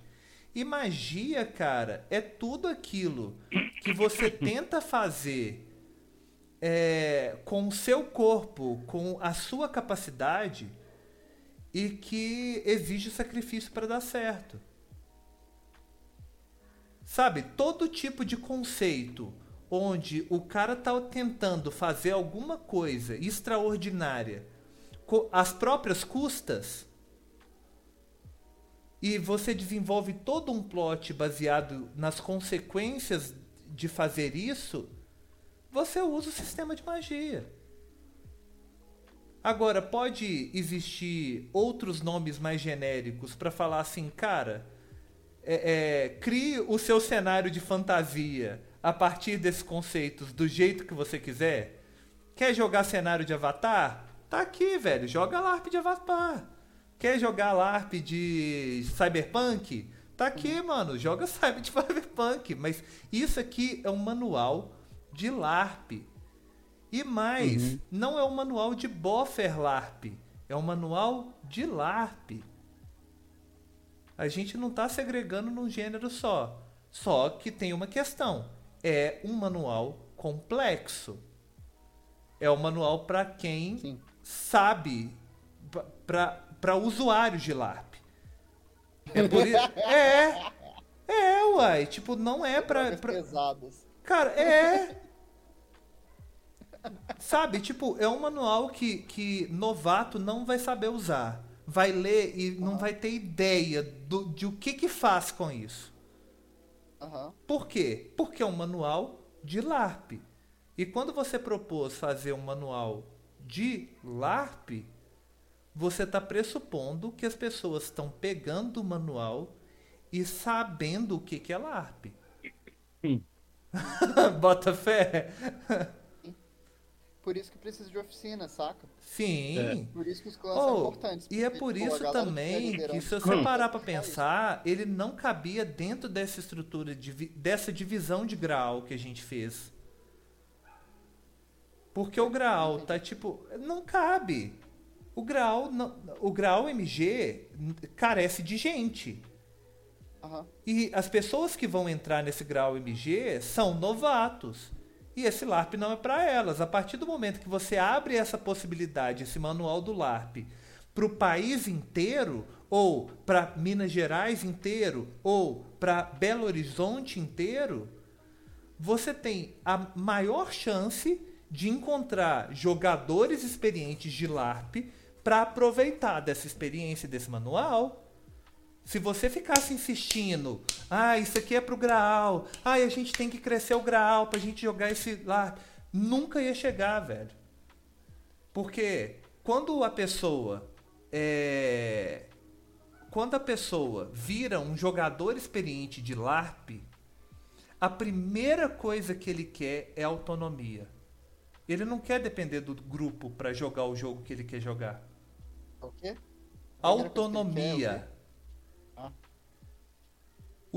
E magia, cara, é tudo aquilo que você tenta fazer é, com o seu corpo, com a sua capacidade e que exige sacrifício para dar certo. Sabe, todo tipo de conceito onde o cara tá tentando fazer alguma coisa extraordinária as próprias custas e você desenvolve todo um plot baseado nas consequências de fazer isso, você usa o sistema de magia. Agora, pode existir outros nomes mais genéricos para falar assim, cara, é, é, crie o seu cenário de fantasia a partir desses conceitos do jeito que você quiser. Quer jogar cenário de Avatar? Tá aqui, velho. Joga LARP de Avatar. Quer jogar LARP de Cyberpunk? Tá aqui, mano. Joga Cyber de Cyberpunk. Mas isso aqui é um manual de LARP. E mais, Uhum. não é um manual de boffer LARP. É um manual de LARP. A gente não está segregando num gênero só. Só que tem uma questão. É um manual complexo. É um manual para quem Sim. sabe, para usuários de LARP. É por. É. É, uai. Tipo, não é pra. Drogas pra- pesadas. Cara, é. Sabe, tipo, é um manual que, que novato não vai saber usar. Vai ler e não vai ter ideia do, de o que que faz com isso. Aham. Por quê? Porque é um manual de LARP. E quando você propôs fazer um manual de LARP, você está pressupondo que as pessoas estão pegando o manual e sabendo o que, que é LARP. Hum. Bota fé? Por isso que precisa de oficina, saca? Sim. É. Por isso que os clãs são Oh, importantes. e é por pô, a isso que também que se você Hum. parar pra É pensar, ele não cabia dentro dessa estrutura, de, dessa divisão de grau que a gente fez. Porque o grau tá tipo, não cabe. O grau, não- o grau MG carece de gente. Aham. E as pessoas que vão entrar nesse grau MG são novatos. E esse LARP não é para elas. A partir do momento que você abre essa possibilidade, esse manual do LARP, para o país inteiro, ou para Minas Gerais inteiro, ou para Belo Horizonte inteiro, você tem a maior chance de encontrar jogadores experientes de LARP para aproveitar dessa experiência desse manual. Se você ficasse insistindo, ah, isso aqui é pro Graal, ah, a gente tem que crescer o Graal pra gente jogar esse lá, nunca ia chegar, velho. Porque quando a pessoa é... quando a pessoa vira um jogador experiente de LARP, a primeira coisa que ele quer é autonomia. Ele não quer depender do grupo pra jogar o jogo que ele quer jogar. O quê? É Autonomia.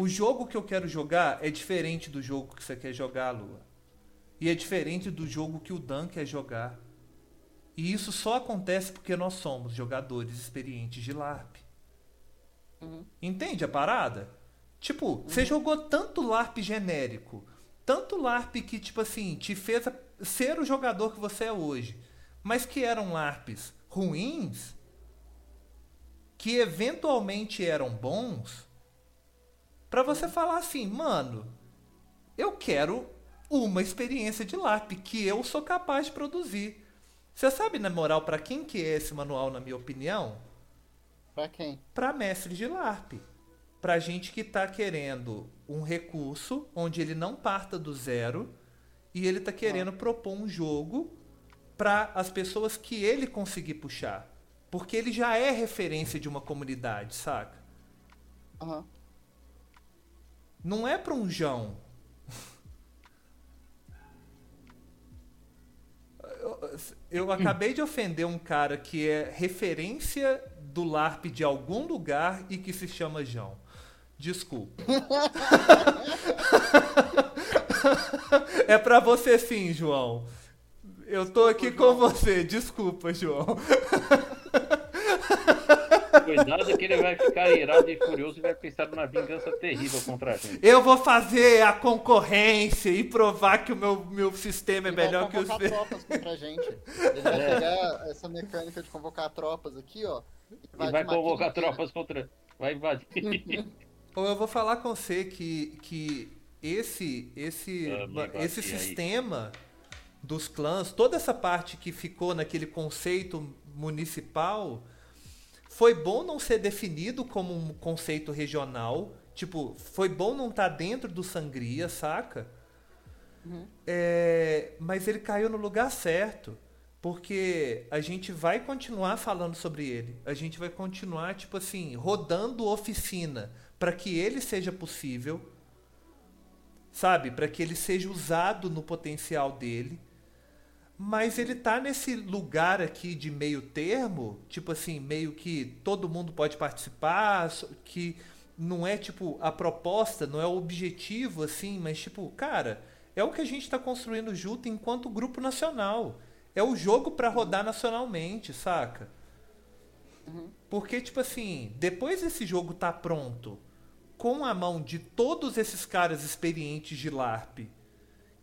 O jogo que eu quero jogar é diferente do jogo que você quer jogar, Lua. E é diferente do jogo que o Dan quer jogar. E isso só acontece porque nós somos jogadores experientes de LARP. Uhum. Entende a parada? Tipo, você jogou tanto LARP genérico, tanto LARP que, tipo assim, te fez ser o jogador que você é hoje, mas que eram LARPs ruins, que eventualmente eram bons, pra você falar assim, mano, eu quero uma experiência de LARP que eu sou capaz de produzir. Você sabe, na moral, pra quem que é esse manual, na minha opinião? Pra quem? para mestre de LARP. Para gente que está querendo um recurso onde ele não parta do zero e ele está querendo propor um jogo para as pessoas que ele conseguir puxar. Porque ele já é referência de uma comunidade, saca? Aham. Não é para um João. Eu- Eu acabei de ofender um cara que é referência do LARP de algum lugar e que se chama João. Desculpa. é pra você sim, João. Eu tô aqui com você. Desculpa, João. Cuidado que ele vai ficar irado e furioso e vai pensar numa vingança terrível contra a gente. Eu vou fazer a concorrência e provar que o meu, meu sistema é Ele vai melhor que os convocar seus. tropas contra a gente. Ele vai É. pegar essa mecânica de convocar tropas aqui, ó. E vai maquina convocar inteira. tropas contra. Vai invadir. Ou eu vou falar com você que, que esse esse Amigo, esse aqui, aí. sistema dos clãs, toda essa parte que ficou naquele conceito municipal, foi bom não ser definido como um conceito regional. Tipo, foi bom não estar dentro do Sangria, saca? É, mas ele caiu no lugar certo. Porque a gente vai continuar falando sobre ele. A gente vai continuar, tipo assim, rodando oficina para que ele seja possível. Sabe? Para que ele seja usado no potencial dele. Mas ele tá nesse lugar aqui de meio termo, tipo assim, meio que todo mundo pode participar, que não é tipo a proposta, não é o objetivo assim, mas tipo, cara, é o que a gente está construindo junto enquanto grupo nacional. É o jogo para rodar nacionalmente, saca? Porque tipo assim, depois desse jogo tá pronto, com a mão de todos esses caras experientes de LARP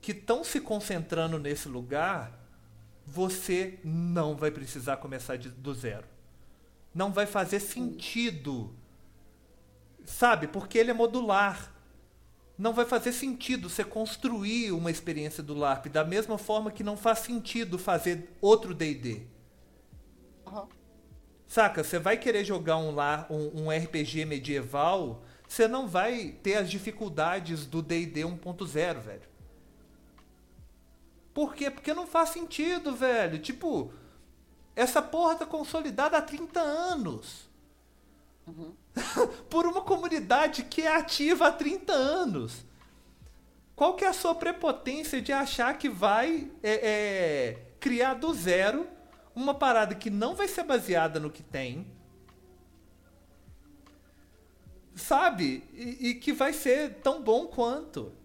que estão se concentrando nesse lugar, você não vai precisar começar de- do zero. Não vai fazer sentido. Sabe? Porque ele é modular. Não vai fazer sentido você construir uma experiência do LARP da mesma forma que não faz sentido fazer outro D&D. Saca? Você vai querer jogar um, lar, um, um RPG medieval, você não vai ter as dificuldades do D&D 1.0, velho. Por quê? Porque não faz sentido, velho. Tipo, essa porra tá consolidada há 30 anos. Por uma comunidade que é ativa há 30 anos. Qual que é a sua prepotência de achar que vai é, é, criar do zero uma parada que não vai ser baseada no que tem, sabe? E, e que vai ser tão bom quanto.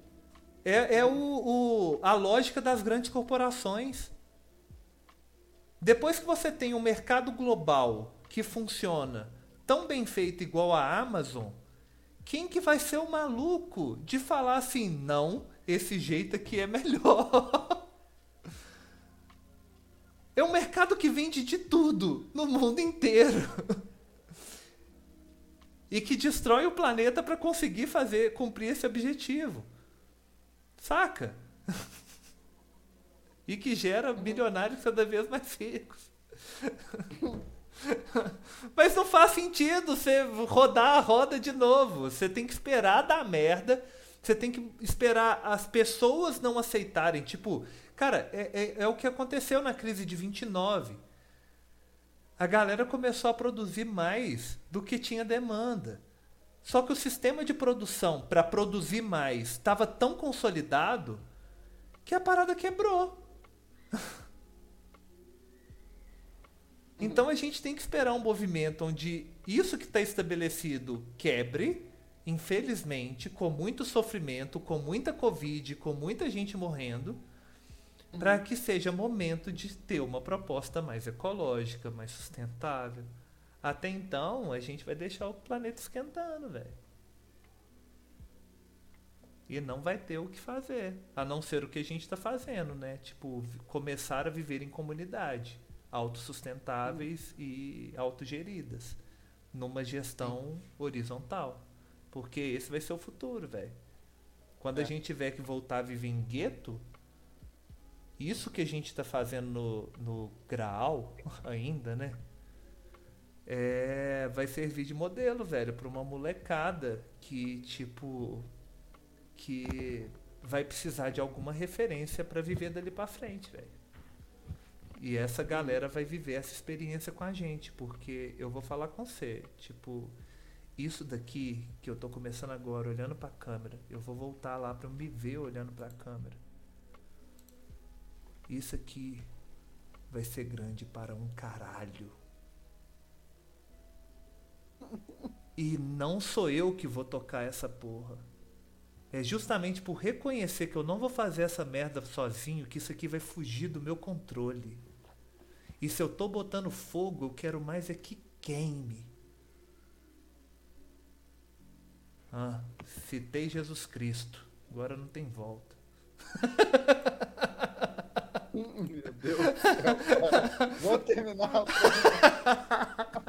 É, é o, o- a lógica das grandes corporações. Depois que você tem um mercado global que funciona tão bem feito igual a Amazon, quem que vai ser o maluco de falar assim, não, esse jeito aqui é melhor? É um mercado que vende de tudo no mundo inteiro. E que destrói o planeta para conseguir fazer cumprir esse objetivo. Saca? E que gera milionários cada vez mais ricos. Mas não faz sentido você rodar a roda de novo. Você tem que esperar dar merda. Você tem que esperar as pessoas não aceitarem. Tipo, cara, é, é, é o que aconteceu na crise de 29. A galera começou a produzir mais do que tinha demanda. Só que o sistema de produção para produzir mais estava tão consolidado que a parada quebrou. Então a gente tem que esperar um movimento onde isso que está estabelecido quebre, infelizmente, com muito sofrimento, com muita Covid, com muita gente morrendo, para que seja momento de ter uma proposta mais ecológica, mais sustentável. Até então, a gente vai deixar o planeta esquentando, velho. E não vai ter o que fazer, a não ser o que a gente está fazendo, né? Tipo, começar a viver em comunidade, autossustentáveis e autogeridas, numa gestão horizontal. Porque esse vai ser o futuro, velho. Quando a É. gente tiver que voltar a viver em gueto, isso que a gente está fazendo no, no Graal ainda, né? É, vai servir de modelo, velho, para uma molecada que, tipo, que vai precisar de alguma referência para viver dali para frente, velho. E essa galera vai viver essa experiência com a gente, porque eu vou falar com você, tipo, isso daqui que eu tô começando agora olhando para a câmera, eu vou voltar lá para me ver olhando para a câmera. Isso aqui vai ser grande para um caralho. E não sou eu que vou tocar essa porra. É justamente por reconhecer que eu não vou fazer essa merda sozinho que isso aqui vai fugir do meu controle. E se eu tô botando fogo, eu quero mais é que queime. Ah, citei Jesus Cristo. Agora não tem volta. Meu Deus do céu, cara. Vamos terminar.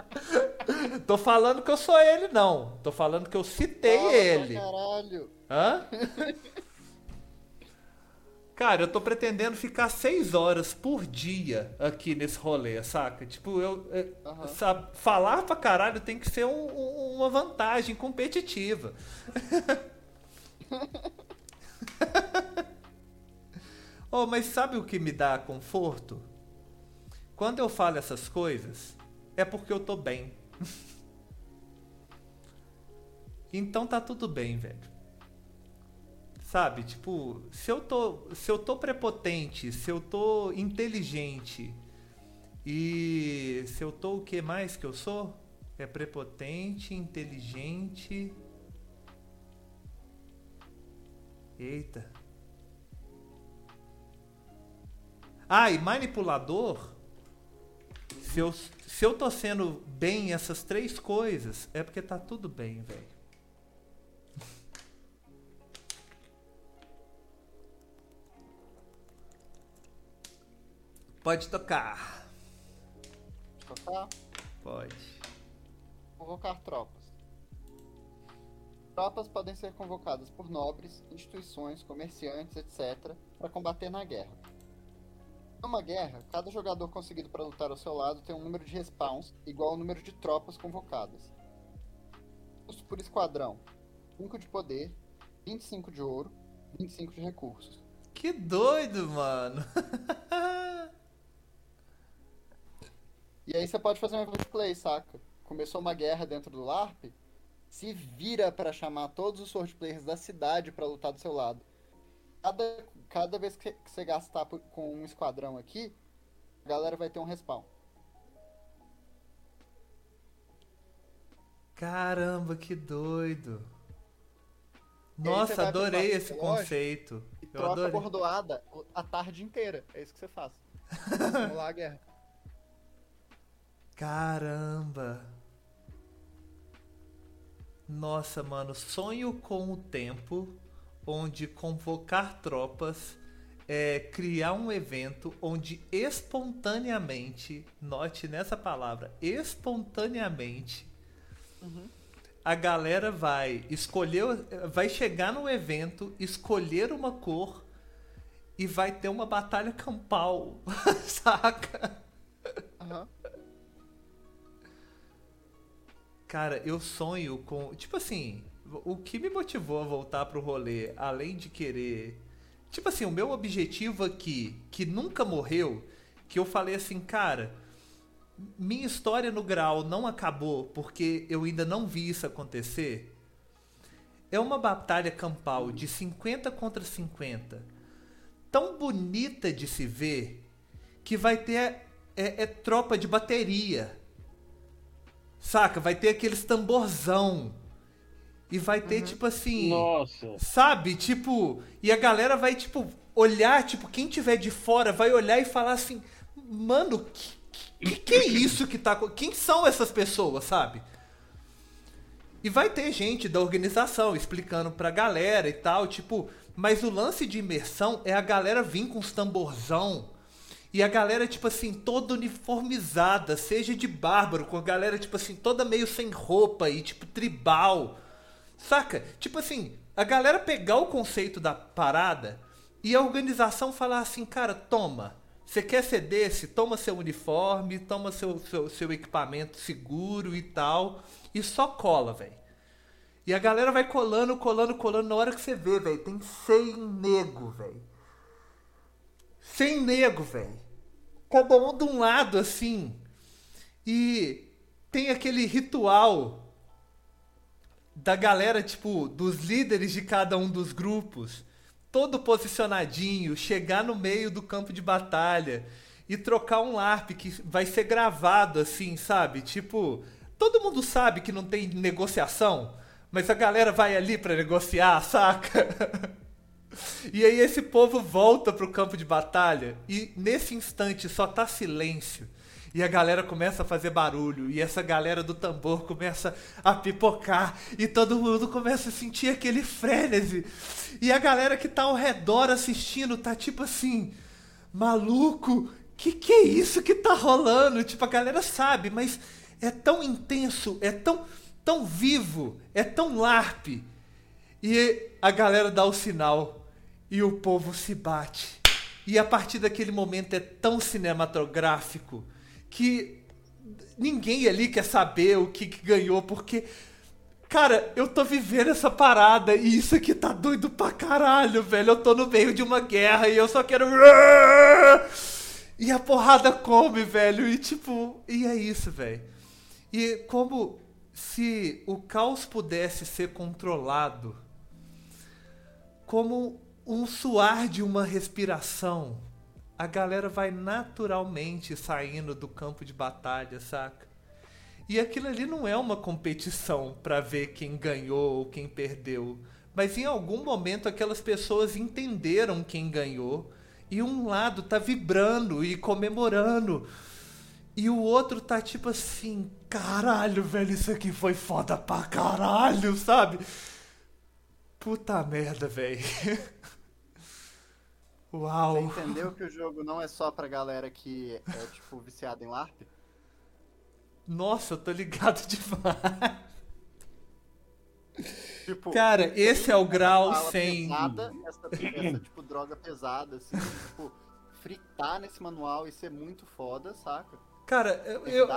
Tô falando que eu sou ele, não. Tô falando que eu citei Fala ele. Caralho. Hã? Cara, eu tô pretendendo ficar seis horas por dia aqui nesse rolê, saca? Tipo, eu. eu- Aham. sa- falar pra caralho tem que ser um- um- uma vantagem competitiva. oh, mas sabe o que me dá conforto? Quando eu falo essas coisas, é porque eu tô bem. então tá tudo bem, velho. Sabe, tipo, se eu tô, se eu tô prepotente, se eu tô inteligente e se eu tô o que mais que eu sou? É prepotente, inteligente. Eita. Ah, e manipulador? Se eu, se eu tô sendo bem essas três coisas, é porque tá tudo bem, velho. Pode tocar. Tocar? Pode. Convocar tropas. Tropas podem ser convocadas por nobres, instituições, comerciantes, etc., para combater na guerra. Numa guerra, cada jogador conseguido para lutar ao seu lado tem um número de respawns igual ao número de tropas convocadas. Custo por esquadrão: 5 de poder, 25 de ouro, 25 de recursos. Que doido, mano. E aí você pode fazer um event play, saca? Começou uma guerra dentro do LARP, se vira pra chamar todos os sword players da cidade pra lutar do seu lado. Cada, cada vez que você gastar com um esquadrão aqui, a galera vai ter um respawn. Caramba, que doido. Nossa, adorei esse conceito. E Eu troca adorei. bordoada a tarde inteira. É isso que você faz. Simular a guerra. Caramba. Nossa, mano, sonho com o tempo onde convocar tropas é criar um evento onde espontaneamente, note nessa palavra, espontaneamente, a galera vai escolher, vai chegar no evento, escolher uma cor e vai ter uma batalha campal, saca? Aham. Cara, eu sonho com. Tipo assim, o que me motivou a voltar pro rolê, além de querer. Tipo assim, o meu objetivo aqui, que nunca morreu, que eu falei assim, cara, minha história no grau não acabou porque eu ainda não vi isso acontecer. É uma batalha campal de 50 contra 50. Tão bonita de se ver que vai ter é, é tropa de bateria. Saca? Vai ter aqueles tamborzão. E vai ter, tipo assim. Nossa. Sabe? Tipo. E a galera vai, tipo, olhar, tipo, quem tiver de fora vai olhar e falar assim: Mano, que, que, que é isso que tá. Quem são essas pessoas, sabe? E vai ter gente da organização explicando pra galera e tal, tipo. Mas o lance de imersão é a galera vir com os tamborzão. E a galera, tipo assim, toda uniformizada, seja de bárbaro, com a galera, tipo assim, toda meio sem roupa e, tipo, tribal. Saca? Tipo assim, a galera pegar o conceito da parada e a organização falar assim, cara, toma. Você quer ser desse? Toma seu uniforme, toma seu, seu, seu equipamento seguro e tal. E só cola, velho. E a galera vai colando, colando, colando. Na hora que você vê, velho, tem 100 nego, velho. 100 nego, velho. Cada um de um lado, assim. E tem aquele ritual da galera, tipo, dos líderes de cada um dos grupos, todo posicionadinho, chegar no meio do campo de batalha e trocar um LARP que vai ser gravado assim, sabe? Tipo, todo mundo sabe que não tem negociação, mas a galera vai ali pra negociar, saca? E aí esse povo volta pro campo de batalha e nesse instante só tá silêncio. E a galera começa a fazer barulho, e essa galera do tambor começa a pipocar, e todo mundo começa a sentir aquele frenesi. E a galera que tá ao redor assistindo tá tipo assim, maluco, que que é isso que tá rolando? Tipo, a galera sabe, mas é tão intenso, é tão, tão vivo, é tão larpe. E a galera dá o sinal, e o povo se bate. E a partir daquele momento é tão cinematográfico que ninguém ali quer saber o que, que ganhou, porque. Cara, eu tô vivendo essa parada e isso aqui tá doido pra caralho, velho. Eu tô no meio de uma guerra e eu só quero. E a porrada come, velho. E tipo, e é isso, velho. E como se o caos pudesse ser controlado como um suar de uma respiração a galera vai naturalmente saindo do campo de batalha, saca? E aquilo ali não é uma competição para ver quem ganhou ou quem perdeu. Mas em algum momento aquelas pessoas entenderam quem ganhou e um lado tá vibrando e comemorando. E o outro tá tipo assim, caralho, velho, isso aqui foi foda pra caralho, sabe? Puta merda, velho. Uau! Você entendeu que o jogo não é só pra galera que é, tipo, viciada em LARP? Nossa, eu tô ligado demais. Tipo, Cara, esse é o grau sem. Pesada, essa, essa, tipo, droga pesada, assim, tipo, fritar nesse manual e ser muito foda, saca? Cara, eu. eu.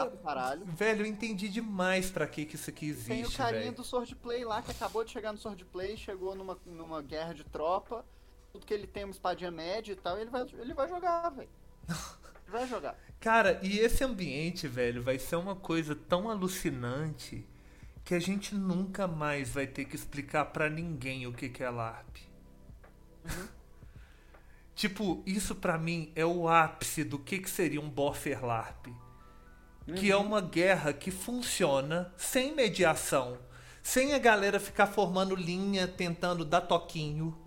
Velho, eu entendi demais pra que, que isso aqui existe. Tem o carinha véio. do Swordplay lá que acabou de chegar no Swordplay, chegou numa, numa guerra de tropa tudo que ele tem uma espadinha média e tal, ele vai, ele vai jogar, velho. vai jogar. Cara, e esse ambiente, velho, vai ser uma coisa tão alucinante que a gente nunca mais vai ter que explicar para ninguém o que, que é LARP. Uhum. tipo, isso para mim é o ápice do que, que seria um buffer LARP. Uhum. Que é uhum. uma guerra que funciona sem mediação, sem a galera ficar formando linha, tentando dar toquinho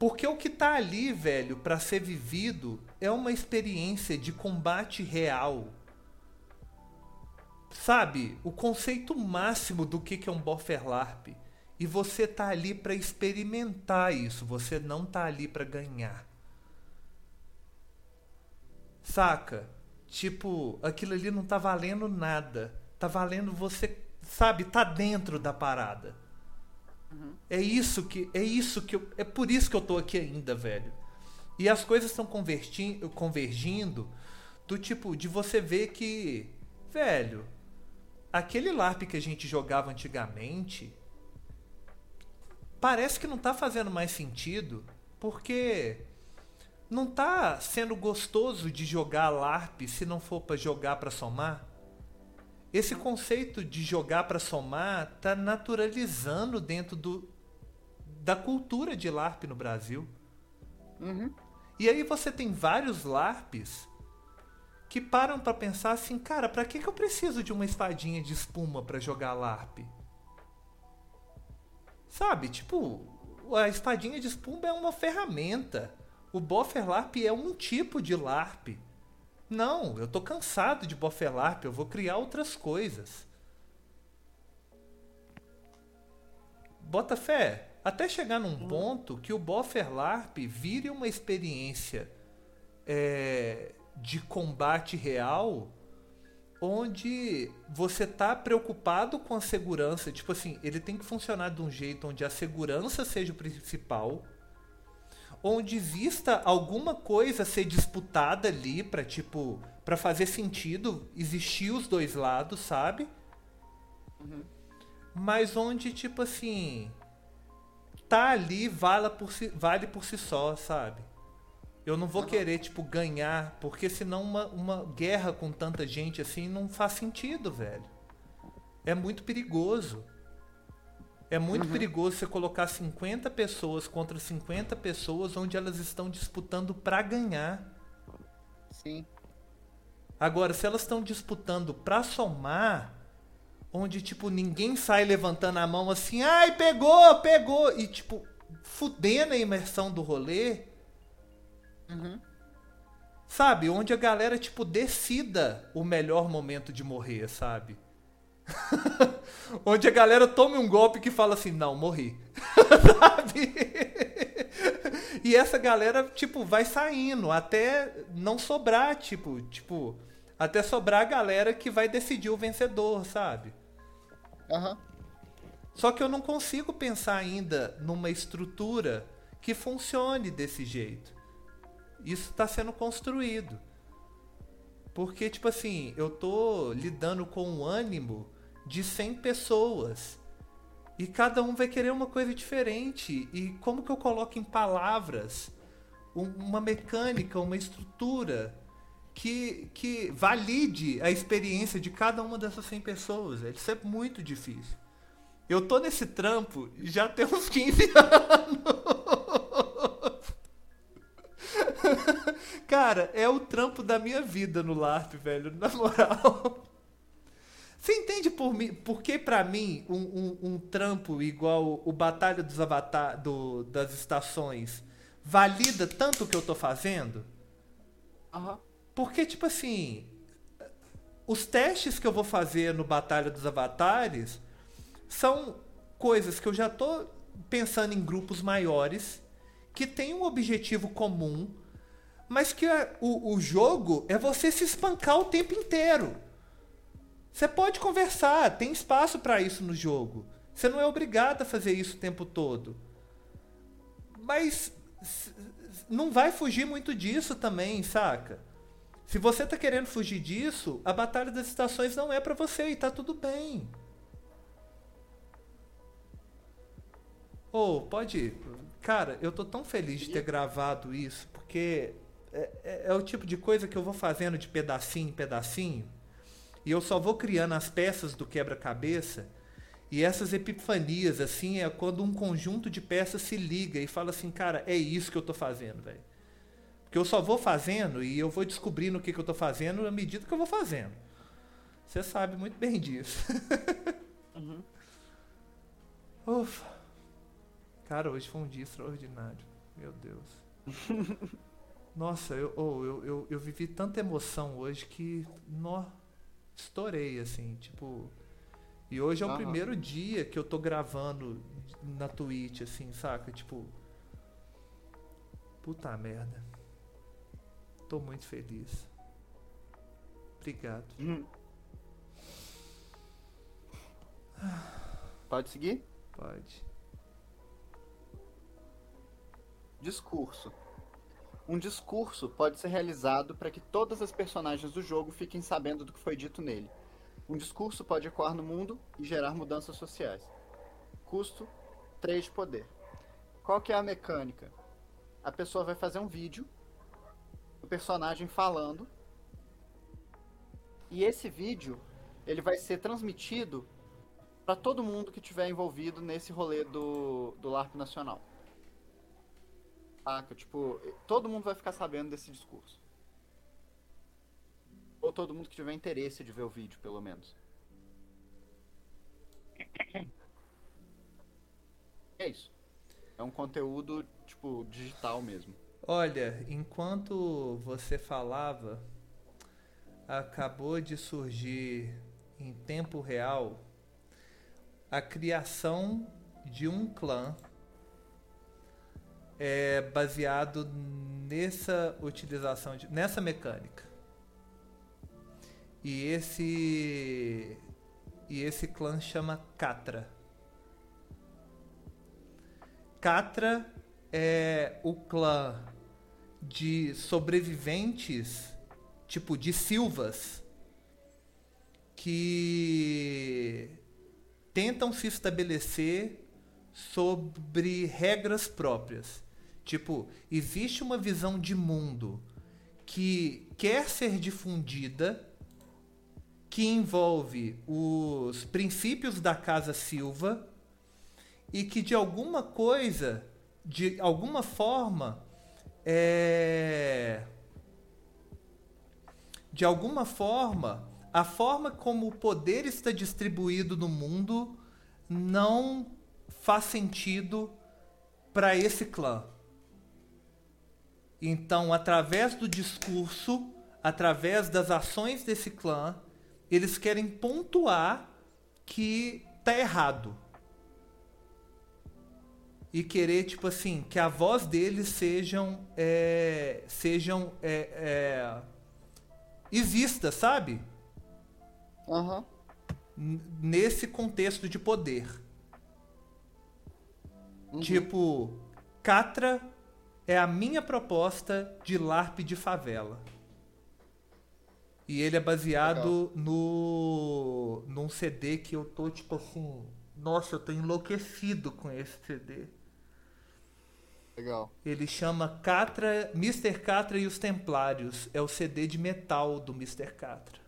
porque o que tá ali, velho, para ser vivido é uma experiência de combate real. Sabe, o conceito máximo do que é um buffer-larp. E você tá ali para experimentar isso, você não tá ali para ganhar. Saca? Tipo, aquilo ali não tá valendo nada. Tá valendo você, sabe, tá dentro da parada. Uhum. É isso que é isso que eu, é por isso que eu tô aqui ainda, velho. E as coisas estão convergindo do tipo de você ver que, velho, aquele LARP que a gente jogava antigamente parece que não tá fazendo mais sentido, porque não tá sendo gostoso de jogar LARP se não for para jogar para somar. Esse conceito de jogar para somar tá naturalizando dentro do, da cultura de LARP no Brasil. Uhum. E aí você tem vários LARPs que param para pensar assim, cara, para que, que eu preciso de uma espadinha de espuma para jogar LARP? Sabe, tipo, a espadinha de espuma é uma ferramenta. O Buffer LARP é um tipo de LARP. Não, eu tô cansado de bofelarp, eu vou criar outras coisas. Bota fé, até chegar num hum. ponto que o Bofferlarp vire uma experiência é, de combate real, onde você tá preocupado com a segurança. Tipo assim, ele tem que funcionar de um jeito onde a segurança seja o principal onde exista alguma coisa a ser disputada ali para tipo para fazer sentido existir os dois lados, sabe? Uhum. Mas onde tipo assim tá ali vale por si, vale por si só, sabe? Eu não vou uhum. querer tipo ganhar, porque senão uma, uma guerra com tanta gente assim não faz sentido, velho. É muito perigoso. É muito uhum. perigoso você colocar 50 pessoas contra 50 pessoas onde elas estão disputando para ganhar. Sim. Agora, se elas estão disputando para somar, onde tipo ninguém sai levantando a mão assim, ai, pegou, pegou e tipo fudendo a imersão do rolê. Uhum. Sabe? Onde a galera, tipo, decida o melhor momento de morrer, sabe? Onde a galera tome um golpe que fala assim, não, morri. sabe? e essa galera, tipo, vai saindo até não sobrar, tipo, tipo, até sobrar a galera que vai decidir o vencedor, sabe? Aham. Só que eu não consigo pensar ainda numa estrutura que funcione desse jeito. Isso está sendo construído. Porque, tipo assim, eu tô lidando com um ânimo de 100 pessoas. E cada um vai querer uma coisa diferente. E como que eu coloco em palavras uma mecânica, uma estrutura que, que valide a experiência de cada uma dessas 100 pessoas? Isso é muito difícil. Eu tô nesse trampo já tem uns 15 anos. Cara, é o trampo da minha vida no LARP, velho, na moral. Você entende por, mim, por que pra mim um, um, um trampo igual o Batalha dos Avatar do, das Estações valida tanto o que eu tô fazendo? Aham. Porque, tipo assim, os testes que eu vou fazer no Batalha dos Avatares são coisas que eu já tô pensando em grupos maiores, que tem um objetivo comum, mas que é, o, o jogo é você se espancar o tempo inteiro. Você pode conversar, tem espaço para isso no jogo. Você não é obrigado a fazer isso o tempo todo. Mas não vai fugir muito disso também, saca? Se você tá querendo fugir disso, a Batalha das Estações não é para você e tá tudo bem. Ou oh, pode ir. Cara, eu tô tão feliz de ter gravado isso, porque é, é, é, o tipo de coisa que eu vou fazendo de pedacinho em pedacinho, e eu só vou criando as peças do quebra-cabeça, e essas epifanias, assim, é quando um conjunto de peças se liga e fala assim, cara, é isso que eu tô fazendo, velho. Porque eu só vou fazendo e eu vou descobrindo o que, que eu tô fazendo à medida que eu vou fazendo. Você sabe muito bem disso. uhum. Ufa. Cara, hoje foi um dia extraordinário. Meu Deus. Nossa, eu, oh, eu, eu, eu, vivi tanta emoção hoje que nó, estourei, assim, tipo. E hoje é o primeiro dia que eu tô gravando na Twitch, assim, saca? Tipo. Puta merda. Tô muito feliz. Obrigado. Hum. Pode seguir? Pode. Discurso. Um discurso pode ser realizado para que todas as personagens do jogo fiquem sabendo do que foi dito nele. Um discurso pode ecoar no mundo e gerar mudanças sociais. Custo 3 de poder. Qual que é a mecânica? A pessoa vai fazer um vídeo, o personagem falando, e esse vídeo ele vai ser transmitido para todo mundo que estiver envolvido nesse rolê do, do LARP Nacional. Saca? Tipo, todo mundo vai ficar sabendo desse discurso. Ou todo mundo que tiver interesse de ver o vídeo, pelo menos. É isso. É um conteúdo, tipo, digital mesmo. Olha, enquanto você falava, acabou de surgir em tempo real a criação de um clã é baseado nessa utilização, de, nessa mecânica. E esse e esse clã chama Catra. Catra é o clã de sobreviventes, tipo de silvas, que tentam se estabelecer sobre regras próprias. Tipo, existe uma visão de mundo que quer ser difundida, que envolve os princípios da Casa Silva e que de alguma coisa, de alguma forma, é... de alguma forma, a forma como o poder está distribuído no mundo não faz sentido para esse clã. Então, através do discurso, através das ações desse clã, eles querem pontuar que tá errado. E querer, tipo assim, que a voz deles sejam. É, sejam. É, é, exista, sabe? N- Nesse contexto de poder. Tipo, Catra é a minha proposta de LARP de favela. E ele é baseado no num CD que eu tô tipo assim, nossa, eu tô enlouquecido com esse CD. Legal. Ele chama Catra, Mr. Catra e os Templários. É o CD de metal do Mr. Catra.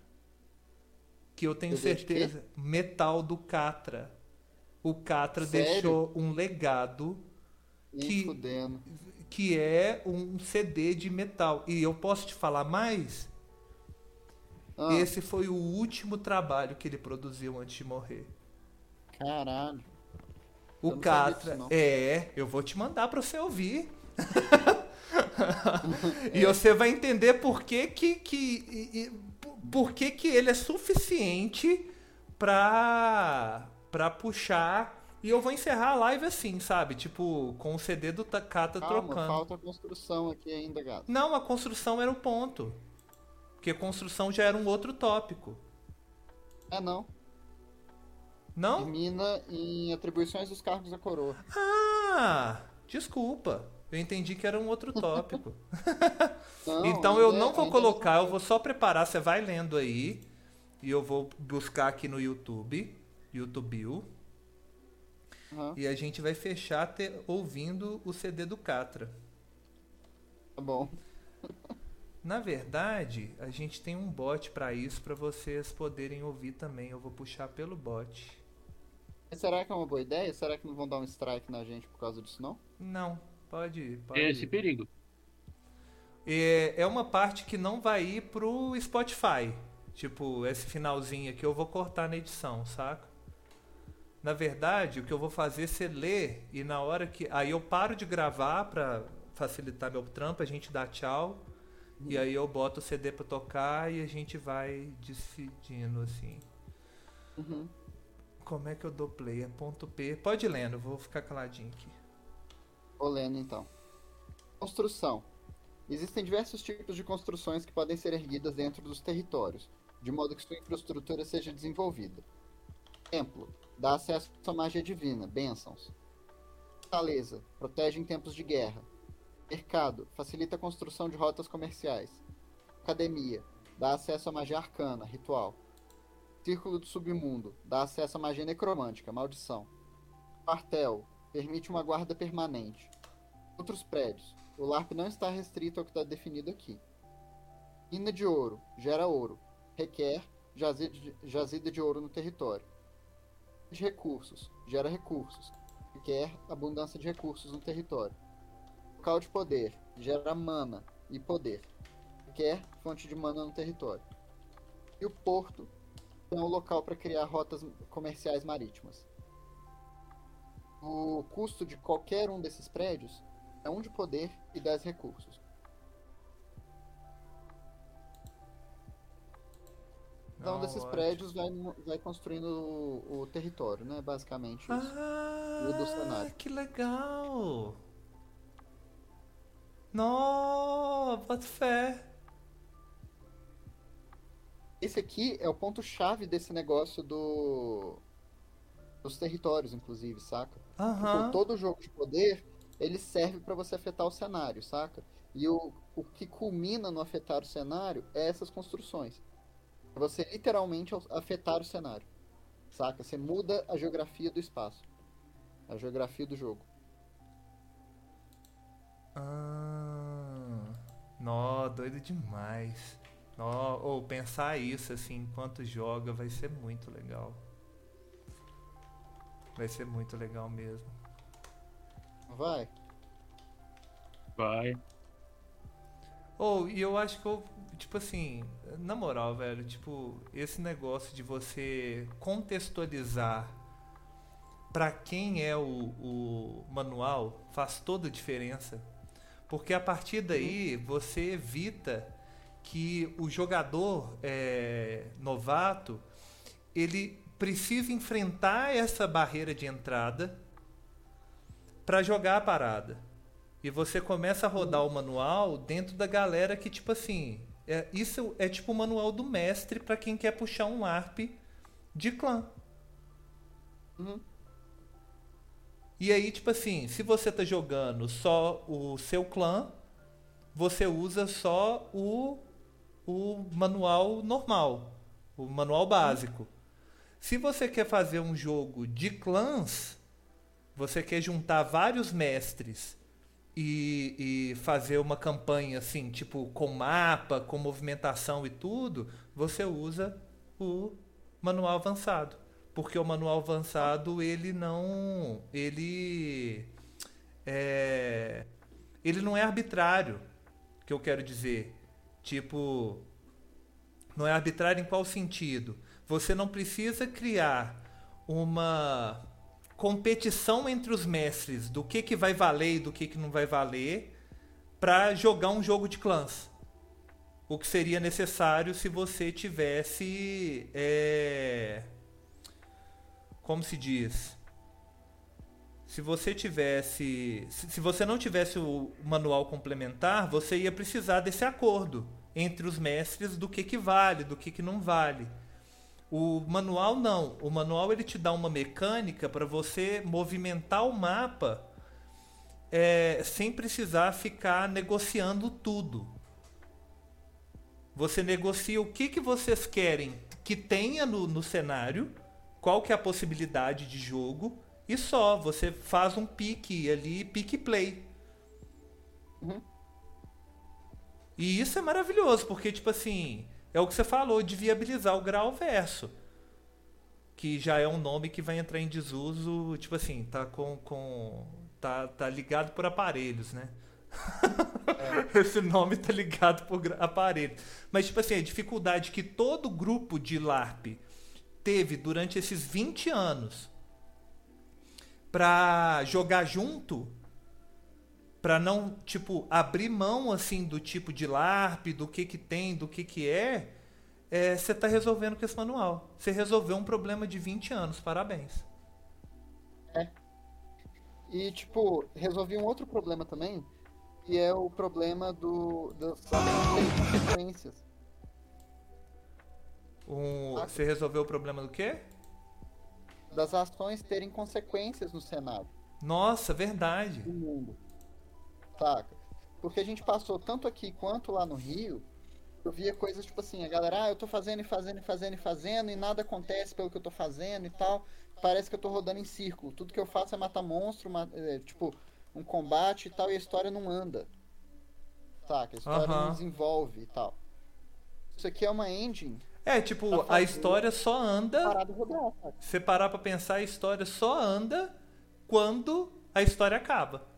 Que eu tenho CD certeza. Metal do Catra. O Catra Sério? deixou um legado Que-. Que é um CD de metal. E eu posso te falar mais? Ah, Esse foi o último trabalho que ele produziu antes de morrer. Caralho. O Catra. disso. É, eu vou te mandar pra você ouvir. e você vai entender por que que, que por- que que ele é suficiente pra, pra puxar. E eu vou encerrar a live assim, sabe? Tipo, com o CD do Takata Calma, trocando. falta construção aqui ainda, gato. Não, a construção era o ponto. Porque construção já era um outro tópico. É não. Não? Termina em atribuições dos cargos da coroa. Ah, desculpa. Eu entendi que era um outro tópico. Não, então eu ainda- não vou ainda colocar, eu vou só preparar. Você vai lendo aí. E eu vou buscar aqui no YouTube. YouTube. Aham, E a gente vai fechar te- ouvindo o CD do Catra. tá bom. Na verdade, a gente tem um bot pra isso, pra vocês poderem ouvir também. Eu vou puxar pelo bot. Mas será que é uma boa ideia? Será que não vão dar um strike na gente por causa disso, não? Não, pode, pode. Esse perigo. É, é uma parte que não vai ir pro Spotify. Tipo, esse finalzinho aqui eu vou cortar na edição, saca? Na verdade, o que eu vou fazer é você ler e na hora que. Aí eu paro de gravar pra facilitar meu trampo, a gente dá tchau. E aí eu boto o CD pra tocar e a gente vai decidindo assim. Uhum. Como é que eu dou play? É ponto P. Pode ir lendo, vou ficar caladinho aqui. Vou lendo então. Construção. Existem diversos tipos de construções que podem ser erguidas dentro dos territórios, de modo que sua infraestrutura seja desenvolvida. Templo. Dá acesso à magia divina, bênçãos. Fortaleza. Protege em tempos de guerra. Mercado. Facilita a construção de rotas comerciais. Academia. Dá acesso à magia arcana, ritual. Círculo do submundo. Dá acesso à magia necromântica, maldição. Quartel. Permite uma guarda permanente. Outros prédios. O LARP não está restrito ao que está definido aqui. Mina de ouro. Gera ouro. Requer jazida de, jazida de ouro no território. De recursos. Gera recursos. Requer abundância de recursos no território. Local de poder. Gera mana e poder. Requer fonte de mana no território. E o porto é um local para criar rotas comerciais marítimas. O custo de qualquer um desses prédios é 1 de poder e 10 recursos. Cada um Não, desses prédios vai, vai construindo o, o território, né? Basicamente isso. Ah, o do cenário. que legal! Nó, bota fé. Esse aqui é o ponto-chave desse negócio do dos territórios, inclusive, saca? Aham. Tipo, todo jogo de poder, ele serve pra você afetar o cenário, saca? E o, o que culmina no afetar o cenário é essas construções. É Você literalmente afetar o cenário, saca? Você muda a geografia do espaço. A geografia do jogo. Ah, nó, doido demais. Nó, ou pensar isso assim, enquanto joga, vai ser muito legal. Vai ser muito legal mesmo. Vai. Vai. Ou, e eu acho que eu, tipo assim, na moral, velho, tipo, esse negócio de você contextualizar pra quem é o, o manual faz toda a diferença. Porque a partir daí você evita que o jogador é, novato ele precisa enfrentar essa barreira de entrada para jogar a parada. E você começa a rodar o manual dentro da galera que, tipo assim, é, isso é tipo o manual do mestre para quem quer puxar um ARP de clã. Uhum. E aí, tipo assim, se você tá jogando só o seu clã, você usa só o, o manual normal, o manual básico. Se você quer fazer um jogo de clãs, você quer juntar vários mestres e, e, fazer uma campanha assim, tipo, com mapa, com movimentação e tudo, você usa o manual avançado. Porque o manual avançado, ele não. Ele. É, ele não é arbitrário, que eu quero dizer. Tipo. Não é arbitrário em qual sentido? Você não precisa criar uma competição entre os mestres do que, que vai valer e do que, que não vai valer para jogar um jogo de clãs. O que seria necessário se você tivesse. É... Como se diz? Se você tivesse. Se você não tivesse o manual complementar, você ia precisar desse acordo entre os mestres do que, que vale, do que, que não vale. O manual não. O manual ele te dá uma mecânica para você movimentar o mapa é, sem precisar ficar negociando tudo. Você negocia o que, que vocês querem que tenha no, no cenário, qual que é a possibilidade de jogo, e só. Você faz um pique ali, pique play. Uhum. E isso é maravilhoso, porque, tipo assim, é o que você falou de viabilizar o grau verso. Que já é um nome que vai entrar em desuso, tipo assim, tá com. com tá, tá ligado por aparelhos, né? É. Esse nome tá ligado por aparelhos. Mas, tipo assim, a dificuldade que todo grupo de LARP teve durante esses 20 anos para jogar junto para não, tipo, abrir mão, assim, do tipo de LARP, do que que tem, do que que é, é você está resolvendo com esse manual. Você resolveu um problema de 20 anos, parabéns. É. E, tipo, resolvi um outro problema também, que é o problema do, das consequências. Um, você resolveu o problema do quê? Das ações terem consequências no Senado. Nossa, verdade. Do mundo saca? Porque a gente passou tanto aqui quanto lá no Rio, eu via coisas tipo assim, a galera, ah, eu tô fazendo e fazendo e fazendo e fazendo e nada acontece pelo que eu tô fazendo e tal. Parece que eu tô rodando em círculo. Tudo que eu faço é matar monstro, é, tipo, um combate e tal, e a história não anda. Saca? A história não desenvolve e tal. Isso aqui é uma engine. É, tipo, a história só anda. Você parar pra pensar, a história só anda quando a história acaba.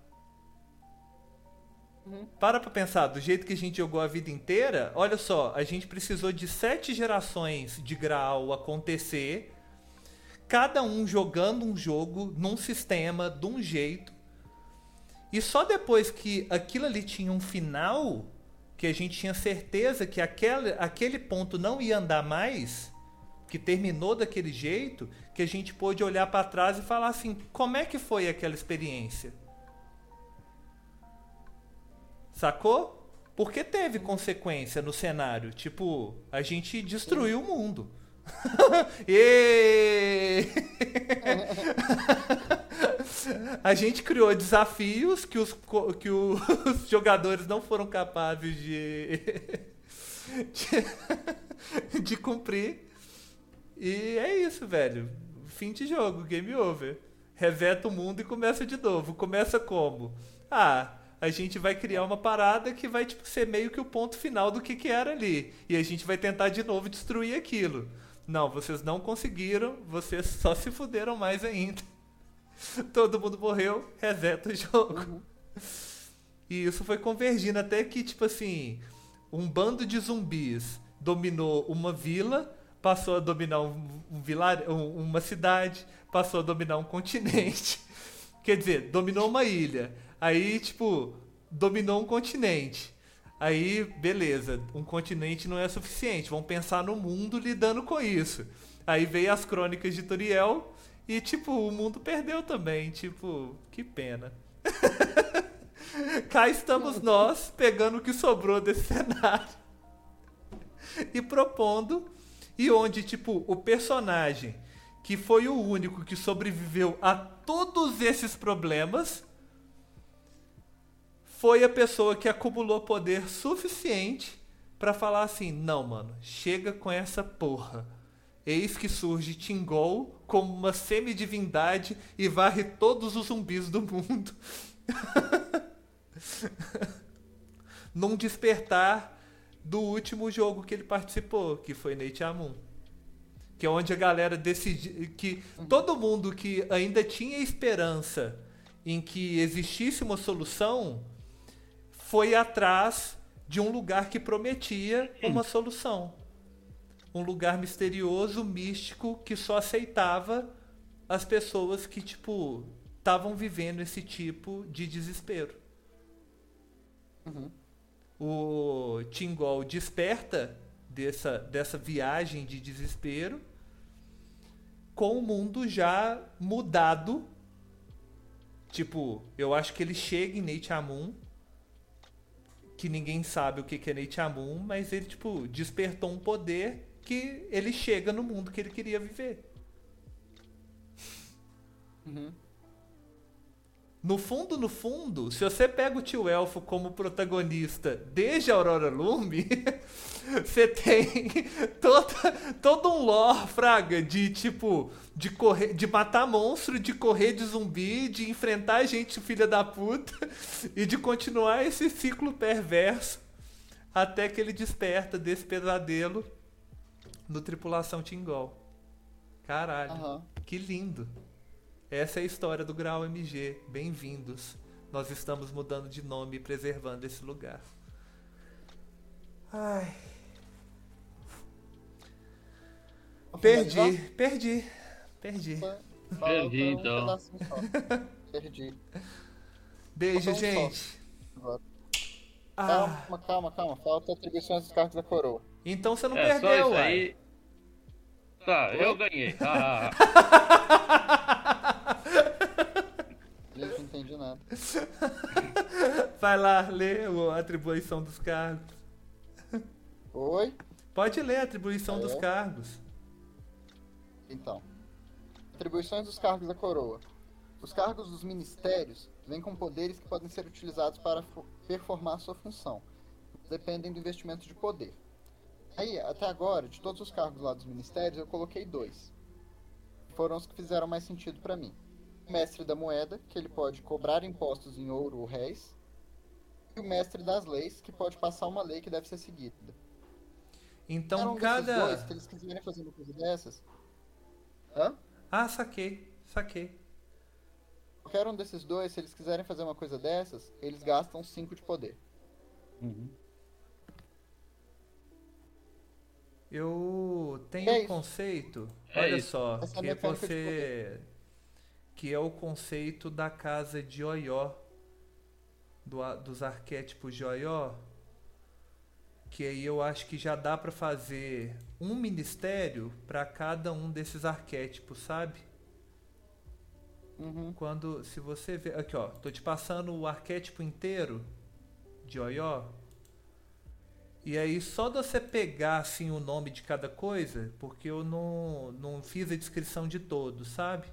Para pra pensar, do jeito que a gente jogou a vida inteira, olha só, a gente precisou de sete gerações de grau acontecer, cada um jogando um jogo num sistema, de um jeito, e só depois que aquilo ali tinha um final, que a gente tinha certeza que aquele, aquele ponto não ia andar mais, que terminou daquele jeito, que a gente pôde olhar para trás e falar assim: como é que foi aquela experiência? Sacou? Porque teve consequência no cenário. Tipo, a gente destruiu o mundo. a gente criou desafios que os, que os jogadores não foram capazes de, de, de cumprir. E é isso, velho. Fim de jogo, game over. Reseta o mundo e começa de novo. Começa como? Ah, a gente vai criar uma parada que vai tipo, ser meio que o ponto final do que, que era ali. E a gente vai tentar de novo destruir aquilo. Não, vocês não conseguiram, vocês só se fuderam mais ainda. Todo mundo morreu, reseta o jogo. Uhum. E isso foi convergindo até que, tipo assim, um bando de zumbis dominou uma vila, passou a dominar um, um vilar, um, uma cidade, passou a dominar um continente. Quer dizer, dominou uma ilha. Aí, tipo, dominou um continente. Aí, beleza, um continente não é suficiente. Vamos pensar no mundo lidando com isso. Aí veio as crônicas de Turiel e, tipo, o mundo perdeu também. Tipo, que pena. Cá estamos nós, pegando o que sobrou desse cenário e propondo. E onde, tipo, o personagem que foi o único que sobreviveu a todos esses problemas foi a pessoa que acumulou poder suficiente para falar assim: não, mano, chega com essa porra. Eis que surge Tingol como uma semidivindade e varre todos os zumbis do mundo. Num despertar do último jogo que ele participou, que foi Nate Amun. Que é onde a galera decidiu. Que todo mundo que ainda tinha esperança em que existisse uma solução foi atrás de um lugar que prometia uma solução. Um lugar misterioso, místico, que só aceitava as pessoas que, tipo, estavam vivendo esse tipo de desespero. Uhum. O Tingol desperta dessa, dessa viagem de desespero com o mundo já mudado. Tipo, eu acho que ele chega em Nate Amun que ninguém sabe o que é Neitiamun, mas ele, tipo, despertou um poder que ele chega no mundo que ele queria viver. Uhum. No fundo, no fundo, se você pega o tio Elfo como protagonista desde a Aurora Lume, você tem toda, todo um lore, fraga, de tipo, de correr, de matar monstro, de correr de zumbi, de enfrentar gente filha da puta e de continuar esse ciclo perverso até que ele desperta desse pesadelo no Tripulação Tingol. Caralho, Aham. que lindo. Essa é a história do Grau MG. Bem-vindos. Nós estamos mudando de nome e preservando esse lugar. Ai. Perdi, perdi, perdi. Só- Perdi, então. só. Perdi. Beijo, um só. gente. Ah, Calma, calma, calma. Falta atribuições dos cargos da coroa. então você não É só perdeu, uai. aí. Tá, eu ganhei. Ah, Eu não entendi nada. Vai lá, lê a atribuição dos cargos. Oi? Pode ler a atribuição É. dos cargos. Então. Atribuições dos cargos da coroa. Os cargos dos ministérios vêm com poderes que podem ser utilizados para fo- performar sua função. Dependem do investimento de poder. Aí, até agora, de todos os cargos lá dos ministérios, eu coloquei dois. Foram os que fizeram mais sentido para mim. O mestre da moeda, que ele pode cobrar impostos em ouro ou réis. E o mestre das leis, que pode passar uma lei que deve ser seguida. Então um cada. dois, se eles quiserem fazer uma coisa dessas... Hã? Ah, saquei, saquei. Qualquer um desses dois, se eles quiserem fazer uma coisa dessas, eles gastam 5 de poder. uhum. Eu tenho É um conceito, É olha isso. só, Essa é que de você. Que é o conceito da casa de Oió. Do, dos arquétipos de Oió. Que aí eu acho que já dá pra fazer um ministério pra cada um desses arquétipos, sabe? Uhum. Quando, se você ver, aqui ó, tô te passando o arquétipo inteiro de Oió. E aí só de você pegar assim o nome de cada coisa, porque eu não, não fiz a descrição de todos, sabe?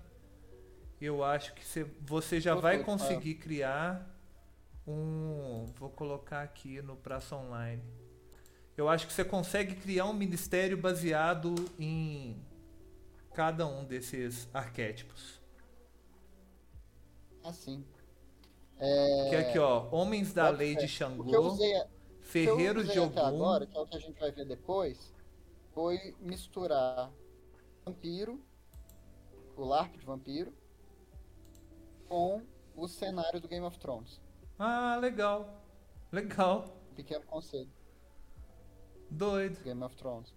Eu acho que você, você já vai Perfeito, conseguir criar um, vou colocar aqui no Praça Online. Eu acho que você consegue criar um ministério baseado em cada um desses arquétipos. Assim. Que é aqui, ó, Homens da Bota Lei fé. de que Xangô, usei, o que eu Ferreiros de Ogum. agora, que é o que a gente vai ver depois, foi misturar vampiro, o LARP de vampiro, com o cenário do Game of Thrones. Ah, legal. Legal. Pequeno conceito Doido. do Game of Thrones.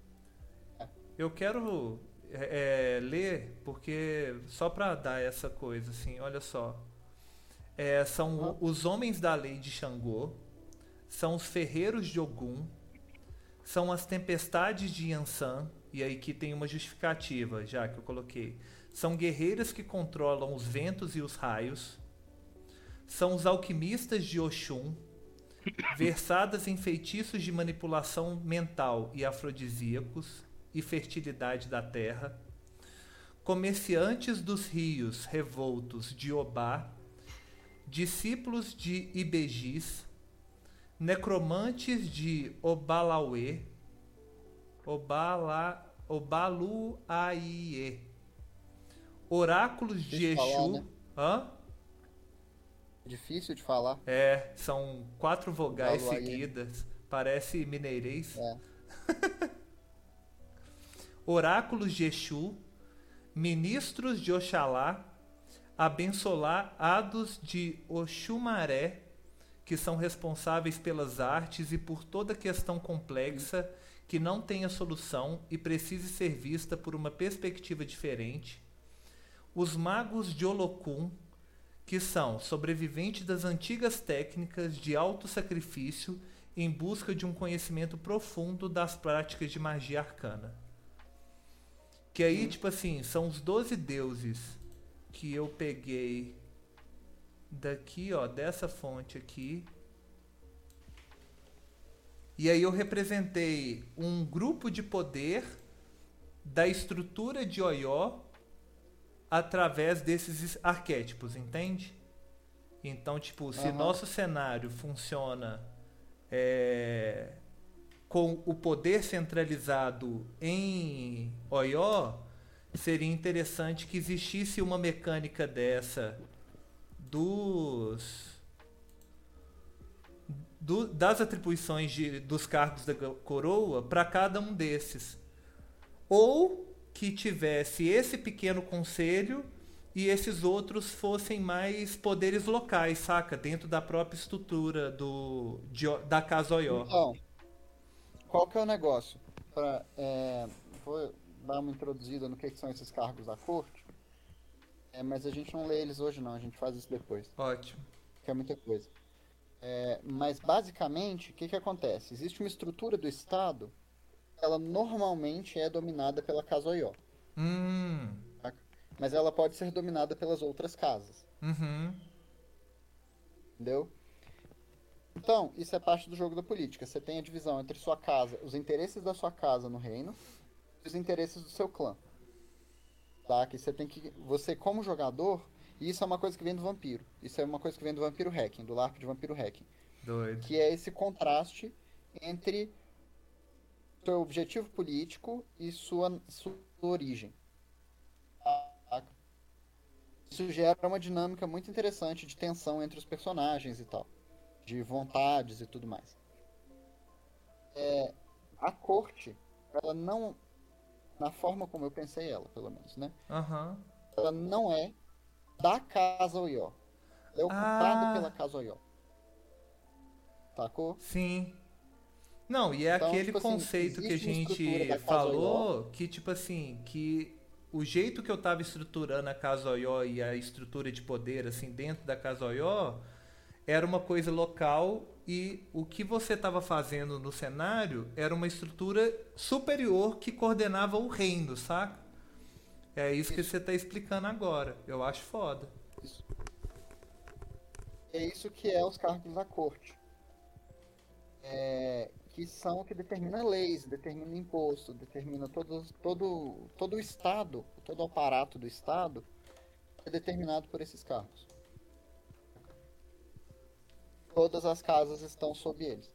Eu quero é, é, ler, porque só pra dar essa coisa, assim, olha só. É, são os homens da lei de Xangô, são os ferreiros de Ogum, são as tempestades de Yansan, e aí que tem uma justificativa, já que eu coloquei. São guerreiras que controlam os ventos e os raios. São os alquimistas de Oxum, versadas em feitiços de manipulação mental e afrodisíacos e fertilidade da terra. Comerciantes dos rios revoltos de Obá, discípulos de Ibejis, necromantes de Obalauê, Obala, Obaluaie, oráculos de Exu. Falar, né? Hã? Difícil de falar. É, são quatro vogais seguidas. Parece mineirês. É. oráculos de Exu, ministros de Oxalá, abençolados de Oxumaré, que são responsáveis pelas artes e por toda questão complexa que não tenha solução e precise ser vista por uma perspectiva diferente. Os magos de Olocum, que são sobreviventes das antigas técnicas de auto-sacrifício em busca de um conhecimento profundo das práticas de magia arcana. Que aí, tipo assim, são os doze deuses que eu peguei daqui, ó, dessa fonte aqui. E aí eu representei um grupo de poder da estrutura de Oió através desses arquétipos, entende? Então, tipo, se uhum. nosso cenário funciona é, com o poder centralizado em Oió, seria interessante que existisse uma mecânica dessa dos do, das atribuições de, dos cargos da coroa para cada um desses. Ou que tivesse esse pequeno conselho e esses outros fossem mais poderes locais, saca? Dentro da própria estrutura do, de, da Casa Oió. Então, qual que é o negócio? Pra, é, vou dar uma introduzida no que, que são esses cargos da corte. É, mas a gente não lê eles hoje não, a gente faz isso depois. Ótimo. Que é muita coisa. É, mas basicamente, o que, que acontece? Existe uma estrutura do Estado, ela normalmente é dominada pela Casa Oió. Hum. Mas ela pode ser dominada pelas outras casas. Uhum. Entendeu? Então, isso é parte do jogo da política. Você tem a divisão entre sua casa, os interesses da sua casa no reino, e os interesses do seu clã tá? Que você tem que. Você, como jogador, isso é uma coisa que vem do vampiro. Isso é uma coisa que vem do vampiro hacking, do LARP de vampiro hacking. Doido. Que é esse contraste entre seu objetivo político e sua, sua origem. Tá? Isso gera uma dinâmica muito interessante de tensão entre os personagens e tal. De vontades e tudo mais. É, a corte, ela não na forma como eu pensei ela, pelo menos, né? Uhum. Ela não é da Casa Oió. Ela é ocupada ah. pela Casa Oió. Sacou? Sim. Não, e é então, aquele tipo assim, conceito que a gente falou, que tipo assim, que o jeito que eu tava estruturando a Casa Oió e a estrutura de poder, assim, dentro da Casa Oió, era uma coisa local e o que você estava fazendo no cenário era uma estrutura superior que coordenava o reino, saca? É isso, isso. que você está explicando agora. Eu acho foda. Isso. É isso que é os cargos da corte. É, que são o que determina leis, determina imposto, determina todo, todo, todo o Estado, todo o aparato do Estado é determinado por esses cargos todas as casas estão sob eles.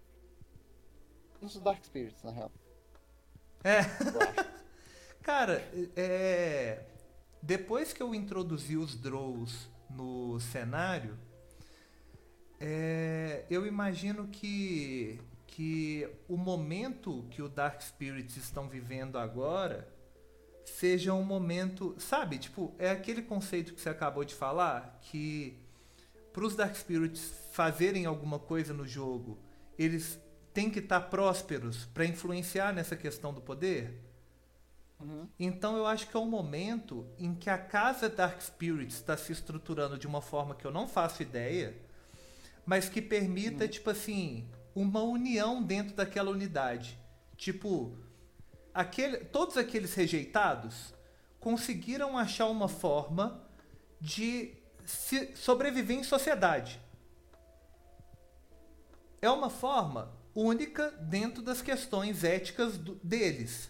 Os Dark Spirits, na real. É. Cara, é... depois que eu introduzi os Drows no cenário, é... eu imagino que, que o momento que o Dark Spirits estão vivendo agora seja um momento. Sabe, tipo, é aquele conceito que você acabou de falar, que para os Dark Spirits fazerem alguma coisa no jogo, eles têm que estar tá prósperos para influenciar nessa questão do poder? Uhum. Então eu acho que é um momento em que a casa Dark Spirits está se estruturando de uma forma que eu não faço ideia, mas que permita, tipo assim, uma união dentro daquela unidade. Tipo, aquele, todos aqueles rejeitados conseguiram achar uma forma de se sobreviver em sociedade. É uma forma única dentro das questões éticas do- deles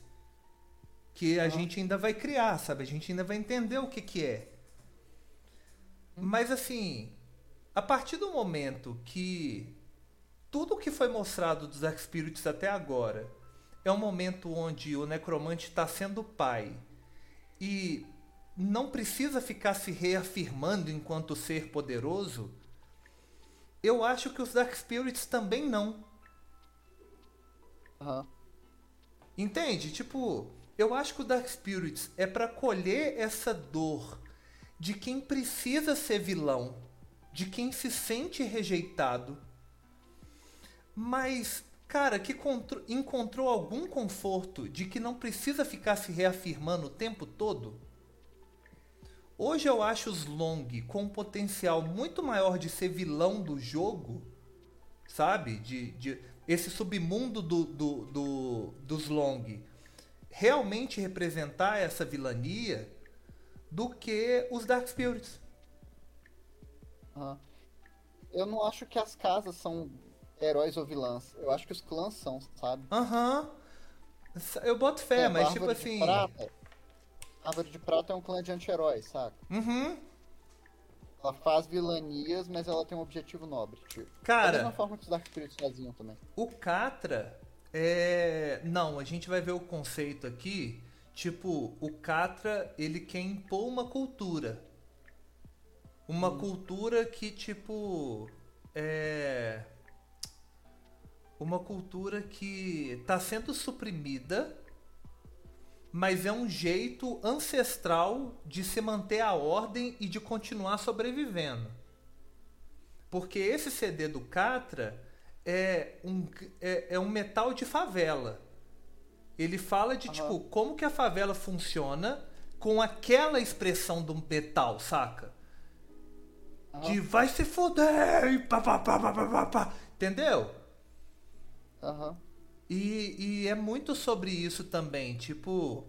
que a gente ainda vai criar, sabe? A gente ainda vai entender o que que é. Mas assim, a partir do momento que tudo que foi mostrado dos Dark Spirits até agora é um momento onde o necromante está sendo pai e não precisa ficar se reafirmando enquanto ser poderoso, eu acho que os Dark Spirits também não. Aham. Entende? Tipo, eu acho que o Dark Spirits é pra colher essa dor de quem precisa ser vilão, de quem se sente rejeitado, mas, cara, que contro- encontrou algum conforto de que não precisa ficar se reafirmando o tempo todo. Hoje eu acho os Long com um potencial muito maior de ser vilão do jogo, sabe? De, de esse submundo do, do, do- dos Long realmente representar essa vilania do que os Dark Spirits. aham. Eu não acho que as casas são heróis ou vilãs. Eu acho que os clãs são, sabe? Aham. Eu boto fé, a mas tipo assim. Prata, Árvore de Prata é um clã de anti-heróis, saca? Uhum. Ela faz vilanias, mas ela tem um objetivo nobre. Tipo. da Cara, mesma forma que os Dark Spirits faziam também. O Catra é. Não, a gente vai ver o conceito aqui. Tipo, o Catra, ele quer impor uma cultura. Uma cultura que, tipo. É. Uma cultura que está sendo suprimida, mas é um jeito ancestral de se manter a ordem e de continuar sobrevivendo. Porque esse CD do Catra é um, é, é um metal de favela. Ele fala de, Aham. tipo, como que a favela funciona com aquela expressão do metal, saca? Aham. De vai se foder, e pá, pá, pá, pá, pá, pá. entendeu? Aham. E, e é muito sobre isso também. Tipo,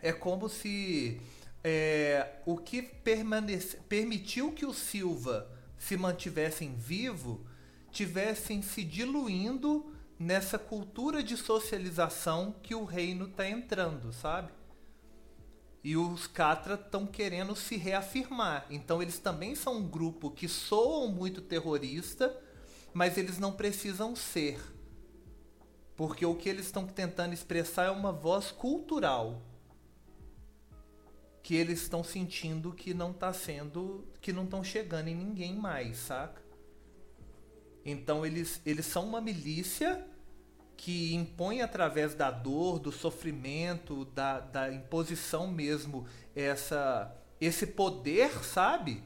é como se é, o que permanece, permitiu que o Silva se mantivessem vivo tivessem se diluindo nessa cultura de socialização que o reino está entrando, sabe? E os Catra estão querendo se reafirmar. Então eles também são um grupo que soam muito terrorista, mas eles não precisam ser. Porque o que eles estão tentando expressar é uma voz cultural. Que eles estão sentindo que não tá sendo. que não estão chegando em ninguém mais, saca? Então eles, eles são uma milícia que impõe através da dor, do sofrimento, da, da imposição mesmo, essa, esse poder, sabe?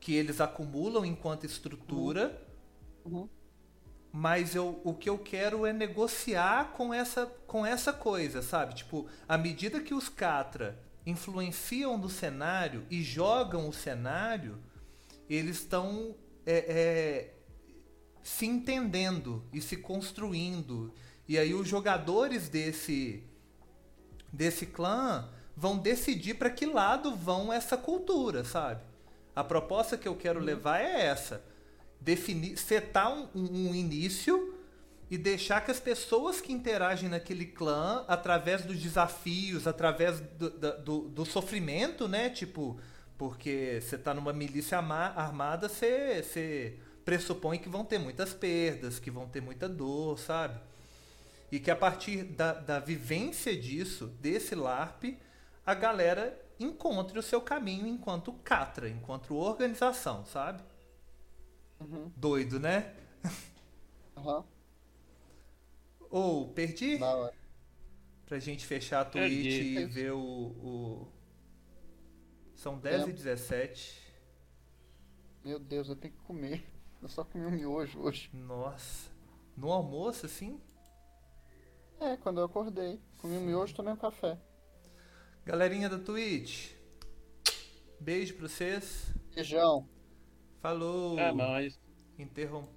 Que eles acumulam enquanto estrutura Uhum. Mas eu, o que eu quero é negociar com essa, com essa coisa, sabe? Tipo, à medida que os Catra influenciam no cenário e jogam o cenário, eles estão é, é, se entendendo e se construindo. E aí os jogadores desse, desse clã vão decidir para que lado vão essa cultura, sabe? A proposta que eu quero levar é essa definir, setar um, um- início e deixar que as pessoas que interagem naquele clã, através dos desafios, através do, do, do sofrimento, né? Tipo, porque você tá numa milícia armada, você, você pressupõe que vão ter muitas perdas, que vão ter muita dor, sabe? E que a partir da, da vivência disso, desse LARP, a galera encontre o seu caminho enquanto Catra, enquanto organização, sabe? Uhum. Doido, né? Aham. Ou perdi? Da hora. Pra gente fechar a Perdi. Twitch e Perdi. ver o, o- São 10 e 17. Meu Deus, eu tenho que comer. Eu só comi um miojo hoje. Nossa. No almoço, assim? É, quando eu acordei. Comi um miojo e tomei um café. Galerinha da Twitch, beijo pra vocês. Beijão. Falou. É nóis. Interrom